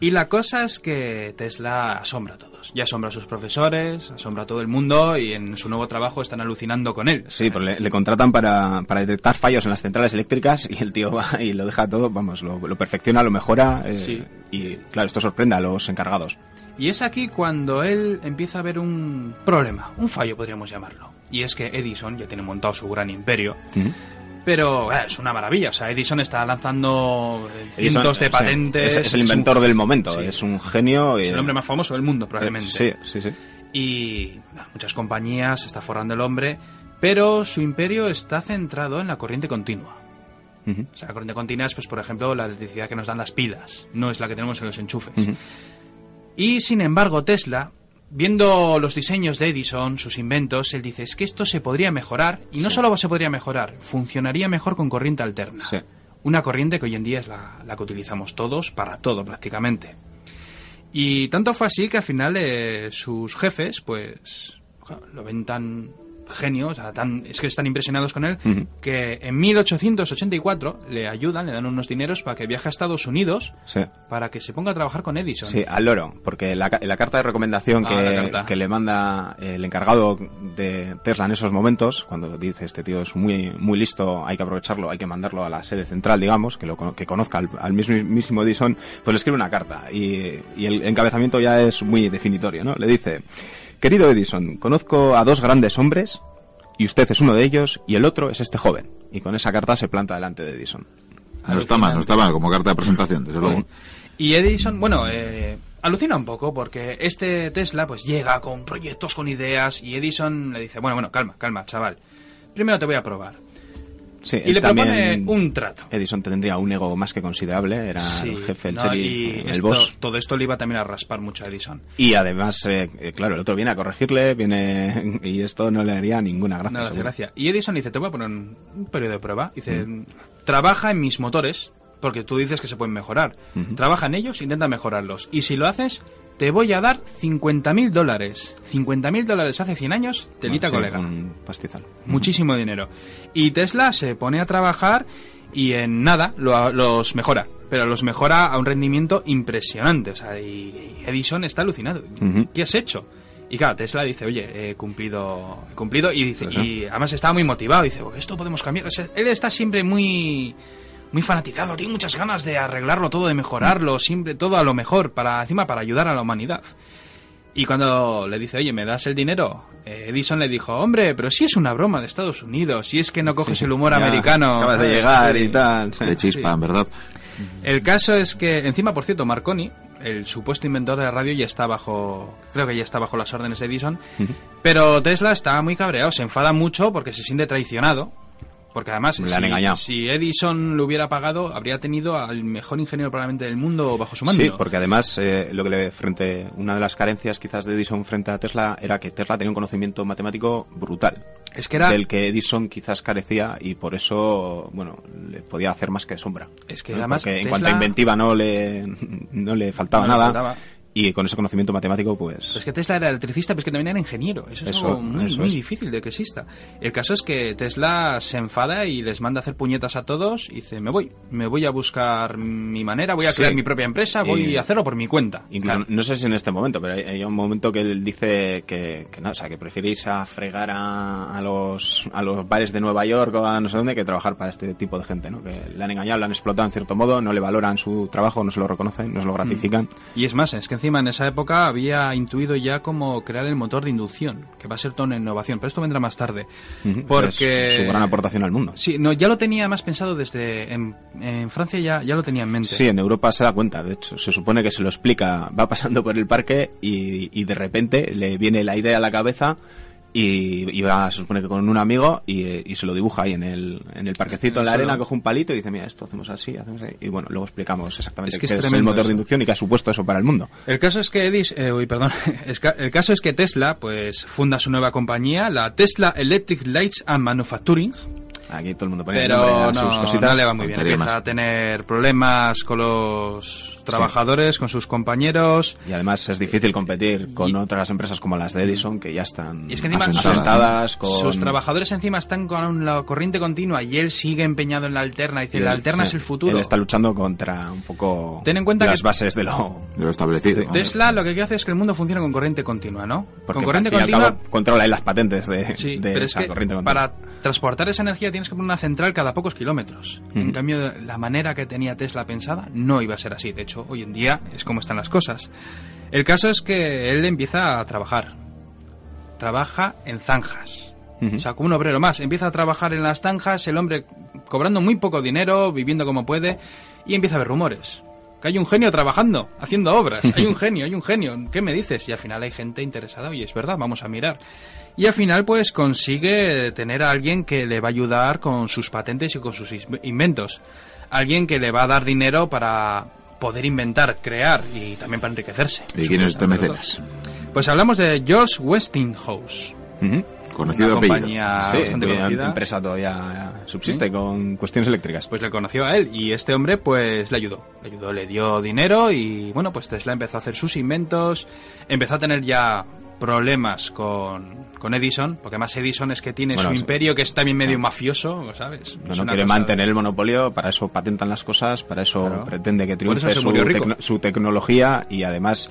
Y la cosa es que Tesla asombra a todos. Ya asombra a sus profesores, asombra a todo el mundo y en su nuevo trabajo están alucinando con él. Sí, pues le, le contratan para, para detectar fallos en las centrales eléctricas y el tío va y lo deja todo, vamos, lo, lo perfecciona, lo mejora eh, Sí. y claro, esto sorprende a los encargados. Y es aquí cuando él empieza a ver un problema, un fallo podríamos llamarlo. Y es que Edison ya tiene montado su gran imperio. Pero eh, es una maravilla, o sea, Edison está lanzando eh, cientos de sí, patentes. es, es el un- inventor del momento, Sí. es un genio. es eh, el hombre más famoso del mundo, probablemente. Sí, sí, sí. Y bueno, muchas compañías, está forrando el hombre, pero su imperio está centrado en la corriente continua. O sea, la corriente continua es, pues, por ejemplo, la electricidad que nos dan las pilas, no es la que tenemos en los enchufes. Y sin embargo, Tesla, viendo los diseños de Edison, sus inventos, él dice, es que esto se podría mejorar, y no solo se podría mejorar, funcionaría mejor con corriente alterna. Sí. Una corriente que hoy en día es la, la que utilizamos todos para todo prácticamente. Y tanto fue así que al final eh, sus jefes, pues, lo ven tan genio, o sea, tan, es que están impresionados con él, que en 1884 le ayudan, le dan unos dineros para que viaje a Estados Unidos Sí. para que se ponga a trabajar con Edison. Sí, al loro, porque la, la carta de recomendación Ah, que, le manda el encargado de Tesla en esos momentos, cuando dice este tío es muy muy listo, hay que aprovecharlo, hay que mandarlo a la sede central, digamos, que lo que conozca al, al mismo- mismísimo Edison, pues le escribe una carta y, y el encabezamiento ya es muy definitorio, ¿no? Le dice, querido Edison, conozco a dos grandes hombres y usted es uno de ellos y el otro es este joven. Y con esa carta se planta delante de Edison. No está mal, no está mal, como carta de presentación, desde luego. Y Edison, bueno, eh, alucina un poco porque este Tesla pues llega con proyectos, con ideas y Edison le dice, bueno, bueno, calma, calma, chaval. Primero te voy a probar. Sí, Y le propone un trato. Edison tendría un ego más que considerable, era Sí, el jefe, el no, sheriff, el esto- boss. Todo esto le iba también a raspar mucho a Edison. Y además, eh, eh, claro, el otro viene a corregirle, viene y esto no le haría ninguna gracia. No, seguro. gracia. Y Edison dice, te voy a poner un, periodo de prueba. Dice, trabaja en mis motores, porque tú dices que se pueden mejorar. Trabaja en ellos, intenta mejorarlos. Y si lo haces, te voy a dar 50 mil dólares. 50 mil dólares hace 100 años, telita Bueno, sí, colega. Un pastizal. Muchísimo dinero. Y Tesla se pone a trabajar y en nada lo- los mejora. Pero los mejora a un rendimiento impresionante. O sea, y Edison está alucinado. ¿Qué has hecho? Y claro, Tesla dice, oye, he cumplido, he cumplido. Y, dice, y además estaba muy motivado. Dice, "Pues esto podemos cambiar. O sea, él está siempre muy muy fanatizado, tiene muchas ganas de arreglarlo todo, de mejorarlo, siempre todo a lo mejor, para encima para ayudar a la humanidad. Y cuando le dice, oye, ¿me das el dinero? Eh, Edison le dijo, hombre, pero si es una broma de Estados Unidos, si es que no coges el humor Ya, americano. Acabas de llegar sí. y tal. De chispa, verdad. El caso es que, encima, por cierto, Marconi, el supuesto inventor de la radio, ya está bajo, creo que ya está bajo las órdenes de Edison, pero Tesla está muy cabreado, se enfada mucho porque se siente traicionado. Porque además, Le si, han engañado. si Edison lo hubiera pagado, habría tenido al mejor ingeniero probablemente del mundo bajo su mando. Sí, porque además eh, lo que le frente una de las carencias quizás de Edison frente a Tesla era que Tesla tenía un conocimiento matemático brutal. Es que era- del que Edison quizás carecía y por eso, bueno, le podía hacer más que sombra. Es que ¿no? además Porque en Tesla- cuanto a inventiva no le no le faltaba No le nada faltaba. Y con ese conocimiento matemático pues es que Tesla era electricista, pero es que también era ingeniero. Eso es Eso, algo muy, eso muy es. difícil de que exista. El caso es que Tesla se enfada y les manda a hacer puñetas a todos y dice, me voy, me voy a buscar mi manera, voy a Sí. crear mi propia empresa, voy Y- a hacerlo por mi cuenta. Incluso, Claro. no sé si en este momento, pero hay, hay un momento que él dice que, que no, o sea, que prefiere irse a fregar a, a los, a los bares de Nueva York o a no sé dónde que trabajar para este tipo de gente, ¿no? Que le han engañado, le han explotado en cierto modo, no le valoran su trabajo, no se lo reconocen, no se lo gratifican. Y es más, es que encima en esa época había intuido ya cómo crear el motor de inducción, que va a ser toda una innovación, pero esto vendrá más tarde. Porque... Es su gran aportación al mundo. Sí, no, ya lo tenía más pensado desde... En, en Francia ya, ya lo tenía en mente. Sí, en Europa se da cuenta, de hecho, se supone que se lo explica, va pasando por el parque y, y de repente le viene la idea a la cabeza y, va, se supone que con un amigo y, y se lo dibuja ahí en el, en el parquecito, en la arena, coge un palito y dice, mira, esto hacemos así, hacemos así, y bueno, luego explicamos exactamente Es que qué es es, el motor eso. de inducción y qué ha supuesto eso para el mundo. El caso es que Edis, eh, uy, perdón, el caso es que Tesla, pues, funda su nueva compañía, la Tesla Electric Lights and Manufacturing, Aquí todo el mundo pone pero a sus no, cositas. no le va muy bien. Empieza a tener problemas con los trabajadores, con sus compañeros. Y además es difícil competir con Y- otras empresas como las de Edison que ya están Y es que encima Asentadas. asentadas con... Sus trabajadores encima están con la corriente continua y él sigue empeñado en la alterna. Dice, la alterna sí, es el futuro. Él está luchando contra un poco Ten en cuenta las que- bases de lo... de lo establecido. ¿no? Tesla lo que hace es que el mundo funcione con corriente continua, ¿no? Porque con corriente al cabo controla las patentes de, Sí, de pero es esa que corriente continua. para transportar esa energía tienes que poner una central cada pocos kilómetros. En cambio, la manera que tenía Tesla pensada no iba a ser así. De hecho, hoy en día es como están las cosas. El caso es que él empieza a trabajar. Trabaja en zanjas. Ujú. O sea, como un obrero más. Empieza a trabajar en las zanjas, el hombre cobrando muy poco dinero, viviendo como puede, y empieza a haber rumores. Que hay un genio trabajando, haciendo obras. Hay un genio, hay un genio. ¿Qué me dices? Y al final hay gente interesada. Oye, es verdad, vamos a mirar. Y al final, pues consigue tener a alguien que le va a ayudar con sus patentes y con sus inventos. Alguien que le va a dar dinero para poder inventar, crear y también para enriquecerse. ¿Y quién es este mecenas? Pues hablamos de George Westinghouse. Ujú. Conocido una apellido. compañía Sí, bastante la conocida. empresa todavía subsiste con cuestiones eléctricas. Pues le conoció a él y este hombre pues le ayudó. Le ayudó, le dio dinero y bueno, pues Tesla empezó a hacer sus inventos, empezó a tener ya problemas con, con Edison, porque además Edison es que tiene Bueno, su sí. imperio que es también medio mafioso, ¿sabes? no, no quiere mantener el monopolio, para eso patentan las cosas, para eso Claro. pretende que triunfe su, tecno- su tecnología y además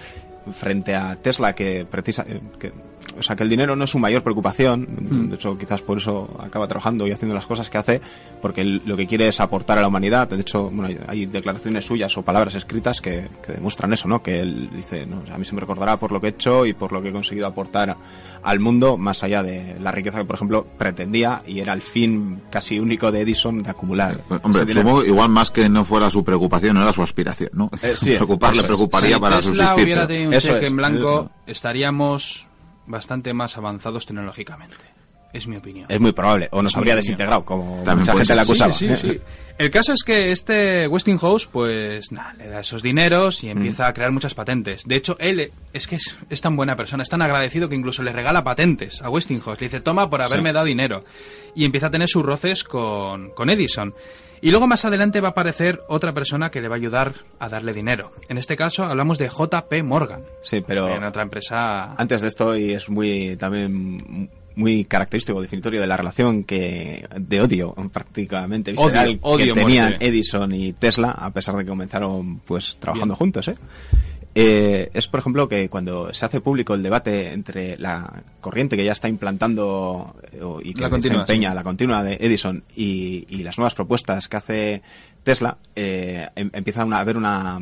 frente a Tesla que precisa eh, que, o sea que el dinero no es su mayor preocupación Hmm. de hecho quizás por eso acaba trabajando y haciendo las cosas que hace porque él lo que quiere es aportar a la humanidad de hecho bueno hay, declaraciones suyas o palabras escritas que, que demuestran eso no que él dice no, a mí se me recordará por lo que he hecho y por lo que he conseguido aportar al mundo más allá de la riqueza que por ejemplo pretendía y era el fin casi único de Edison de acumular Pues, Hombre, supongo igual más que no fuera su preocupación, no era su aspiración, ¿no? Eh, sí, Preocupar le preocuparía Si para Tesla subsistir. hubiera pero- tenido un Eso cheque es. en blanco, estaríamos bastante más avanzados tecnológicamente. Es mi opinión. es muy probable o nos Es habría opinión. desintegrado como También mucha gente le acusaba Sí, sí, sí. El caso es que este Westinghouse, pues nada, le da esos dineros y empieza a crear muchas patentes. De hecho, él es que es, es tan buena persona, es tan agradecido que incluso le regala patentes a Westinghouse. Le dice, toma por haberme Sí. dado dinero. Y empieza a tener sus roces con, con Edison. Y luego más adelante va a aparecer otra persona que le va a ayudar a darle dinero. En este caso hablamos de JP Morgan. Sí, pero En otra empresa... antes de esto y es muy también muy característico definitorio de la relación que de odio prácticamente Odio, odio, que tenían muerte. Edison y Tesla a pesar de que comenzaron pues trabajando Bien. juntos ¿eh? Eh, es por ejemplo que cuando se hace público el debate entre la corriente que ya está implantando eh, y que La continua, se empeña sí. la continua de Edison y, y las nuevas propuestas que hace Tesla eh, em- empieza una- a haber una,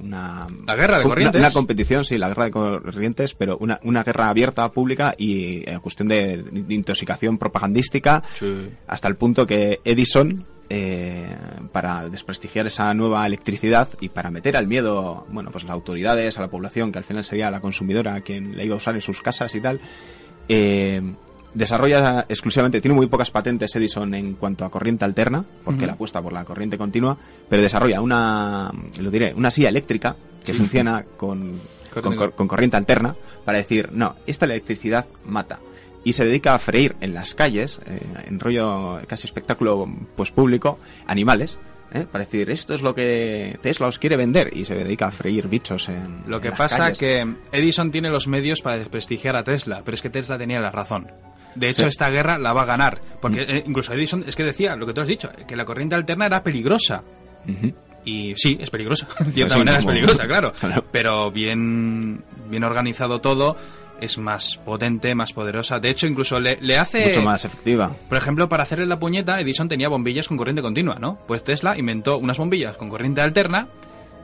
una La guerra de una- corrientes. una competición, sí, la guerra de corrientes, pero una, una guerra abierta, pública y eh, cuestión de, de intoxicación propagandística, Sí. hasta el punto que Edison, eh, para desprestigiar esa nueva electricidad y para meter al miedo, bueno, pues a las autoridades, a la población, que al final sería la consumidora quien la iba a usar en sus casas y tal, eh, desarrolla exclusivamente, tiene muy pocas patentes Edison en cuanto a corriente alterna, porque Ujú. la apuesta por la corriente continua, pero desarrolla una, lo diré, una silla eléctrica que funciona con, con corriente alterna para decir, no, esta electricidad mata. Y se dedica a freír en las calles, eh, en rollo casi espectáculo pues público, animales, ¿eh? para decir, esto es lo que Tesla os quiere vender. Y se dedica a freír bichos en Lo en que las pasa calles. que Edison tiene los medios para desprestigiar a Tesla, pero es que Tesla tenía la razón. De hecho, Sí. esta guerra la va a ganar. Porque eh, incluso Edison es que decía lo que tú has dicho, que la corriente alterna era peligrosa. Y sí, es peligrosa. En cierta Sí, manera es peligrosa, claro. Claro. Pero bien, bien organizado todo, es más potente, más poderosa. De hecho, incluso le, le hace... Mucho más efectiva. Por ejemplo, para hacerle la puñeta, Edison tenía bombillas con corriente continua, ¿no? Pues Tesla inventó unas bombillas con corriente alterna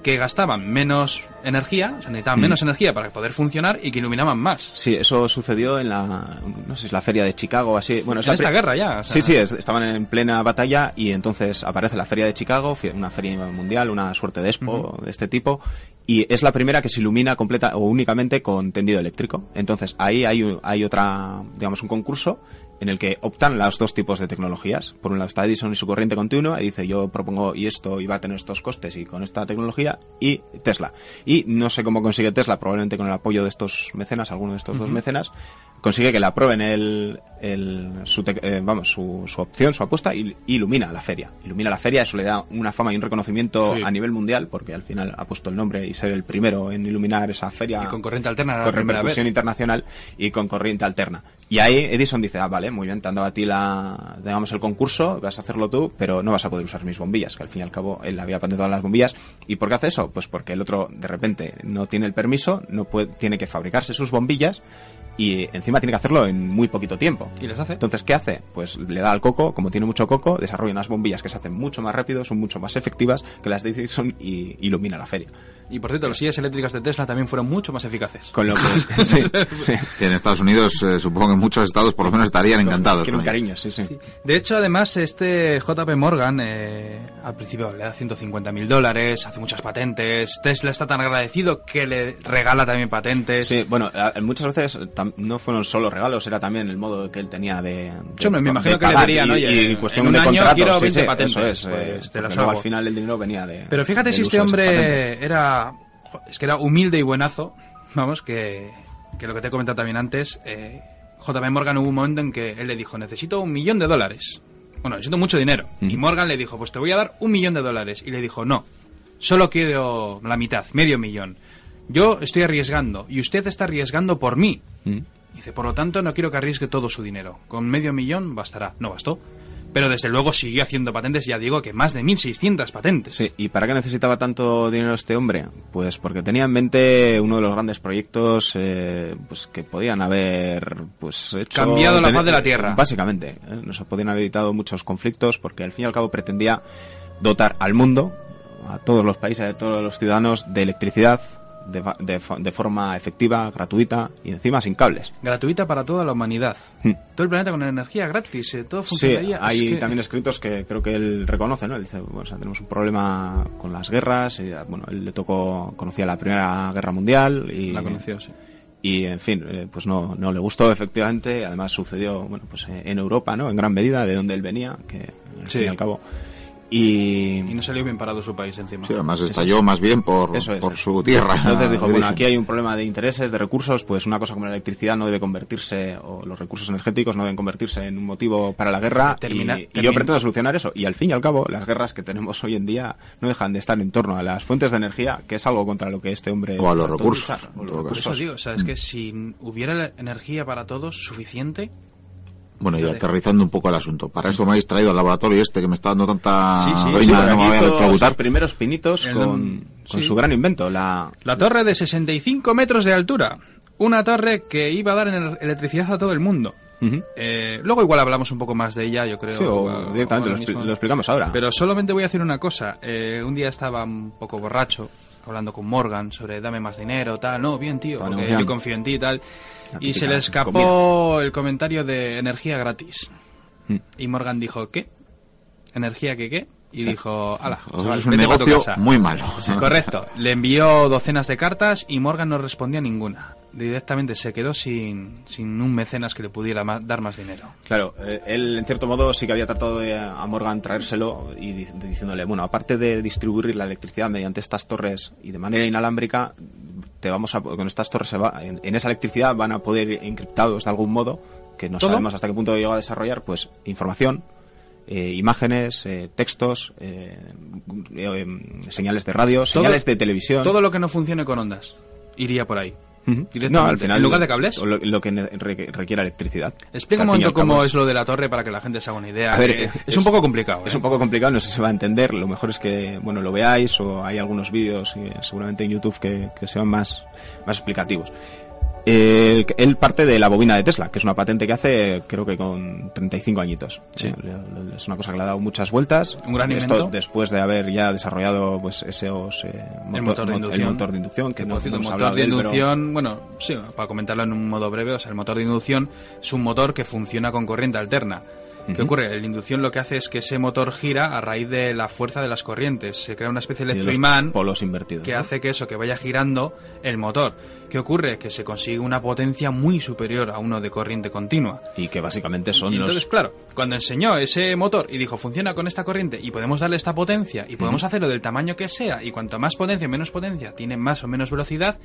que gastaban menos energía, o sea, necesitaban Mm. menos energía para poder funcionar y que iluminaban más. Sí, eso sucedió en la, no sé, si es la feria de Chicago o así. Bueno, es en la esta guerra ya. o sea, Sí, sí, es- estaban en plena batalla y entonces aparece la feria de Chicago, una feria mundial, una suerte de expo de este tipo, y es la primera que se ilumina completa o únicamente con tendido eléctrico. Entonces ahí hay, hay otra, digamos, un concurso en el que optan los dos tipos de tecnologías. Por un lado está Edison y su corriente continua, y dice yo propongo y esto y va a tener estos costes y con esta tecnología, y Tesla. Y no sé cómo consigue Tesla, probablemente con el apoyo de estos mecenas, alguno de estos dos mecenas, consigue que le aprueben el, el- su, eh, vamos, su, su opción, su apuesta, y ilumina la feria. Ilumina la feria, eso le da una fama y un reconocimiento Sí. a nivel mundial, porque al final ha puesto el nombre y ser el primero en iluminar esa feria Y con corriente alterna con repercusión vez. internacional y con corriente alterna. Y ahí Edison dice, ah, vale, muy bien, te han dado a ti la, digamos, el concurso, vas a hacerlo tú, pero no vas a poder usar mis bombillas, que al fin y al cabo él había patentado las bombillas. ¿Y por qué hace eso? Pues porque el otro, de repente, no tiene el permiso, no puede, tiene que fabricarse sus bombillas y encima tiene que hacerlo en muy poquito tiempo. Y les hace. Entonces, ¿qué hace? Pues le da al coco, como tiene mucho coco, desarrolla unas bombillas que se hacen mucho más rápido, son mucho más efectivas que las de Edison y ilumina la feria. Y por cierto, las sillas eléctricas de Tesla también fueron mucho más eficaces. Con lo que... sí, sí. En Estados Unidos, eh, supongo que muchos estados por lo menos estarían encantados. Con ello. cariño, sí, sí. De hecho, además, este JP Morgan eh, al principio le da 150 mil dólares, hace muchas patentes. Tesla está tan agradecido que le regala también patentes. Sí, bueno, muchas veces no fueron solo regalos, era también el modo que él tenía de. de- Sí, hombre, me de imagino que le pagar dirían, y, oye, y cuestión en un de año contratos, quiero sí, 20 sí, patentes, eso es, pues, eh, te las hago. al final el dinero venía de. Pero fíjate si este hombre era. Es que era humilde y buenazo. Vamos, que, que lo que te he comentado también antes. Eh, JP Morgan hubo un momento en que él le dijo: Necesito un millón de dólares. Bueno, necesito mucho dinero. Y. Morgan le dijo: Pues te voy a dar un millón de dólares. Y le dijo: No, solo quiero la mitad, medio millón. Yo estoy arriesgando y usted está arriesgando por mí. Mm. Dice, por lo tanto, no quiero que arriesgue todo su dinero. Con medio millón bastará. No bastó. Pero desde luego siguió haciendo patentes, ya digo que más de 1.600 patentes. Sí, ¿y para qué necesitaba tanto dinero este hombre? Pues porque tenía en mente uno de los grandes proyectos eh, pues que podían haber pues hecho Cambiado la faz de la Tierra. Básicamente, ¿eh? nos podían haber evitado muchos conflictos porque al fin y al cabo pretendía dotar al mundo, a todos los países, a todos los ciudadanos de electricidad de, de de forma efectiva, gratuita y encima sin cables. Gratuita para toda la humanidad. Hmm. Todo el planeta con energía gratis, eh, todo Sí, funcionaría. hay Es que- también escritos que creo que él reconoce, ¿no? Él dice, bueno, o sea, tenemos un problema con las guerras, y, bueno, él le tocó, conocía la Primera Guerra Mundial y... La conoció, sí. Y, en fin, eh, pues no, no le gustó, efectivamente. Además sucedió, bueno, pues eh, en Europa, ¿no? En gran medida, de donde él venía, que al Sí. fin y al cabo... Y... Y no salió bien parado su país encima. Sí, además estalló más bien por, es. por su tierra. Entonces dijo, bueno, aquí hay un problema de intereses, de recursos, pues una cosa como la electricidad no debe convertirse, o los recursos energéticos no deben convertirse en un motivo para la guerra, Termina- y, y termina- yo pretendo solucionar eso. Y al fin y al cabo, las guerras que tenemos hoy en día no dejan de estar en torno a las fuentes de energía, que es algo contra lo que este hombre... O a los recursos, o los caso. eso digo, o sea, es que si hubiera la energía para todos suficiente, Bueno, y aterrizando un poco el asunto. Para eso me habéis traído al laboratorio este que me está dando tanta Sí, sí, Sí, no me a primeros pinitos El- con, con sí. su gran invento, la... La torre de 65 metros de altura. Una torre que iba a dar electricidad a todo el mundo. Eh, luego igual hablamos un poco más de ella, yo creo. Sí, o directamente lo, expli- mismo. lo explicamos ahora. Pero solamente voy a decir una cosa. Eh, un día estaba un poco borracho, hablando con Morgan sobre dame más dinero, tal. No, bien, tío, porque yo confío en ti y tal. La Y se le escapó el comentario de energía gratis. Mm. Y Morgan dijo, ¿qué? ¿Energía qué qué? Y Sí. dijo, ala, chaval, es un negocio casa". muy malo. Sí, correcto. Le envió docenas de cartas y Morgan no respondía ninguna. Directamente se quedó sin, sin un mecenas que le pudiera ma- dar más dinero. Claro, eh, él en cierto modo sí que había tratado de a Morgan traérselo y di- diciéndole, bueno, aparte de distribuir la electricidad mediante estas torres y de manera inalámbrica, te vamos a, con estas torres va- en, en esa electricidad van a poder ir encriptados de algún modo, que no ¿Todo? sabemos hasta qué punto llegó a desarrollar, pues información, eh, imágenes, eh, textos, eh, señales de radio, señales de televisión. Todo lo que no funcione con ondas iría por ahí. No, al final. ¿En lugar de cables? Lo, lo que ne- re- requiera electricidad. Explica un momento cómo es- lo de la torre para que la gente se haga una idea. A ver, es, un poco complicado. Es ¿eh? un poco complicado, no sé si se va a entender. Lo mejor es que, bueno, lo veáis o hay algunos vídeos, eh, seguramente en YouTube, que, que sean más, más explicativos. Eh, él parte de la bobina de Tesla, que es una patente que hace, creo que con 35 añitos. Sí. Eh, es una cosa que le ha dado muchas vueltas. Un gran Esto invento. después de haber ya desarrollado, pues, esos, eh, el motor de mot- inducción. el motor de inducción, que Que, no por cierto, el motor de él, pero- inducción, bueno, sí, para comentarlo en un modo breve, o sea, el motor de inducción es un motor que funciona con corriente alterna. ¿Qué ocurre? El inducción lo que hace es que ese motor gira a raíz de la fuerza de las corrientes. Se crea una especie de electroimán polos invertidos. que ¿no? hace que eso, que vaya girando el motor. ¿Qué ocurre? Que se consigue una potencia muy superior a uno de corriente continua. Y que básicamente son y los... entonces, claro, cuando enseñó ese motor y dijo, funciona con esta corriente y podemos darle esta potencia y podemos hacerlo del tamaño que sea y cuanto más potencia, menos potencia, tiene más o menos velocidad,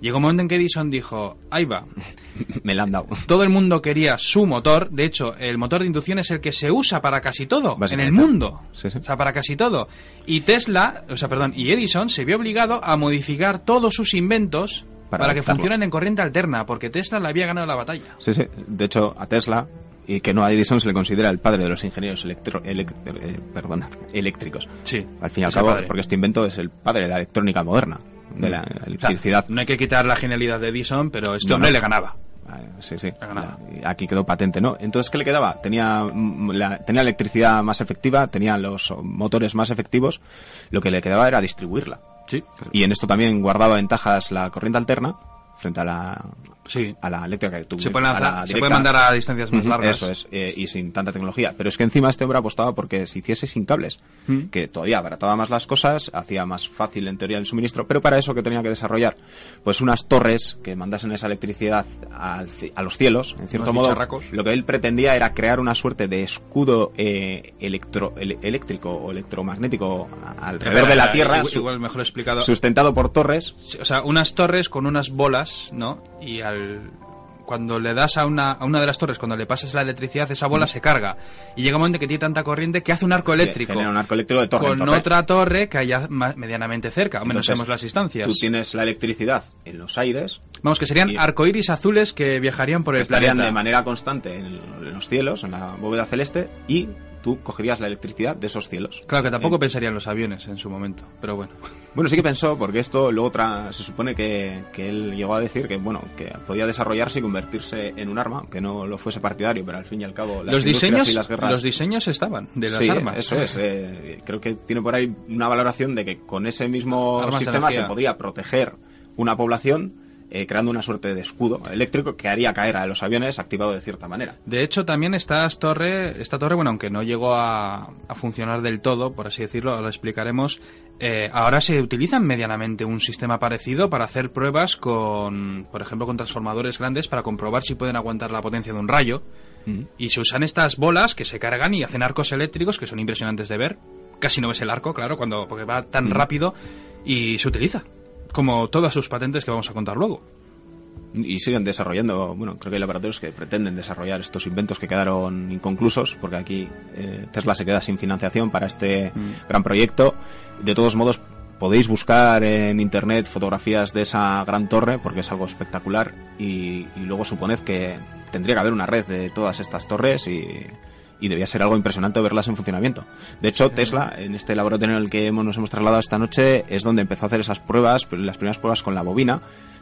llegó un momento en que Edison dijo, ahí va, Me la han dado. todo el mundo quería su motor, de hecho, el motor de inducción es el que se usa para casi todo en el mundo. Sí, sí. O sea, para casi todo. Y Tesla, o sea, perdón, y Edison se vio obligado a modificar todos sus inventos Para para, que funcionen en corriente alterna, porque Tesla le había ganado la batalla. Sí, sí. De hecho, a Tesla, y que no a Edison, se le considera el padre de los ingenieros electro, elec- eh, perdona, eléctricos. Sí. Al fin y al cabo, padre. porque este invento es el padre de la electrónica moderna, de la O sea, electricidad. no hay que quitar la genialidad de Edison, pero este No, hombre no. le ganaba. Ah, Sí, sí. La- Aquí quedó patente, ¿no? Entonces, ¿qué le quedaba? Tenía, mm, la, tenía electricidad más efectiva, tenía los motores más efectivos. Lo que le quedaba era distribuirla. Sí. Y en esto también guardaba ventajas la corriente alterna frente a la, Sí. a la eléctrica que tú Se puede, a lanzar- la se directa. puede mandar a distancias más largas. Eso es, eh, y sin tanta tecnología. Pero es que encima este hombre apostaba porque se hiciese sin cables, Mm. que todavía abarataba más las cosas, hacía más fácil en teoría el suministro, pero para eso que tenía que desarrollar, pues unas torres que mandasen esa electricidad al a los cielos, en cierto modo. Lo que él pretendía era crear una suerte de escudo eh, electro, ele- eléctrico o electromagnético alrededor de la Tierra, Igual, su- igual mejor explicado. sustentado por torres O sea, unas torres con unas bolas, ¿no? Y al cuando le das a una, a una de las torres, cuando le pasas la electricidad, esa bola se carga. Y llega un momento que tiene tanta corriente que hace un arco Sí, eléctrico. genera un arco eléctrico de torre con torre. otra torre que haya ma- medianamente cerca, o menos sabemos las distancias. Tú tienes la electricidad en los aires, Vamos, que serían arcoíris azules que viajarían por el estarían planeta. de manera constante en, en los cielos, en la bóveda celeste, y tú cogerías la electricidad de esos cielos. Claro que tampoco Eh, pensarían los aviones en su momento, pero bueno. Bueno, sí que pensó, porque esto luego otra, se supone que, que él llegó a decir que, bueno, que podía desarrollarse y convertirse en un arma, que no lo fuese partidario, pero al fin y al cabo las Los diseños, y las guerras... los diseños estaban de las Sí, armas. Eso es. eh, creo que tiene por ahí una valoración de que con ese mismo Armas sistema se podría proteger una población eh, creando una suerte de escudo eléctrico que haría caer a los aviones activado de cierta manera. De hecho, también esta torre, esta torre, bueno, aunque no llegó a, a funcionar del todo, por así decirlo, lo explicaremos. eh, ahora se utiliza medianamente un sistema parecido para hacer pruebas con, por ejemplo, con transformadores grandes para comprobar si pueden aguantar la potencia de un rayo. Y se usan estas bolas que se cargan y hacen arcos eléctricos que son impresionantes de ver. Casi no ves el arco, claro, cuando porque va tan rápido y se utiliza. Como todas sus patentes que vamos a contar luego. Y siguen desarrollando, bueno, creo que hay laboratorios que pretenden desarrollar estos inventos que quedaron inconclusos, porque aquí eh, Tesla se queda sin financiación para este gran proyecto. De todos modos, podéis buscar en internet fotografías de esa gran torre, porque es algo espectacular, y, y luego suponed que tendría que haber una red de todas estas torres y, y debía ser algo impresionante verlas en funcionamiento. De hecho, Tesla, en este laboratorio en el que hemos- nos hemos trasladado esta noche, es donde empezó a hacer esas pruebas, las primeras pruebas con la bobina,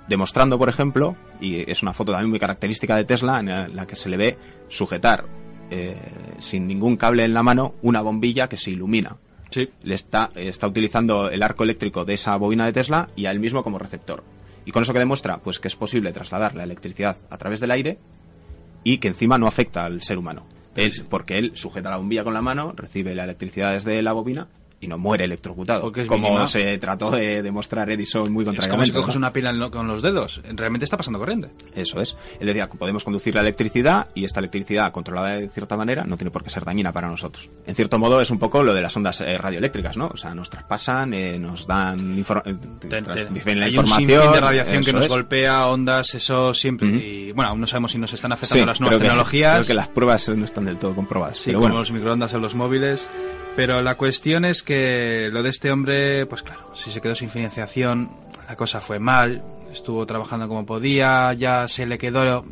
demostrando, por ejemplo, y es una foto también muy característica de Tesla, en la que se le ve sujetar eh, sin ningún cable en la mano una bombilla que se ilumina. Sí. Le está, está utilizando el arco eléctrico de esa bobina de Tesla y a él mismo como receptor. ¿Y con eso que demuestra? Pues que es posible trasladar la electricidad a través del aire y que encima no afecta al ser humano. Él, porque él sujeta la bombilla con la mano, recibe la electricidad desde la bobina y no muere electrocutado. Como mínima. se trató de demostrar Edison muy Es como si contrariamente. coges ¿no? una pila con los dedos. Realmente está pasando corriente. Eso es. Él decía que podemos conducir la electricidad y esta electricidad controlada de cierta manera no tiene por qué ser dañina para nosotros. En cierto modo es un poco lo de las ondas eh, radioeléctricas, ¿no? O sea, nos traspasan, eh, nos dan infor- eh, Te- te- transmiten la hay un información. sinfín de radiación que nos es. golpea, ondas, eso siempre. Ujú. Y bueno, aún no sabemos si nos están afectando Sí, las nuevas creo que- tecnologías. creo que las pruebas no están del todo comprobadas. Sí, pero como bueno, los microondas en los móviles. Pero la cuestión es que lo de este hombre, pues claro, si se quedó sin financiación, la cosa fue mal, estuvo trabajando como podía, ya se le quedó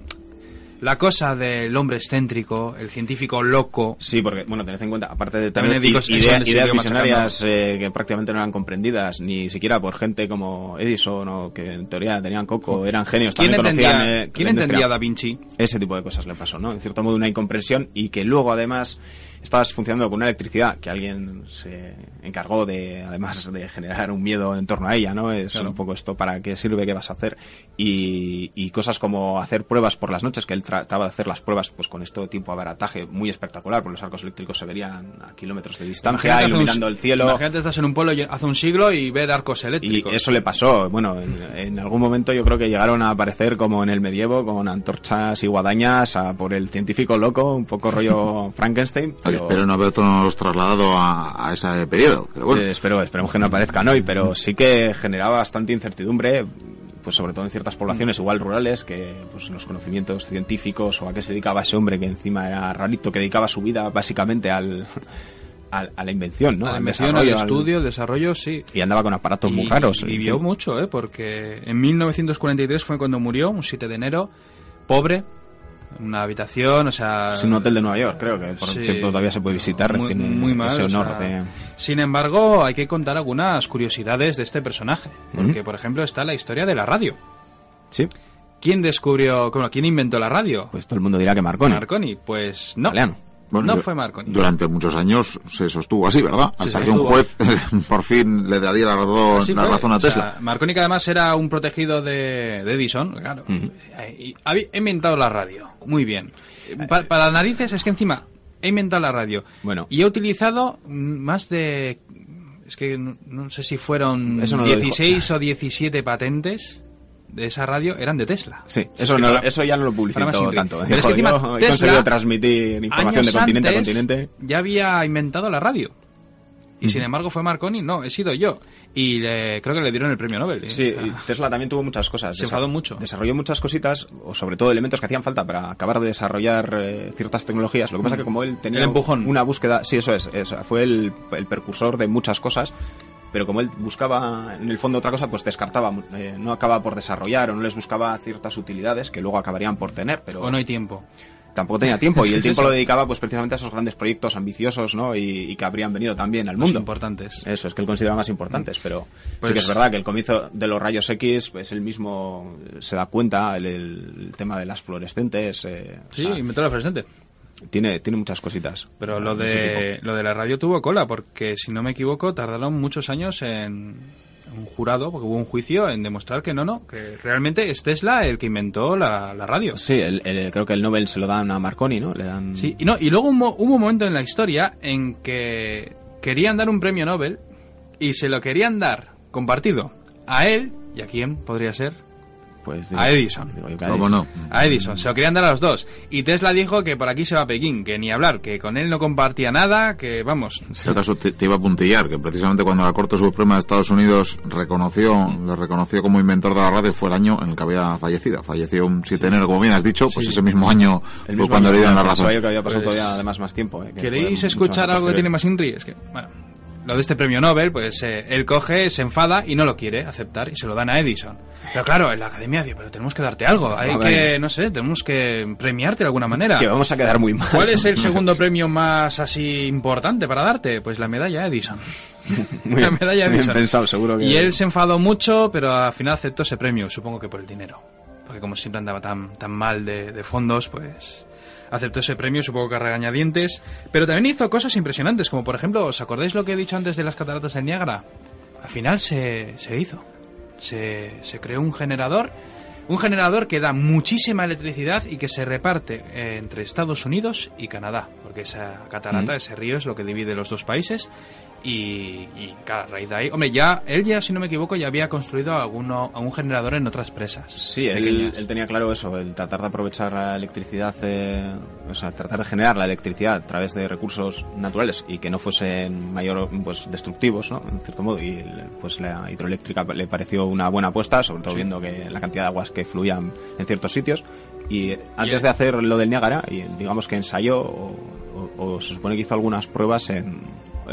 la cosa del hombre excéntrico, el científico loco. Sí, porque, bueno, tened en cuenta, aparte de También eso idea- ideas siguió visionarias eh, que prácticamente no eran comprendidas, ni siquiera por gente como Edison, o que en teoría tenían coco, eran genios, ¿Quién también entendía, conocían eh, ¿quién entendía a Da Vinci? Ese tipo de cosas le pasó, ¿no? En cierto modo una incomprensión y que luego además estabas funcionando con una electricidad que alguien se encargó de, además de generar un miedo en torno a ella, ¿no? Es Claro. un poco esto, ¿para qué sirve? ¿Qué vas a hacer? Y, y cosas como hacer pruebas por las noches, que él trataba de hacer las pruebas pues con este tipo abarataje muy espectacular, porque los arcos eléctricos se verían a kilómetros de distancia, Imagínate hace un- iluminando el cielo. Imagínate estás en un pueblo y- hace un siglo y ver arcos Y eléctricos. eso le pasó. Bueno, en, en algún momento yo creo que llegaron a aparecer como en el medievo, con antorchas y guadañas a por el científico loco, un poco rollo Frankenstein. Pero, espero no habernos trasladado a, a ese periodo. Pero bueno, eh, espero, esperemos que no aparezcan hoy, pero sí que generaba bastante incertidumbre, pues sobre todo en ciertas poblaciones igual rurales, que pues los conocimientos científicos o a qué se dedicaba ese hombre que encima era rarito, que dedicaba su vida básicacamente al, al- a la invención, ¿no? a la Al invención, al al- estudio, el desarrollo, sí. y andaba con aparatos muy Y- raros. y vivió mucho, ¿eh? Porque en 1943 fue cuando murió, un 7 de enero, pobre, una habitación, o sea... Es un hotel de Nueva York, creo que por Sí. cierto todavía se puede visitar. Muy, tiene muy mal, ese o honor sea, de- Sin embargo, hay que contar algunas curiosidades de este personaje. Porque, por ejemplo, está la historia de la radio. Sí, ¿Quién descubrió, bueno, quién inventó la radio? pues todo el mundo dirá que Marconi. Marconi. Pues no. Italiano. bueno, no fue Marconi. Durante muchos años se sostuvo así, ¿verdad? Hasta que un juez por fin le daría la razón, la razón a O sea, Tesla. Marconi, que además era un protegido de, de Edison, claro. Y había inventado la radio. Muy bien. Pa- para narices es que encima he inventado la radio. Bueno. Y he utilizado más de... Es que no, no sé si fueron no lo dijo. 16 o 17 patentes de esa radio, eran de Tesla. Sí, Es eso, que no- para- eso ya no lo Inri. tanto. Pero es que yo he Tesla, conseguido transmitir información de continente a continente. Ya había inventado la radio. Y sin embargo fue Marconi, no, he sido yo. Y le- creo que le dieron el premio Nobel. ¿eh? Sí, y Tesla también tuvo muchas cosas. Se enfadó mucho. Desarrolló muchas cositas, o sobre todo elementos que hacían falta para acabar de desarrollar eh, ciertas tecnologías. Lo que pasa que como él tenía El empujón. una búsqueda, sí, eso es, eso, fue el, el precursor de muchas cosas. Pero como él buscaba en el fondo otra cosa, pues descartaba, eh, no acababa por desarrollar o no les buscaba ciertas utilidades que luego acabarían por tener. Pero O no hay tiempo. Tampoco tenía tiempo y el tiempo lo dedicaba pues precisamente a esos grandes proyectos ambiciosos ¿no? y, y que habrían venido también al Los mundo importantes. eso es que él considera más importantes pero Pues- sí que es verdad que el comienzo de los rayos X pues él mismo se da cuenta el, el tema de las fluorescentes eh, o Sí, sea, inventó la fluorescente. tiene tiene muchas cositas Pero lo de de, lo de la radio tuvo cola, porque si no me equivoco, tardaron muchos años en un jurado, porque hubo un juicio, en demostrar que no, no, que realmente es Tesla el que inventó la, la radio. sí el- el- creo que el Nobel se lo dan a Marconi no le dan Sí, y, no, y luego hubo un momento en la historia en que querían dar un premio Nobel y se lo querían dar compartido a él, ¿y a quién podría ser? Pues A Edison. digo ¿Cómo no? A Edison, se lo querían dar a los dos. Y Tesla dijo que por aquí se va a Pekín, que ni hablar, que con él no compartía nada, que vamos. En este caso te, te iba a puntillar, que precisamente cuando la Corte Suprema de Estados Unidos reconoció, le reconoció como inventor de la radio fue el año en el que había fallecido. Falleció un 7 de enero, como bien has dicho, pues ese mismo año el fue mismo cuando año, le dieron la razón. que había pasado Pues- todavía además más tiempo eh, que ¿Queréis escuchar algo que tiene más Inri? Es que, bueno, lo de este premio Nobel, pues eh, él coge, se enfada y no lo quiere aceptar y se lo dan a Edison. Pero claro, en la academia dice, pero tenemos que darte algo, hay que, no sé, tenemos que premiarte de alguna manera. que vamos a quedar muy mal ¿Cuál es el segundo premio más así importante para darte? Pues la medalla Edison. Muy la bien, medalla bien Edison. pensado seguro que Y él se enfadó mucho, pero al final aceptó ese premio, supongo que por el dinero. Porque como siempre andaba tan, tan mal de, de fondos, pues aceptó ese premio, supongo que a regañadientes. Pero también hizo cosas impresionantes, como por ejemplo, ¿os acordáis lo que he dicho antes de las cataratas del Niágara? Al final se, se hizo. Se, se creó un generador. Un generador que da muchísima electricidad y que se reparte eh, entre Estados Unidos y Canadá. Porque porque esa catarata, Mm. ese río es lo que divide los dos países. Y, y claro, a raíz de ahí, hombre, ya él ya, si no me equivoco, ya había construido alguno, algún generador en otras presas. Sí, él, tenía claro eso, el tratar de aprovechar la electricidad, eh, o sea, tratar de generar la electricidad a través de recursos naturales y que no fuesen mayor, pues, destructivos, ¿no? En cierto modo, y pues la hidroeléctrica le pareció una buena apuesta, sobre todo viendo que la cantidad de aguas que fluían en ciertos sitios. Y antes el- de hacer lo del Niágara, y digamos que ensayó o, o- o se supone que hizo algunas pruebas en,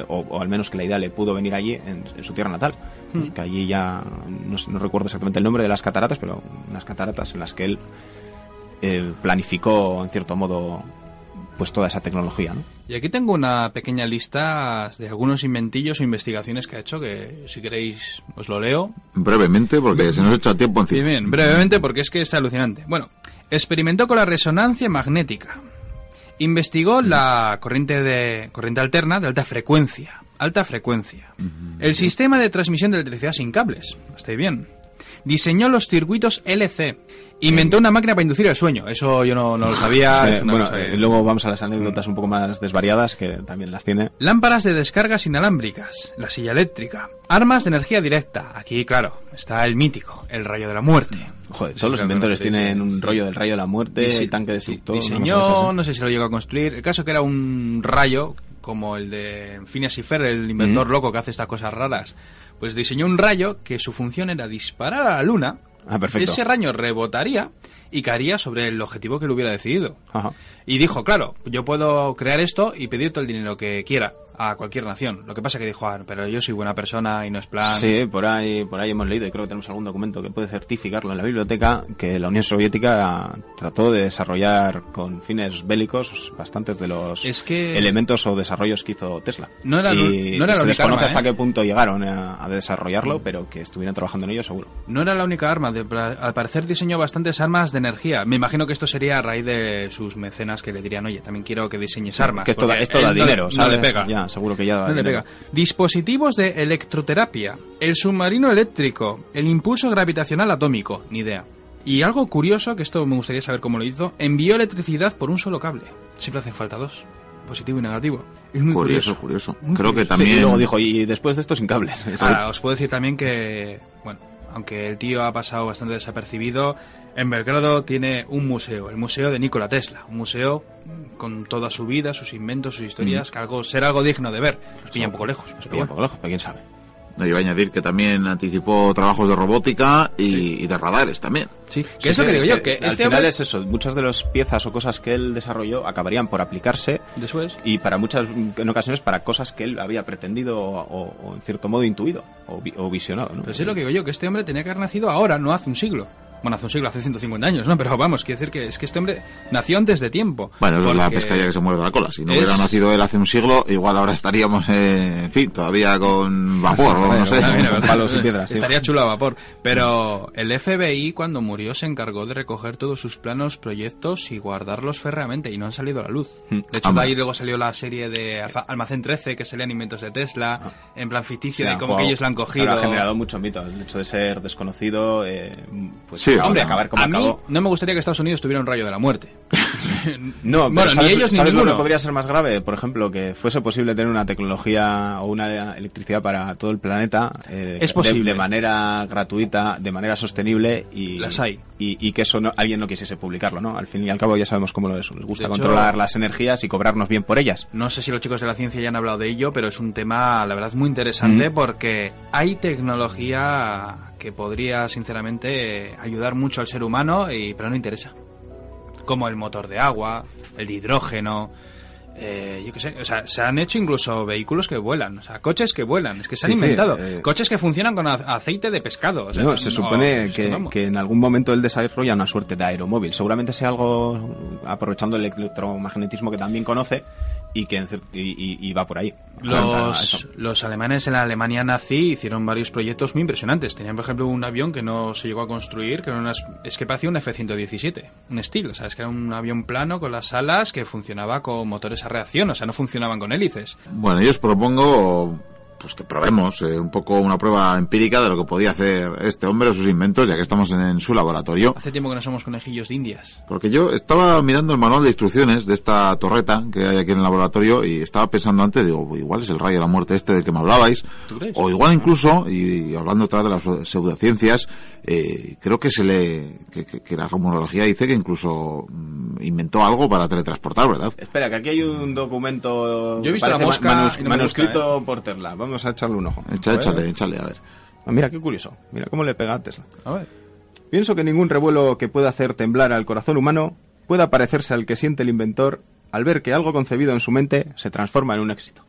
o, o al menos que la idea le pudo venir allí en, en su tierra natal. Hmm. Que allí ya, no, no recuerdo exactamente el nombre de las cataratas, pero unas cataratas en las que él eh, planificó, en cierto modo, pues toda esa tecnología. ¿no? Y aquí tengo una pequeña lista de algunos inventillos o investigaciones que ha hecho, que si queréis os lo leo. Brevemente, porque se nos echa tiempo encima. Bien, bien, brevemente porque es que es alucinante. Bueno, experimentó con la resonancia magnética. Investigó la corriente de corriente alterna de alta frecuencia. Alta frecuencia. El sistema de transmisión de electricidad sin cables. Estoy bien. Diseñó los circuitos LC. Inventó una máquina para inducir el sueño. Eso yo no, no lo sabía. Sí, eso no bueno, lo sabía. eh, luego vamos a las anécdotas un poco más desvariadas, que también las tiene. Lámparas de descargas inalámbricas, la silla eléctrica, armas de energía directa. Aquí, claro, está el mítico, el rayo de la muerte. Joder, todos los inventores tienen un rollo del rayo de la muerte, el tanque destructor. Diseñó, no sé si lo llegó a construir. El caso que era un rayo, como el de Phineas y Ferb, el inventor Mm. loco que hace estas cosas raras. Pues diseñó un rayo que su función era disparar a la luna. Ah, perfecto. Ese rayo rebotaría y caería sobre el objetivo que él hubiera decidido. Ajá. Y dijo, claro, yo puedo crear esto y pedir todo el dinero que quiera a cualquier nación. Lo que pasa que dijo, ah, pero yo soy buena persona y no es plan... Sí, por ahí, por ahí hemos leído y creo que tenemos algún documento que puede certificarlo en la biblioteca que la Unión Soviética trató de desarrollar con fines bélicos bastantes de los Es que- elementos o desarrollos que hizo Tesla. No era- y no era la se única desconoce arma, hasta ¿eh? qué punto llegaron a, a desarrollarlo, pero que estuvieran trabajando en ello seguro. No era la única arma, de- al parecer diseñó bastantes armas de energía. Me imagino que esto sería a raíz de sus mecenas que le dirían, oye, también quiero que diseñes armas. que esto da, esto da no dinero, no ¿sabes? le pega. Ya, seguro que ya da No le dinero. pega. Dispositivos de electroterapia, el submarino eléctrico, el impulso gravitacional atómico, ni idea. Y algo curioso, que esto me gustaría saber cómo lo hizo, envió electricidad por un solo cable. Siempre hacen falta dos, positivo y negativo. Es muy Curioso, curioso. curioso. Muy Creo que. Sí, también... y luego dijo, y después de esto sin cables. Ahora, os puedo decir también que, bueno, aunque el tío ha pasado bastante desapercibido, en Belgrado tiene un museo, el Museo de Nikola Tesla. Un museo con toda su vida, sus inventos, sus historias, que algo, será algo digno de ver. Nos pilla un poco lejos. Nos pilla un poco lejos, pero quién sabe. No, iba a añadir que también anticipó trabajos de robótica y, y de radares también. Sí, que Sí, es lo que sí, digo es yo, que al este final hombre... es eso, muchas de las piezas o cosas que él desarrolló acabarían por aplicarse Después... y para muchas en ocasiones para cosas que él había pretendido o, o en cierto modo intuido o, vi- o visionado. ¿no? Pero sí es lo que digo yo, que este hombre tenía que haber nacido ahora, no hace un siglo. Bueno, hace un siglo, hace 150 años, ¿no? Pero vamos, quiero decir que es que este hombre nació antes de tiempo. Bueno, eso es la pescadilla que se muerde la cola. Si no es- hubiera nacido él hace un siglo, igual ahora estaríamos, eh, en fin, todavía con vapor, o no sé. Ah, mira, ¿verdad? Palos y piedras, sí. Estaría chulo a vapor. Pero el FBI, cuando murió, se encargó de recoger todos sus planos, proyectos y guardarlos férreamente. Y no han salido a la luz. Hmm. De hecho, de ahí luego salió la serie de Alfa- Almacén 13, que salían inventos de Tesla, en plan ficticio, Sí, de como que ellos lo han cogido. claro, ha generado mucho mito. El hecho de ser desconocido, eh, pues Sí, hombre, hombre, acabar como a mí acabó. no me gustaría que Estados Unidos tuviera un rayo de la muerte. No, pero bueno, ¿sabes, ni ellos ni ¿sabes lo ninguno. que podría ser más grave? Por ejemplo, que fuese posible tener una tecnología o una electricidad para todo el planeta eh, Es de- posible. De, manera gratuita, de manera sostenible y, Las hay. y, y que eso no- alguien no quisiese publicarlo, ¿no? Al fin y al cabo ya sabemos cómo lo es. Les gusta De hecho- controlar las energías y cobrarnos bien por ellas. No sé si los chicos de la ciencia ya han hablado de ello, pero es un tema, la verdad, muy interesante Mm. porque hay tecnología que podría, sinceramente, ayudar mucho al ser humano, y, pero no interesa. Como el motor de agua, el hidrógeno. Eh, yo qué sé, o sea, se han hecho incluso vehículos que vuelan, o sea, coches que vuelan, es que se han Sí, sí, inventado, eh. coches que funcionan con aceite de pescado. o sea, No, se no- supone es que, en algún momento él desarrolla una suerte de aeromóvil. Seguramente sea algo aprovechando el electromagnetismo que también conoce y que y, y- y va por ahí. Los, alemanes en la Alemania nazi hicieron varios proyectos muy impresionantes. Tenían, por ejemplo, un avión que no se llegó a construir, que era unas- es que parecía un F-117, un estilo, ¿sabes? Que era un avión plano con las alas que funcionaba con motores a reacción, o sea, no funcionaban con hélices. Bueno, yo os propongo pues que probemos eh, un poco una prueba empírica de lo que podía hacer este hombre o sus inventos, ya que estamos en, en su laboratorio. Hace tiempo que no somos conejillos de indias. Porque yo estaba mirando el manual de instrucciones de esta torreta que hay aquí en el laboratorio y estaba pensando antes, digo, igual es el rayo de la muerte este del que me hablabais. ¿Tú crees? O igual incluso, y, y hablando otra de las pseudociencias, eh, creo que se le, que, que- que la rumorología dice que incluso mm, inventó algo para teletransportar, ¿verdad? Espera, que aquí hay un documento. Yo he visto la mosca manus- me manuscrito por Tesla. Vamos a echarle un ojo. Echa, échale, échale, a ver. Ah, mira, qué curioso. Mira cómo le pega a Tesla. A ver. Pienso que ningún revuelo que pueda hacer temblar al corazón humano pueda parecerse al que siente el inventor al ver que algo concebido en su mente se transforma en un éxito.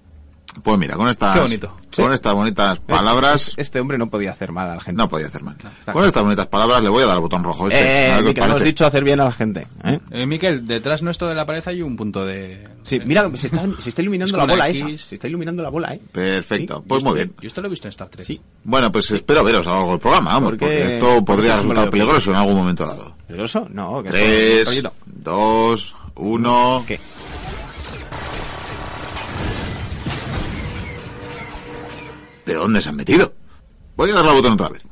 Pues mira, con estas, Qué bonito. con Sí. estas bonitas palabras, Este hombre no podía hacer mal a la gente. no podía hacer mal. está Con estas bonitas palabras le voy a dar al botón rojo este. Eh, a Miquel, hemos dicho hacer bien a la gente. ¿eh? Eh, Miquel, detrás nuestro de la pared hay un punto de... Sí, mira, se está, se está iluminando Es la bola X. esa. Se está iluminando la bola, ¿eh? Perfecto, Sí, pues muy bien. Yo esto lo he visto en Star Trek. Sí. Bueno, pues espero veros a lo largo del programa, vamos, ¿Por qué? porque esto ¿Por qué podría me resultar peligroso en algún momento dado. ¿Peligroso? No, que Tres, dos, uno... ¿Qué? ¿Pero dónde se han metido? Voy a darle al botón otra vez.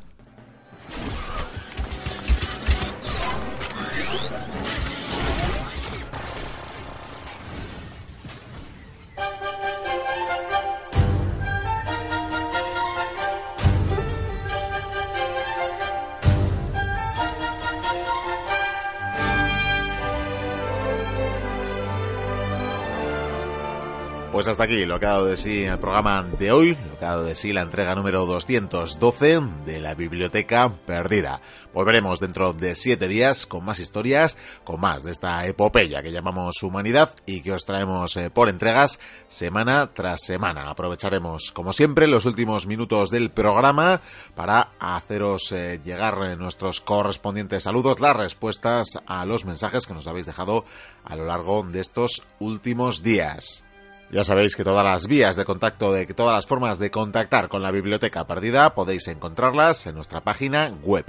Pues hasta aquí lo que ha dado de sí el programa de hoy, lo que ha dado de sí la entrega número 212 de la Biblioteca Perdida. Volveremos dentro de siete días con más historias, con más de esta epopeya que llamamos humanidad y que os traemos eh, por entregas semana tras semana. Aprovecharemos, como siempre, los últimos minutos del programa para haceros eh, llegar eh, nuestros correspondientes saludos, las respuestas a los mensajes que nos habéis dejado a lo largo de estos últimos días. Ya sabéis que todas las vías de contacto, de que todas las formas de contactar con la biblioteca perdida podéis encontrarlas en nuestra página web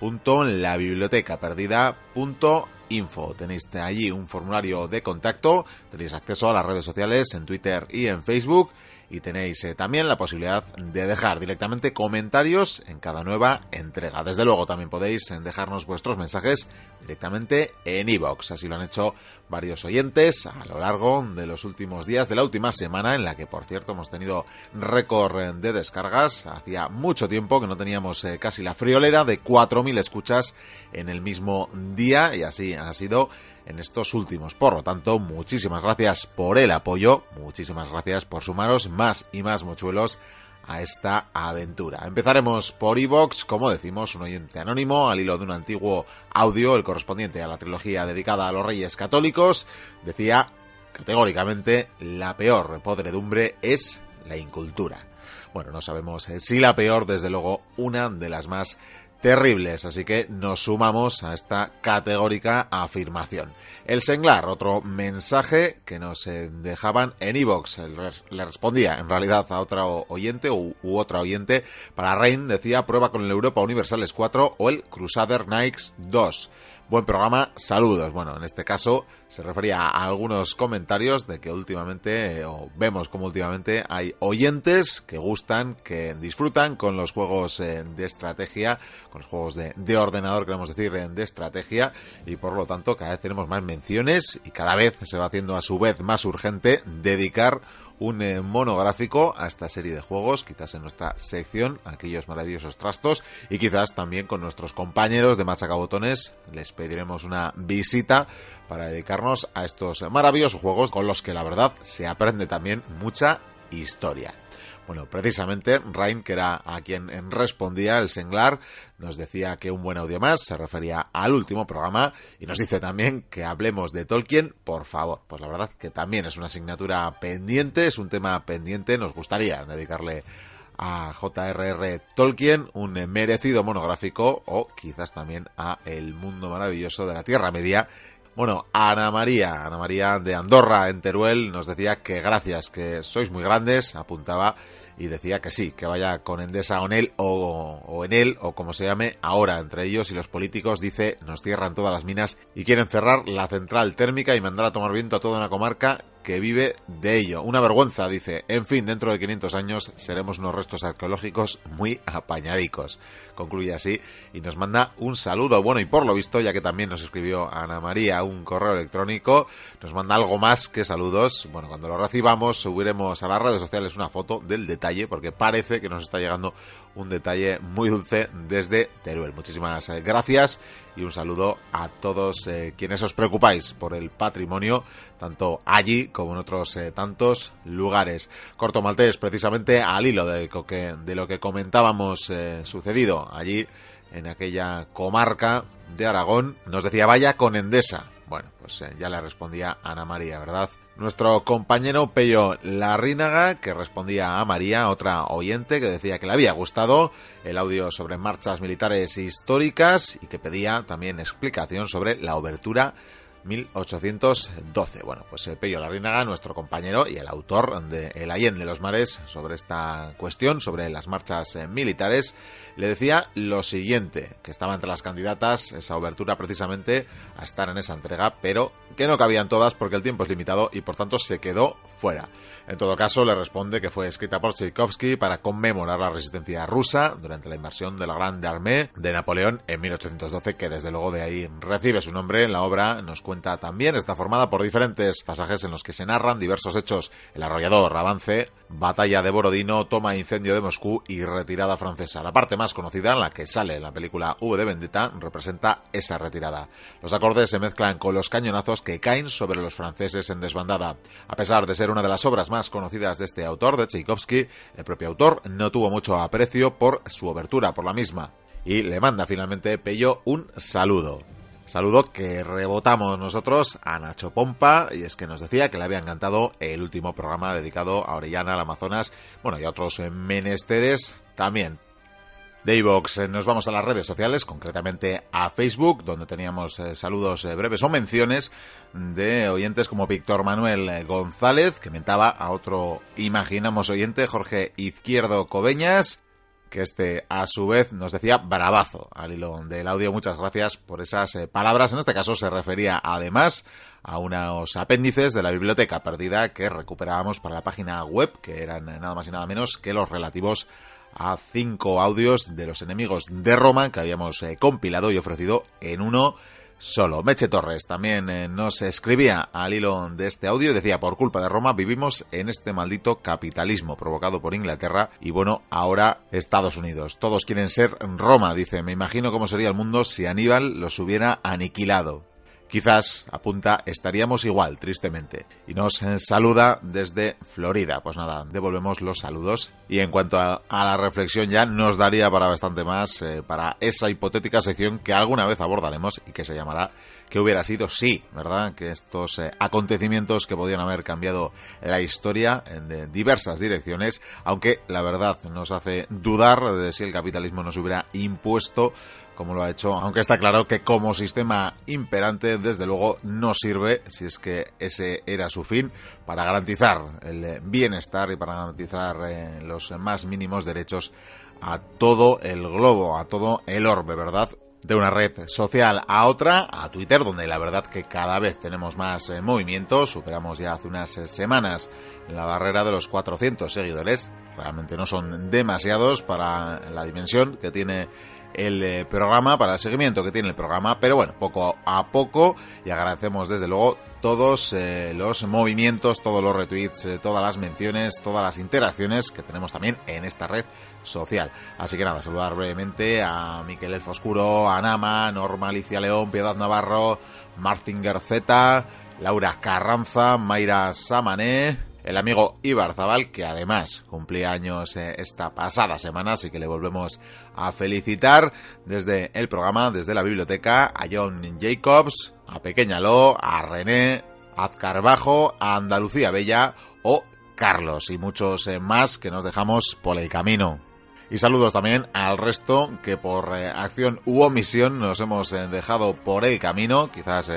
www.labibliotecaperdida.info. Tenéis allí un formulario de contacto, tenéis acceso a las redes sociales en Twitter y en Facebook y tenéis eh, también la posibilidad de dejar directamente comentarios en cada nueva entrega. Desde luego también podéis eh, dejarnos vuestros mensajes directamente en iVoox. Así lo han hecho varios oyentes a lo largo de los últimos días de la última semana, en la que por cierto hemos tenido récord eh, de descargas. Hacía mucho tiempo que no teníamos casi la friolera de 4.000 escuchas en el mismo día y así ha sido en estos últimos. Por lo tanto, muchísimas gracias por el apoyo, muchísimas gracias por sumaros más y más mochuelos a esta aventura. Empezaremos por Evox, como decimos, un oyente anónimo al hilo de un antiguo audio, el correspondiente a la trilogía dedicada a los Reyes Católicos, decía categóricamente la peor podredumbre es la incultura. Bueno, no sabemos eh, si la peor, desde luego, una de las más terribles, así que nos sumamos a esta categórica afirmación. El Senglar, otro mensaje que nos eh, dejaban en iVox, le respondía en realidad a otro oyente u, u otra oyente, para Rain decía prueba con el Europa Universales 4 o el Crusader Knights 2. Buen programa, saludos. Bueno, en este caso se refería a algunos comentarios de que últimamente, eh, o vemos como últimamente hay oyentes que gustan, que disfrutan con los juegos eh, de estrategia, con los juegos de, de ordenador, queremos decir, eh, de estrategia, y por lo tanto cada vez tenemos más menciones y cada vez se va haciendo a su vez más urgente dedicar un eh, monográfico a esta serie de juegos, quizás en nuestra sección, aquellos maravillosos trastos, y quizás también con nuestros compañeros de Machacabotones les pediremos una visita para dedicarnos a estos maravillosos juegos con los que la verdad se aprende también mucha historia. Bueno, precisamente Rain, que era a quien respondía el Senglar, nos decía que un buen audio más se refería al último programa y nos dice también que hablemos de Tolkien, por favor. Pues la verdad que también es una asignatura pendiente, es un tema pendiente, nos gustaría dedicarle a J.R.R. Tolkien un merecido monográfico o quizás también a El mundo maravilloso de la Tierra Media bueno, Ana María, Ana María de Andorra en Teruel nos decía que gracias, que sois muy grandes, apuntaba y decía que sí, que vaya con Endesa o en él o, o en él o como se llame ahora entre ellos y los políticos dice nos cierran todas las minas y quieren cerrar la central térmica y mandar a tomar viento a toda una comarca que vive de ello. Una vergüenza, dice. En fin, dentro de 500 años seremos unos restos arqueológicos muy apañadicos. Concluye así y nos manda un saludo. Bueno, y por lo visto, ya que también nos escribió Ana María un correo electrónico, nos manda algo más que saludos. Bueno, cuando lo recibamos subiremos a las redes sociales una foto del detalle porque parece que nos está llegando un detalle muy dulce desde Teruel. Muchísimas eh, gracias y un saludo a todos eh, quienes os preocupáis por el patrimonio, tanto allí como en otros eh, tantos lugares. Corto Maltés, precisamente al hilo de, de lo que comentábamos sucedido allí en aquella comarca de Aragón, nos decía vaya con Endesa. Bueno, pues ya le respondía Ana María, ¿verdad? Nuestro compañero Pello Larrínaga, que respondía a María, otra oyente, que decía que le había gustado el audio sobre marchas militares históricas y que pedía también explicación sobre la obertura 1812. Bueno, pues eh, Pello Larrínaga, nuestro compañero y el autor de El Allende de los Mares sobre esta cuestión, sobre las marchas eh, militares, le decía lo siguiente, que estaba entre las candidatas esa obertura precisamente a estar en esa entrega, pero que no cabían todas porque el tiempo es limitado y por tanto se quedó fuera. En todo caso, le responde que fue escrita por Tchaikovsky para conmemorar la resistencia rusa durante la invasión de la Grande Armée de Napoleón en 1812, que desde luego de ahí recibe su nombre. En la obra nos cuenta también, está formada por diferentes pasajes en los que se narran diversos hechos. El arrollador avance, batalla de Borodino, toma incendio de Moscú y retirada francesa. La parte más conocida, en la que sale en la película V de Vendetta, representa esa retirada. Los acordes se mezclan con los cañonazos que caen sobre los franceses en desbandada. A pesar de ser una de las obras más conocidas de este autor, de Tchaikovsky, el propio autor no tuvo mucho aprecio por su obertura por la misma. Y le manda finalmente Pello un saludo. Saludo que rebotamos nosotros a Nacho Pompa y es que nos decía que le había encantado el último programa dedicado a Orellana, al Amazonas, bueno y a otros menesteres también. De iVox eh, nos vamos a las redes sociales, concretamente a Facebook, donde teníamos eh, saludos eh, breves o menciones de oyentes como Víctor Manuel González, que mentaba a otro imaginamos oyente, Jorge Izquierdo Cobeñas, que este a su vez nos decía bravazo al hilo del audio. Muchas gracias por esas palabras. En este caso se refería además a unos apéndices de la biblioteca perdida que recuperábamos para la página web, que eran nada más y nada menos que los relativos a cinco audios de los enemigos de Roma que habíamos eh, compilado y ofrecido en uno solo. Meche Torres también eh, nos escribía al hilo de este audio y decía, por culpa de Roma vivimos en este maldito capitalismo provocado por Inglaterra y bueno, ahora Estados Unidos. Todos quieren ser Roma, dice, me imagino cómo sería el mundo si Aníbal los hubiera aniquilado. Quizás, apunta, estaríamos igual, tristemente. Y nos saluda desde Florida. Pues nada, devolvemos los saludos. Y en cuanto a, la reflexión ya, nos daría para bastante más eh, para esa hipotética sección que alguna vez abordaremos y que se llamará que hubiera sido sí, ¿verdad? Que estos eh, acontecimientos que podían haber cambiado la historia en diversas direcciones, aunque la verdad nos hace dudar de si el capitalismo nos hubiera impuesto como lo ha hecho, aunque está claro que como sistema imperante, desde luego, no sirve, si es que ese era su fin, para garantizar el bienestar y para garantizar eh, los más mínimos derechos a todo el globo, a todo el orbe, ¿verdad? de una red social a otra, a Twitter, donde la verdad que cada vez tenemos más eh, movimientos, superamos ya hace unas eh, semanas la barrera de los 400 seguidores, realmente no son demasiados para la dimensión que tiene el eh, programa, para el seguimiento que tiene el programa, pero bueno, poco a poco y agradecemos desde luego todos eh, los movimientos, todos los retweets, eh, todas las menciones, todas las interacciones que tenemos también en esta red social. Así que nada, saludar brevemente a Miquel Elfo Oscuro, a Nama, Norma Alicia León, Piedad Navarro, Martin Gerceta, Laura Carranza, Mayra Samané, el amigo Ibar Zabal, que además cumplía años eh, esta pasada semana, así que le volvemos a felicitar desde el programa, desde la biblioteca, a John Jacobs, a Pequeña Lo, a René, a Carbajo, a Andalucía Bella o Carlos y muchos eh, más que nos dejamos por el camino. Y saludos también al resto que por eh, acción u omisión nos hemos dejado por el camino, quizás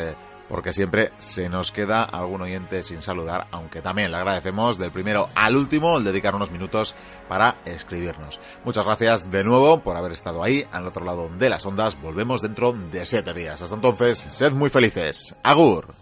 porque siempre se nos queda algún oyente sin saludar, aunque también le agradecemos del primero al último el dedicar unos minutos para escribirnos. Muchas gracias de nuevo por haber estado ahí, al otro lado de las ondas. Volvemos dentro de siete días. Hasta entonces, sed muy felices. Agur.